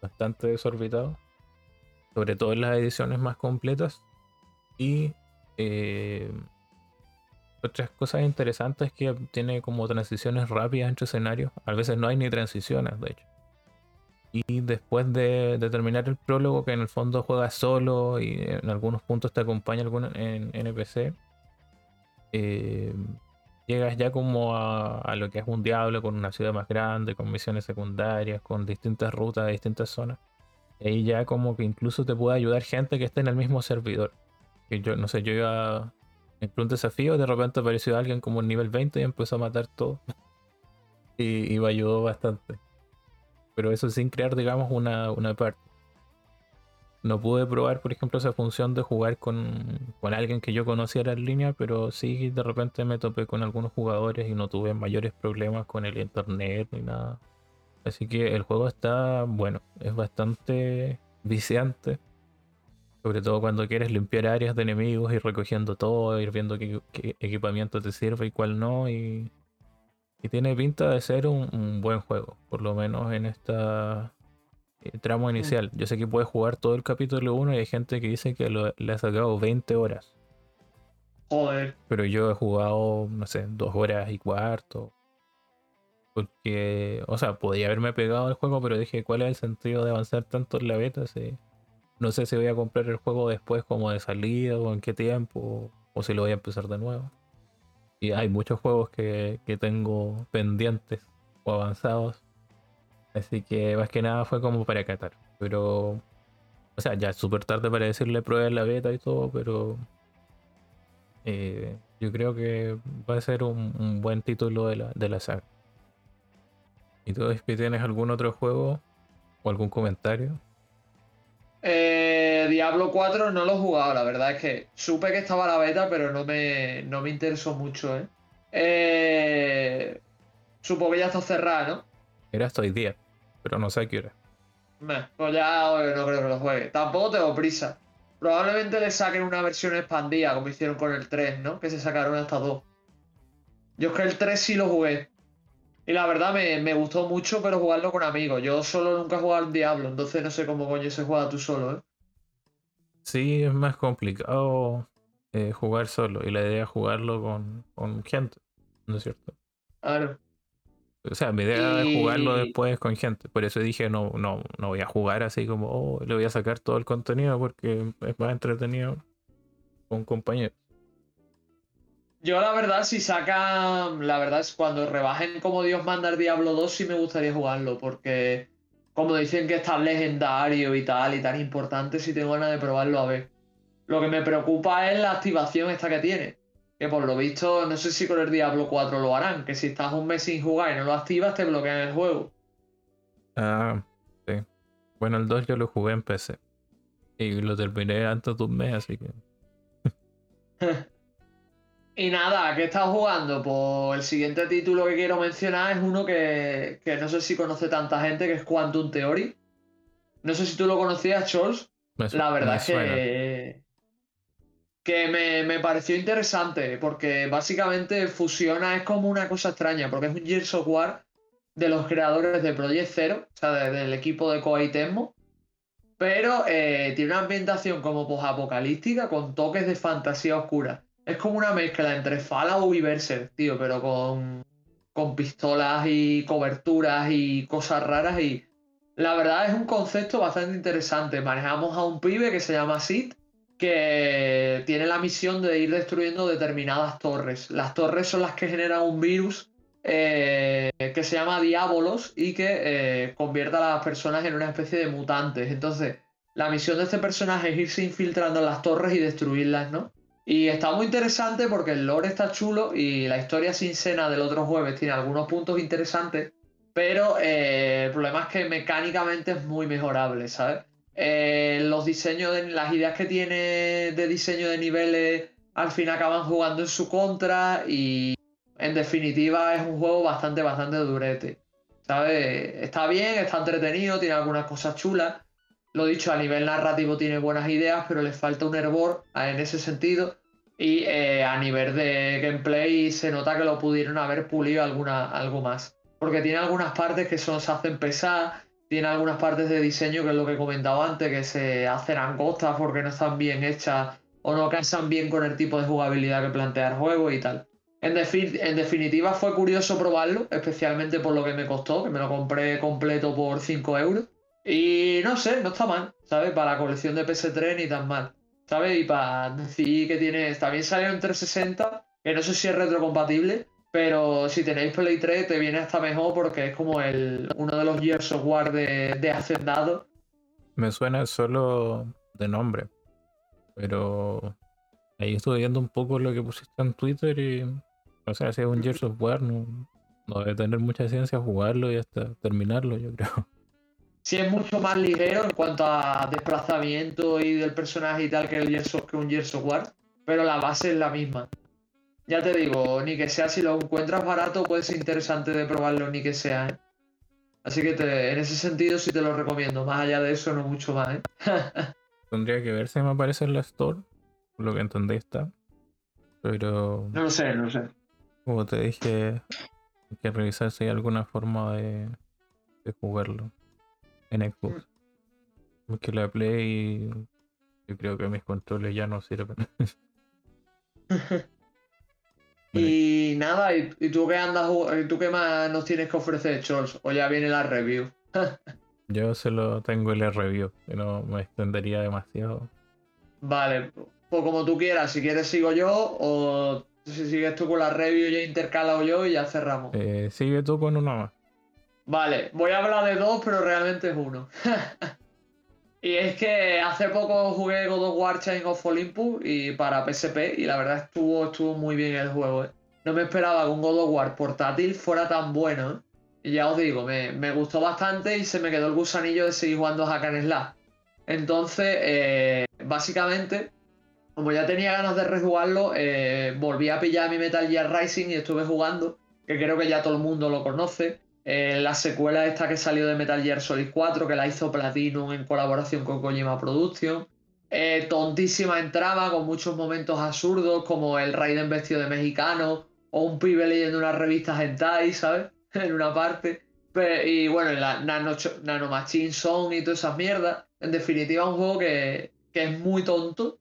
bastante desorbitado, sobre todo en las ediciones más completas. Y eh, otras cosas interesantes es que tiene como transiciones rápidas entre escenarios. A veces no hay ni transiciones, de hecho. Y después de, terminar el prólogo, que en el fondo juegas solo y en algunos puntos te acompaña algún en NPC, eh, llegas ya como a, lo que es un diablo con una ciudad más grande, con misiones secundarias, con distintas rutas de distintas zonas. Y ahí ya como que incluso te puede ayudar gente que esté en el mismo servidor. Yo, no sé, yo iba en un desafío, de repente apareció alguien como en nivel 20 y empezó a matar todo. y, me ayudó bastante. Pero eso sin crear, digamos, una, una parte. No pude probar, por ejemplo, esa función de jugar con, con, alguien que yo conociera en línea, pero sí de repente me topé con algunos jugadores y no tuve mayores problemas con el internet ni nada. Así que el juego está bueno, es bastante viciante. Sobre todo cuando quieres limpiar áreas de enemigos, y recogiendo todo, ir viendo qué, equipamiento te sirve y cuál no. Y, tiene pinta de ser un, buen juego, por lo menos en esta eh, tramo inicial. Yo sé que puedes jugar todo el capítulo 1 y hay gente que dice que le ha sacado 20 horas. Joder. Pero yo he jugado, no sé, dos horas y cuarto. Porque, o sea, podría haberme pegado el juego, pero dije, ¿cuál es el sentido de avanzar tanto en la beta? Si no sé si voy a comprar el juego después como de salida o en qué tiempo, o si lo voy a empezar de nuevo. Y hay muchos juegos que, tengo pendientes o avanzados. Así que más que nada fue como para catar. Pero, o sea, ya es súper tarde para decirle prueba la beta y todo, pero eh, yo creo que va a ser un, buen título de la, de la saga. ¿Y tú, tienes algún otro juego o algún comentario? Eh, Diablo 4 no lo he jugado, la verdad es que supe que estaba la beta, pero no me, no me interesó mucho, ¿eh? eh supongo que ya está cerrada, ¿no? Era hasta hoy día, pero no sé a qué hora. pues ya no creo que lo juegue. Tampoco tengo prisa. Probablemente le saquen una versión expandida, como hicieron con el 3, ¿no? Que se sacaron hasta dos. Yo es que el 3 sí lo jugué. Y la verdad me, gustó mucho, pero jugarlo con amigos. Yo solo nunca he jugado al Diablo, entonces no sé cómo coño se juega tú solo, ¿eh? Sí, es más complicado eh, jugar solo. Y la idea es jugarlo con, gente, ¿no es cierto? Claro. O sea, mi idea es jugarlo después con gente. Por eso dije, no, no, no voy a jugar así como, oh, le voy a sacar todo el contenido porque es más entretenido con compañeros. Yo la verdad, si sacan, la verdad es cuando rebajen como Dios manda el Diablo 2, sí me gustaría jugarlo, porque como dicen que es tan legendario y tal, y tan importante, sí tengo ganas de probarlo a ver. Lo que me preocupa es la activación esta que tiene. Que por lo visto, no sé si con el Diablo 4 lo harán, que si estás un mes sin jugar y no lo activas, te bloquean el juego. Ah, sí. Bueno, el 2 yo lo jugué en PC. Y lo terminé antes de un mes, así que. Y nada, ¿qué estado jugando? Pues el siguiente título que quiero mencionar es uno que, que no sé si conoce tanta gente, que es Quantum Theory. No sé si tú lo conocías, Charles. La verdad es que, que me, me, pareció interesante, porque básicamente fusiona, es como una cosa extraña, porque es un Gears of War de los creadores de Project Zero, o sea, del equipo de Koei Tecmo, pero eh, tiene una ambientación como posapocalíptica con toques de fantasía oscura. Es como una mezcla entre Fallout y Berserk, tío, pero con, con pistolas y coberturas y cosas raras y la verdad es un concepto bastante interesante. Manejamos a un pibe que se llama Sid, que tiene la misión de ir destruyendo determinadas torres. Las torres son las que generan un virus eh, que se llama Diabolos y que eh, convierte a las personas en una especie de mutantes. Entonces, la misión de este personaje es irse infiltrando en las torres y destruirlas, ¿no? Y está muy interesante porque el lore está chulo y la historia sin cena del otro jueves tiene algunos puntos interesantes, pero eh, el problema es que mecánicamente es muy mejorable, ¿sabes? los diseños, de, las ideas que tiene de diseño de niveles al fin acaban jugando en su contra y en definitiva es un juego bastante, bastante durete. ¿Sabes? Está bien, está entretenido, tiene algunas cosas chulas. Lo dicho, a nivel narrativo tiene buenas ideas, pero le falta un hervor en ese sentido. Y eh, a nivel de gameplay se nota que lo pudieron haber pulido alguna, algo más. Porque tiene algunas partes que son, se hacen pesadas, tiene algunas partes de diseño, que es lo que he comentado antes, que se hacen angostas porque no están bien hechas o no casan bien con el tipo de jugabilidad que plantea el juego y tal. En, definitiva fue curioso probarlo, especialmente por lo que me costó, que me lo compré completo por 5 euros. Y no sé, no está mal, ¿sabes? Para la colección de PS3 ni tan mal, ¿sabes? Y para decir que tiene, también salió en 360, que no sé si es retrocompatible, pero si tenéis Play 3 te viene hasta mejor porque es como el, uno de los Gears of War de, de Hacendado. Me suena solo de nombre, pero ahí estuve viendo un poco lo que pusiste en Twitter y o sea, si es un Gears of War, no, debe tener mucha ciencia jugarlo y hasta terminarlo, yo creo. Sí, es mucho más ligero en cuanto a desplazamiento y del personaje y tal que, el Gears que un Gears of War, pero la base es la misma. Ya te digo, ni que sea si lo encuentras barato, puede ser interesante de probarlo, ni que sea, ¿eh? Así que en ese sentido sí te lo recomiendo. Más allá de eso, no mucho más, ¿eh? Tendría que ver si me aparece en la Store, por lo que entendí está. Pero. No lo sé, no lo sé. Como te dije, hay que revisar si hay alguna forma de, de jugarlo en Xbox. Porque la Play, yo creo que mis controles ya no sirven. y nada, ¿y, tú qué andas tú qué más nos tienes que ofrecer, Charles? O ya viene la review. yo solo tengo el review, que no me extendería demasiado. Vale, pues como tú quieras, si quieres sigo yo o si sigues tú con la review, ya intercalado yo y ya cerramos. Eh, sigue tú con uno más. Vale, voy a hablar de dos, pero realmente es uno. y es que hace poco jugué God of War Chain of Olympus y para PSP y la verdad estuvo, estuvo muy bien el juego. ¿eh? No me esperaba que un God of War portátil fuera tan bueno. ¿eh? Y ya os digo, me, me, gustó bastante y se me quedó el gusanillo de seguir jugando a Hack Slash. Entonces, eh, básicamente, como ya tenía ganas de rejugarlo, eh, volví a pillar mi Metal Gear Rising y estuve jugando, que creo que ya todo el mundo lo conoce. Eh, la secuela esta que salió de Metal Gear Solid 4, que la hizo Platinum en colaboración con Kojima Production. Eh, tontísima entrada, con muchos momentos absurdos, como el Raiden vestido de mexicano, o un pibe leyendo unas revistas hentai, ¿sabes? en una parte. y bueno, la Nano, Nano Machine Song y todas esas mierdas. En definitiva, un juego que, que es muy tonto,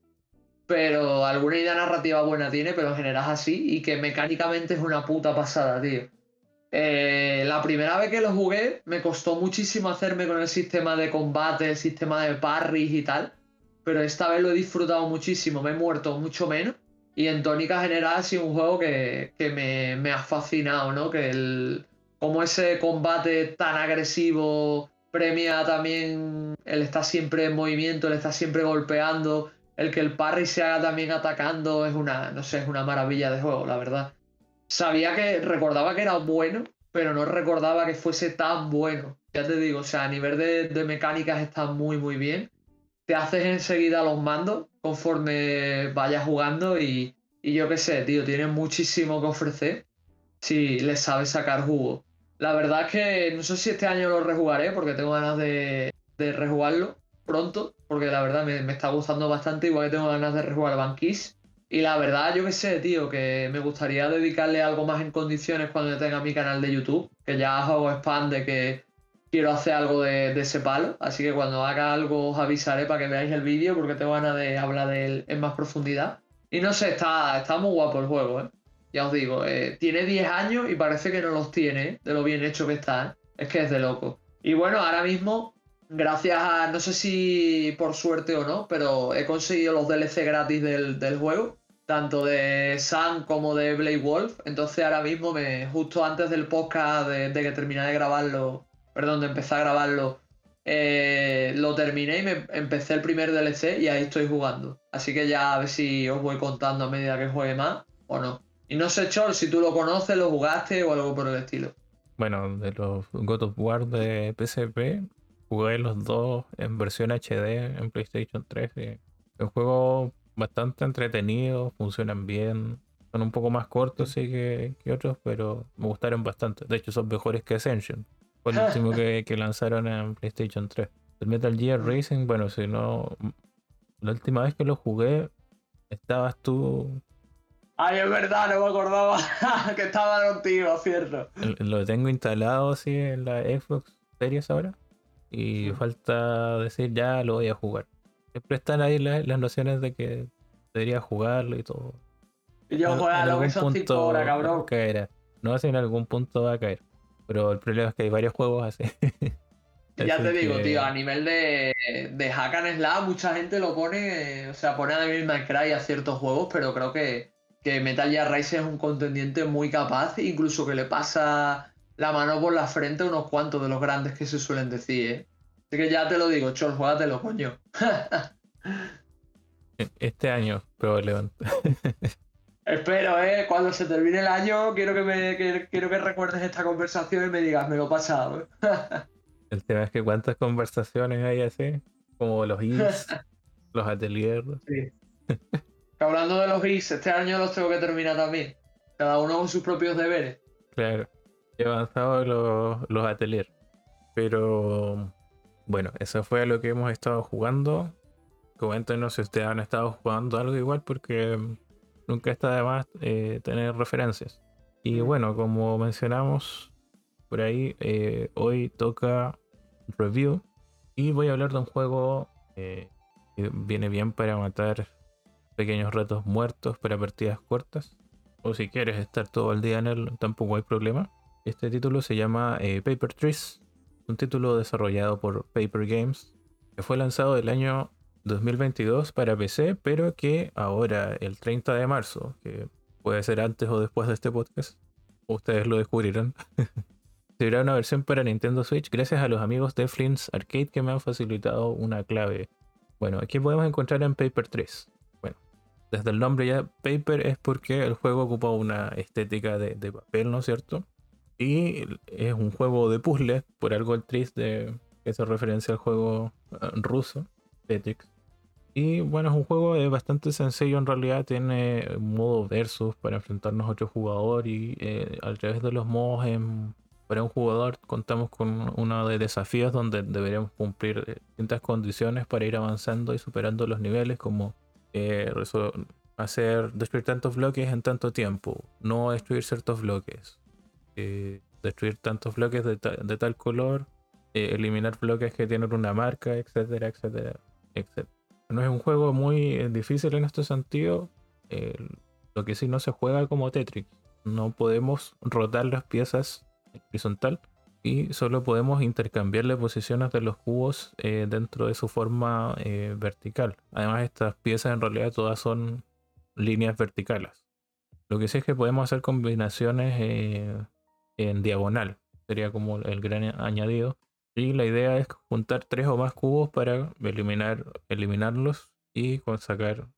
pero alguna idea narrativa buena tiene, pero en general es así y que mecánicamente es una puta pasada, tío. Eh, la primera vez que lo jugué me costó muchísimo hacerme con el sistema de combate, el sistema de parries y tal, pero esta vez lo he disfrutado muchísimo, me he muerto mucho menos y en tónica general ha sido un juego que, me, ha fascinado, ¿no? Que el, como ese combate tan agresivo premia también el estar siempre en movimiento, el estar siempre golpeando, el que el parry se haga también atacando es una, no sé, es una maravilla de juego, la verdad. Sabía que, recordaba que era bueno, pero no recordaba que fuese tan bueno. Ya te digo, o sea, a nivel de, mecánicas está muy, muy bien. Te haces enseguida los mandos conforme vayas jugando y, y yo qué sé, tío, tiene muchísimo que ofrecer si le sabes sacar jugo. La verdad es que no sé si este año lo rejugaré porque tengo ganas de, de rejugarlo pronto, porque la verdad me, está gustando bastante, igual que tengo ganas de rejugar Banquis. Y la verdad, yo qué sé, tío, que me gustaría dedicarle algo más en condiciones cuando tenga mi canal de YouTube, que ya hago spam de que quiero hacer algo de, ese palo. Así que cuando haga algo os avisaré para que veáis el vídeo, porque tengo ganas de hablar de él en más profundidad. Y no sé, está, está muy guapo el juego, ¿eh? Ya os digo, eh, tiene 10 años y parece que no los tiene, ¿eh? de lo bien hecho que está. ¿eh? Es que es de loco. Y bueno, ahora mismo, gracias a, no sé si por suerte o no, pero he conseguido los DLC gratis del, juego, tanto de Sun como de Blade Wolf. Entonces ahora mismo, me, justo antes del podcast de, que terminé de grabarlo, perdón, de empezar a grabarlo, lo terminé y me empecé el primer DLC y ahí estoy jugando. Así que ya a ver si os voy contando a medida que juegue más o no. Y no sé, Chol, si tú lo conoces, lo jugaste o algo por el estilo. Bueno, de los God of War de PSP, jugué los dos en versión HD en PlayStation 3. un juego bastante entretenido, funcionan bien. Son un poco más cortos sí, que, otros, pero me gustaron bastante. De hecho, son mejores que Ascension. Fue el último que, que lanzaron en PlayStation 3. El Metal Gear Racing, bueno, si no. La última vez que lo jugué, estabas tú Ay, es verdad, no me acordaba que estaba contigo, cierto. Lo tengo instalado así en la Xbox Series ahora. Y falta decir ya lo voy a jugar. Siempre están ahí las, nociones de que debería jugarlo y todo. Yo jugarlo, que son cinco horas, cabrón. Caerá. No sé en algún punto va a caer. Pero el problema es que hay varios juegos así. ya te digo, tío, a nivel de, de hack and slash, mucha gente lo pone, o sea, pone a Devil May Cry a ciertos juegos, pero creo que que Metal Gear Rising es un contendiente muy capaz, incluso que le pasa la mano por la frente a unos cuantos de los grandes que se suelen decir, ¿eh? Así que ya te lo digo, Chol, juégatelo, coño. este año, probablemente. Espero, ¿eh? Cuando se termine el año, quiero que, me, quiero que recuerdes esta conversación y me digas, me lo he pasado. ¿eh? el tema es que cuántas conversaciones hay así, como los IS, los ateliers. Sí hablando de los GIS, este año los tengo que terminar también. Cada uno con sus propios deberes. Claro. He avanzado los, los ateliers. Pero bueno, eso fue lo que hemos estado jugando. Coméntenos si ustedes han estado jugando algo igual porque nunca está de más eh, tener referencias. Y bueno, como mencionamos por ahí, eh, hoy toca review y voy a hablar de un juego eh, que viene bien para matar pequeños retos muertos para partidas cortas. O si quieres estar todo el día en él, tampoco hay problema. Este título se llama Paper Trees, un título desarrollado por Paper Games, que fue lanzado el año 2022 para PC, pero que ahora, el 30 de marzo, que puede ser antes o después de este podcast, ustedes lo descubrirán, será una versión para Nintendo Switch gracias a los amigos de Flint's Arcade que me han facilitado una clave. Bueno, aquí podemos encontrar en Paper 3 desde el nombre ya paper es porque el juego ocupa una estética de, papel, ¿no es cierto? Y es un juego de puzzle, por algo el triste que hace referencia al juego eh, ruso, Tetris. Y bueno, es un juego bastante sencillo en realidad, tiene modo versus para enfrentarnos a otro jugador y eh, a través de los modos para un jugador contamos con uno de desafíos donde deberíamos cumplir distintas condiciones para ir avanzando y superando los niveles como eh, hacer destruir tantos bloques en tanto tiempo, no destruir ciertos bloques, eh, destruir tantos bloques de, tal color, eh, eliminar bloques que tienen una marca, etcétera, etcétera, etcétera. No es un juego muy difícil en este sentido, lo que sí no se juega como Tetris, no podemos rotar las piezas horizontal y solo podemos intercambiar posiciones de los cubos eh, dentro de su forma eh, vertical. Además estas piezas en realidad todas son líneas verticales. Lo que sí es que podemos hacer combinaciones eh, en diagonal, sería como el gran añadido. Y la idea es juntar tres o más cubos para eliminar, eliminarlos y sacar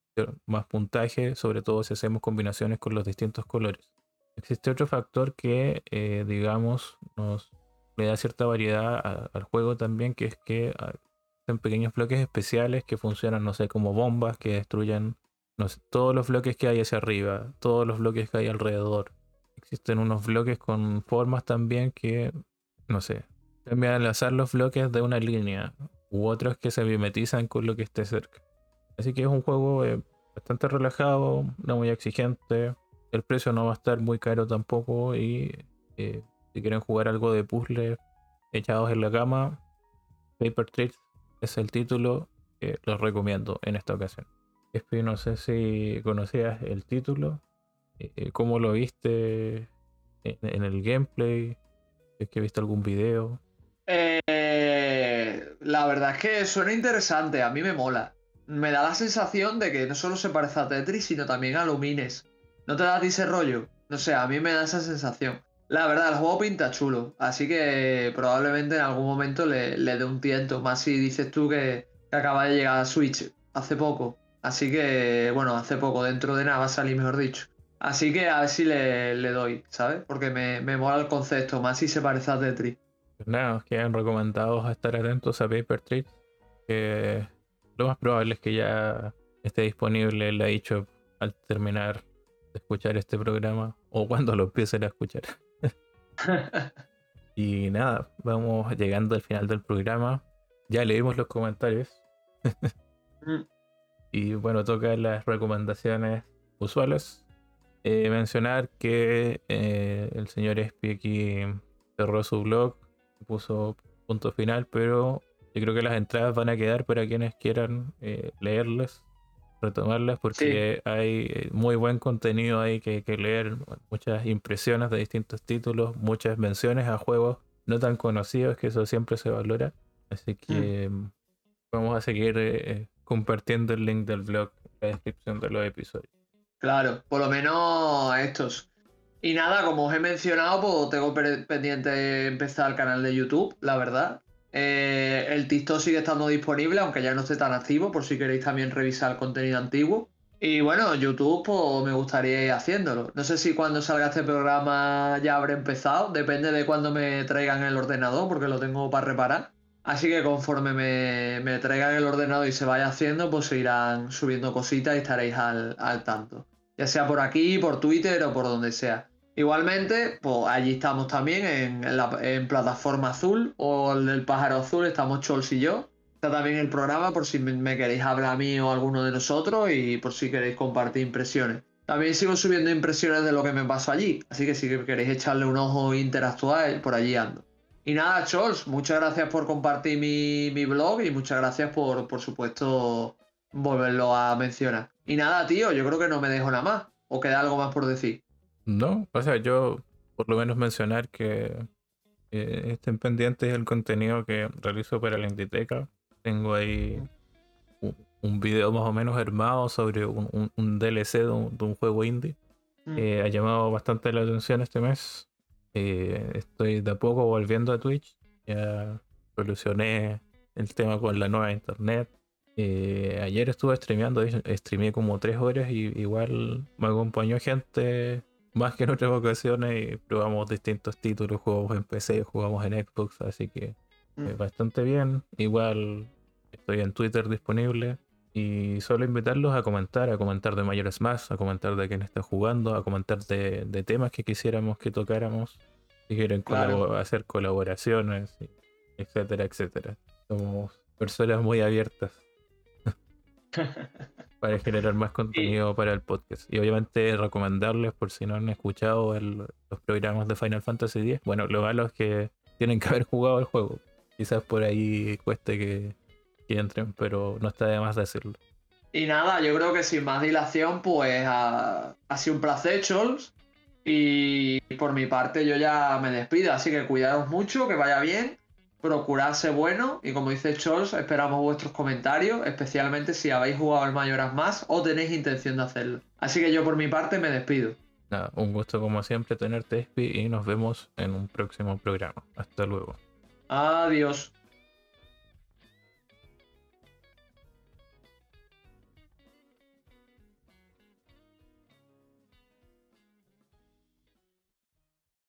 más puntaje, sobre todo si hacemos combinaciones con los distintos colores. Existe otro factor que, digamos, nos le da cierta variedad al juego también, que es que son pequeños bloques especiales que funcionan, no sé, como bombas que destruyen todos los bloques que hay hacia arriba, todos los bloques que hay alrededor. Existen unos bloques con formas también que, no sé, cambian al azar los bloques de una línea u otros que se mimetizan con lo que esté cerca. Así que es un juego eh, bastante relajado, no muy exigente. El precio no va a estar muy caro tampoco y eh, si quieren jugar algo de puzzle echados en la cama, Paper Tricks es el título que los recomiendo en esta ocasión. Espi, no sé si conocías el título, cómo lo viste en, el gameplay, es que viste algún video. Eh, la verdad es que suena interesante, a mí me mola. Me da la sensación de que no solo se parece a Tetris, sino también a Lumines. ¿No te da ese rollo? No sé, a mí me da esa sensación. La verdad, el juego pinta chulo, así que probablemente en algún momento le, dé un tiento, más si dices tú que, que acaba de llegar a Switch hace poco. Así que, bueno, hace poco, dentro de nada va a salir, mejor dicho. Así que a ver si le, doy, ¿sabes? Porque me, me, mola el concepto, más si se parece a Tetris. Pues nada, os quedan recomendados a estar atentos a Paper Tricks, que lo más probable es que ya esté disponible el dicho al terminar de escuchar este programa o cuando lo empiecen a escuchar. y nada, vamos llegando al final del programa. Ya leímos los comentarios. Mm. Y bueno, toca las recomendaciones usuales. Eh, mencionar que eh, el señor Espi aquí cerró su blog, puso punto final, pero yo creo que las entradas van a quedar para quienes quieran eh, leerlas, retomarlas, porque hay muy buen contenido ahí que, que leer, muchas impresiones de distintos títulos, muchas menciones a juegos no tan conocidos, que eso siempre se valora. Así que mm. vamos a seguir compartiendo el link del blog en la descripción de los episodios. Claro, por lo menos estos. Y nada, como os he mencionado, pues tengo pendiente empezar el canal de YouTube, la verdad. Eh, el TikTok sigue estando disponible, aunque ya no esté tan activo, por si queréis también revisar contenido antiguo. Y bueno, YouTube, pues me gustaría ir haciéndolo. No sé si cuando salga este programa ya habré empezado, depende de cuando me traigan el ordenador, porque lo tengo para reparar. Así que conforme me, traigan el ordenador y se vaya haciendo, pues se irán subiendo cositas y estaréis al, tanto. Ya sea por aquí, por Twitter o por donde sea. Igualmente, pues allí estamos también en, la, plataforma azul o el del pájaro azul, estamos Chols y yo. Está también el programa por si me, queréis hablar a mí o a alguno de nosotros y por si queréis compartir impresiones. También sigo subiendo impresiones de lo que me pasó allí, así que si queréis echarle un ojo e interactuar, por allí ando. Y nada, Chols, muchas gracias por compartir mi, blog y muchas gracias por, por supuesto, volverlo a mencionar. Y nada, tío, yo creo que no me dejo nada más. ¿O queda algo más por decir? No, o sea, yo por lo menos mencionar que eh, estén pendientes del contenido que realizo para la Inditeca. Tengo ahí un, video más o menos armado sobre un, DLC de un, juego indie. Mm. que ha llamado bastante la atención este mes. Eh, estoy de a poco volviendo a Twitch. Ya solucioné el tema con la nueva internet. Eh, ayer estuve streameando, streameé como tres horas y igual me acompañó gente más que en otras ocasiones y probamos distintos títulos, jugamos en PC, jugamos en Xbox, así que mm. bastante bien. Igual estoy en Twitter disponible y solo invitarlos a comentar, a comentar de mayores más, a comentar de quién está jugando, a comentar de, de temas que quisiéramos que tocáramos, si quieren hacer colaboraciones, etcétera, etcétera. Somos personas muy abiertas para generar más contenido para el podcast. Y obviamente recomendarles, por si no han escuchado los programas de Final Fantasy X, bueno, lo malo es que tienen que haber jugado el juego. Quizás por ahí cueste que, entren, pero no está de más decirlo. Y nada, yo creo que sin más dilación, pues ha, ha sido un placer, Chols. Y por mi parte yo ya me despido, así que cuidaos mucho, que vaya bien, procurad ser bueno y como dice Chols, esperamos vuestros comentarios, especialmente si habéis jugado al Mayoras más o tenéis intención de hacerlo. Así que yo por mi parte me despido. Nada, un gusto como siempre tenerte, Espi, y nos vemos en un próximo programa. Hasta luego. Adiós.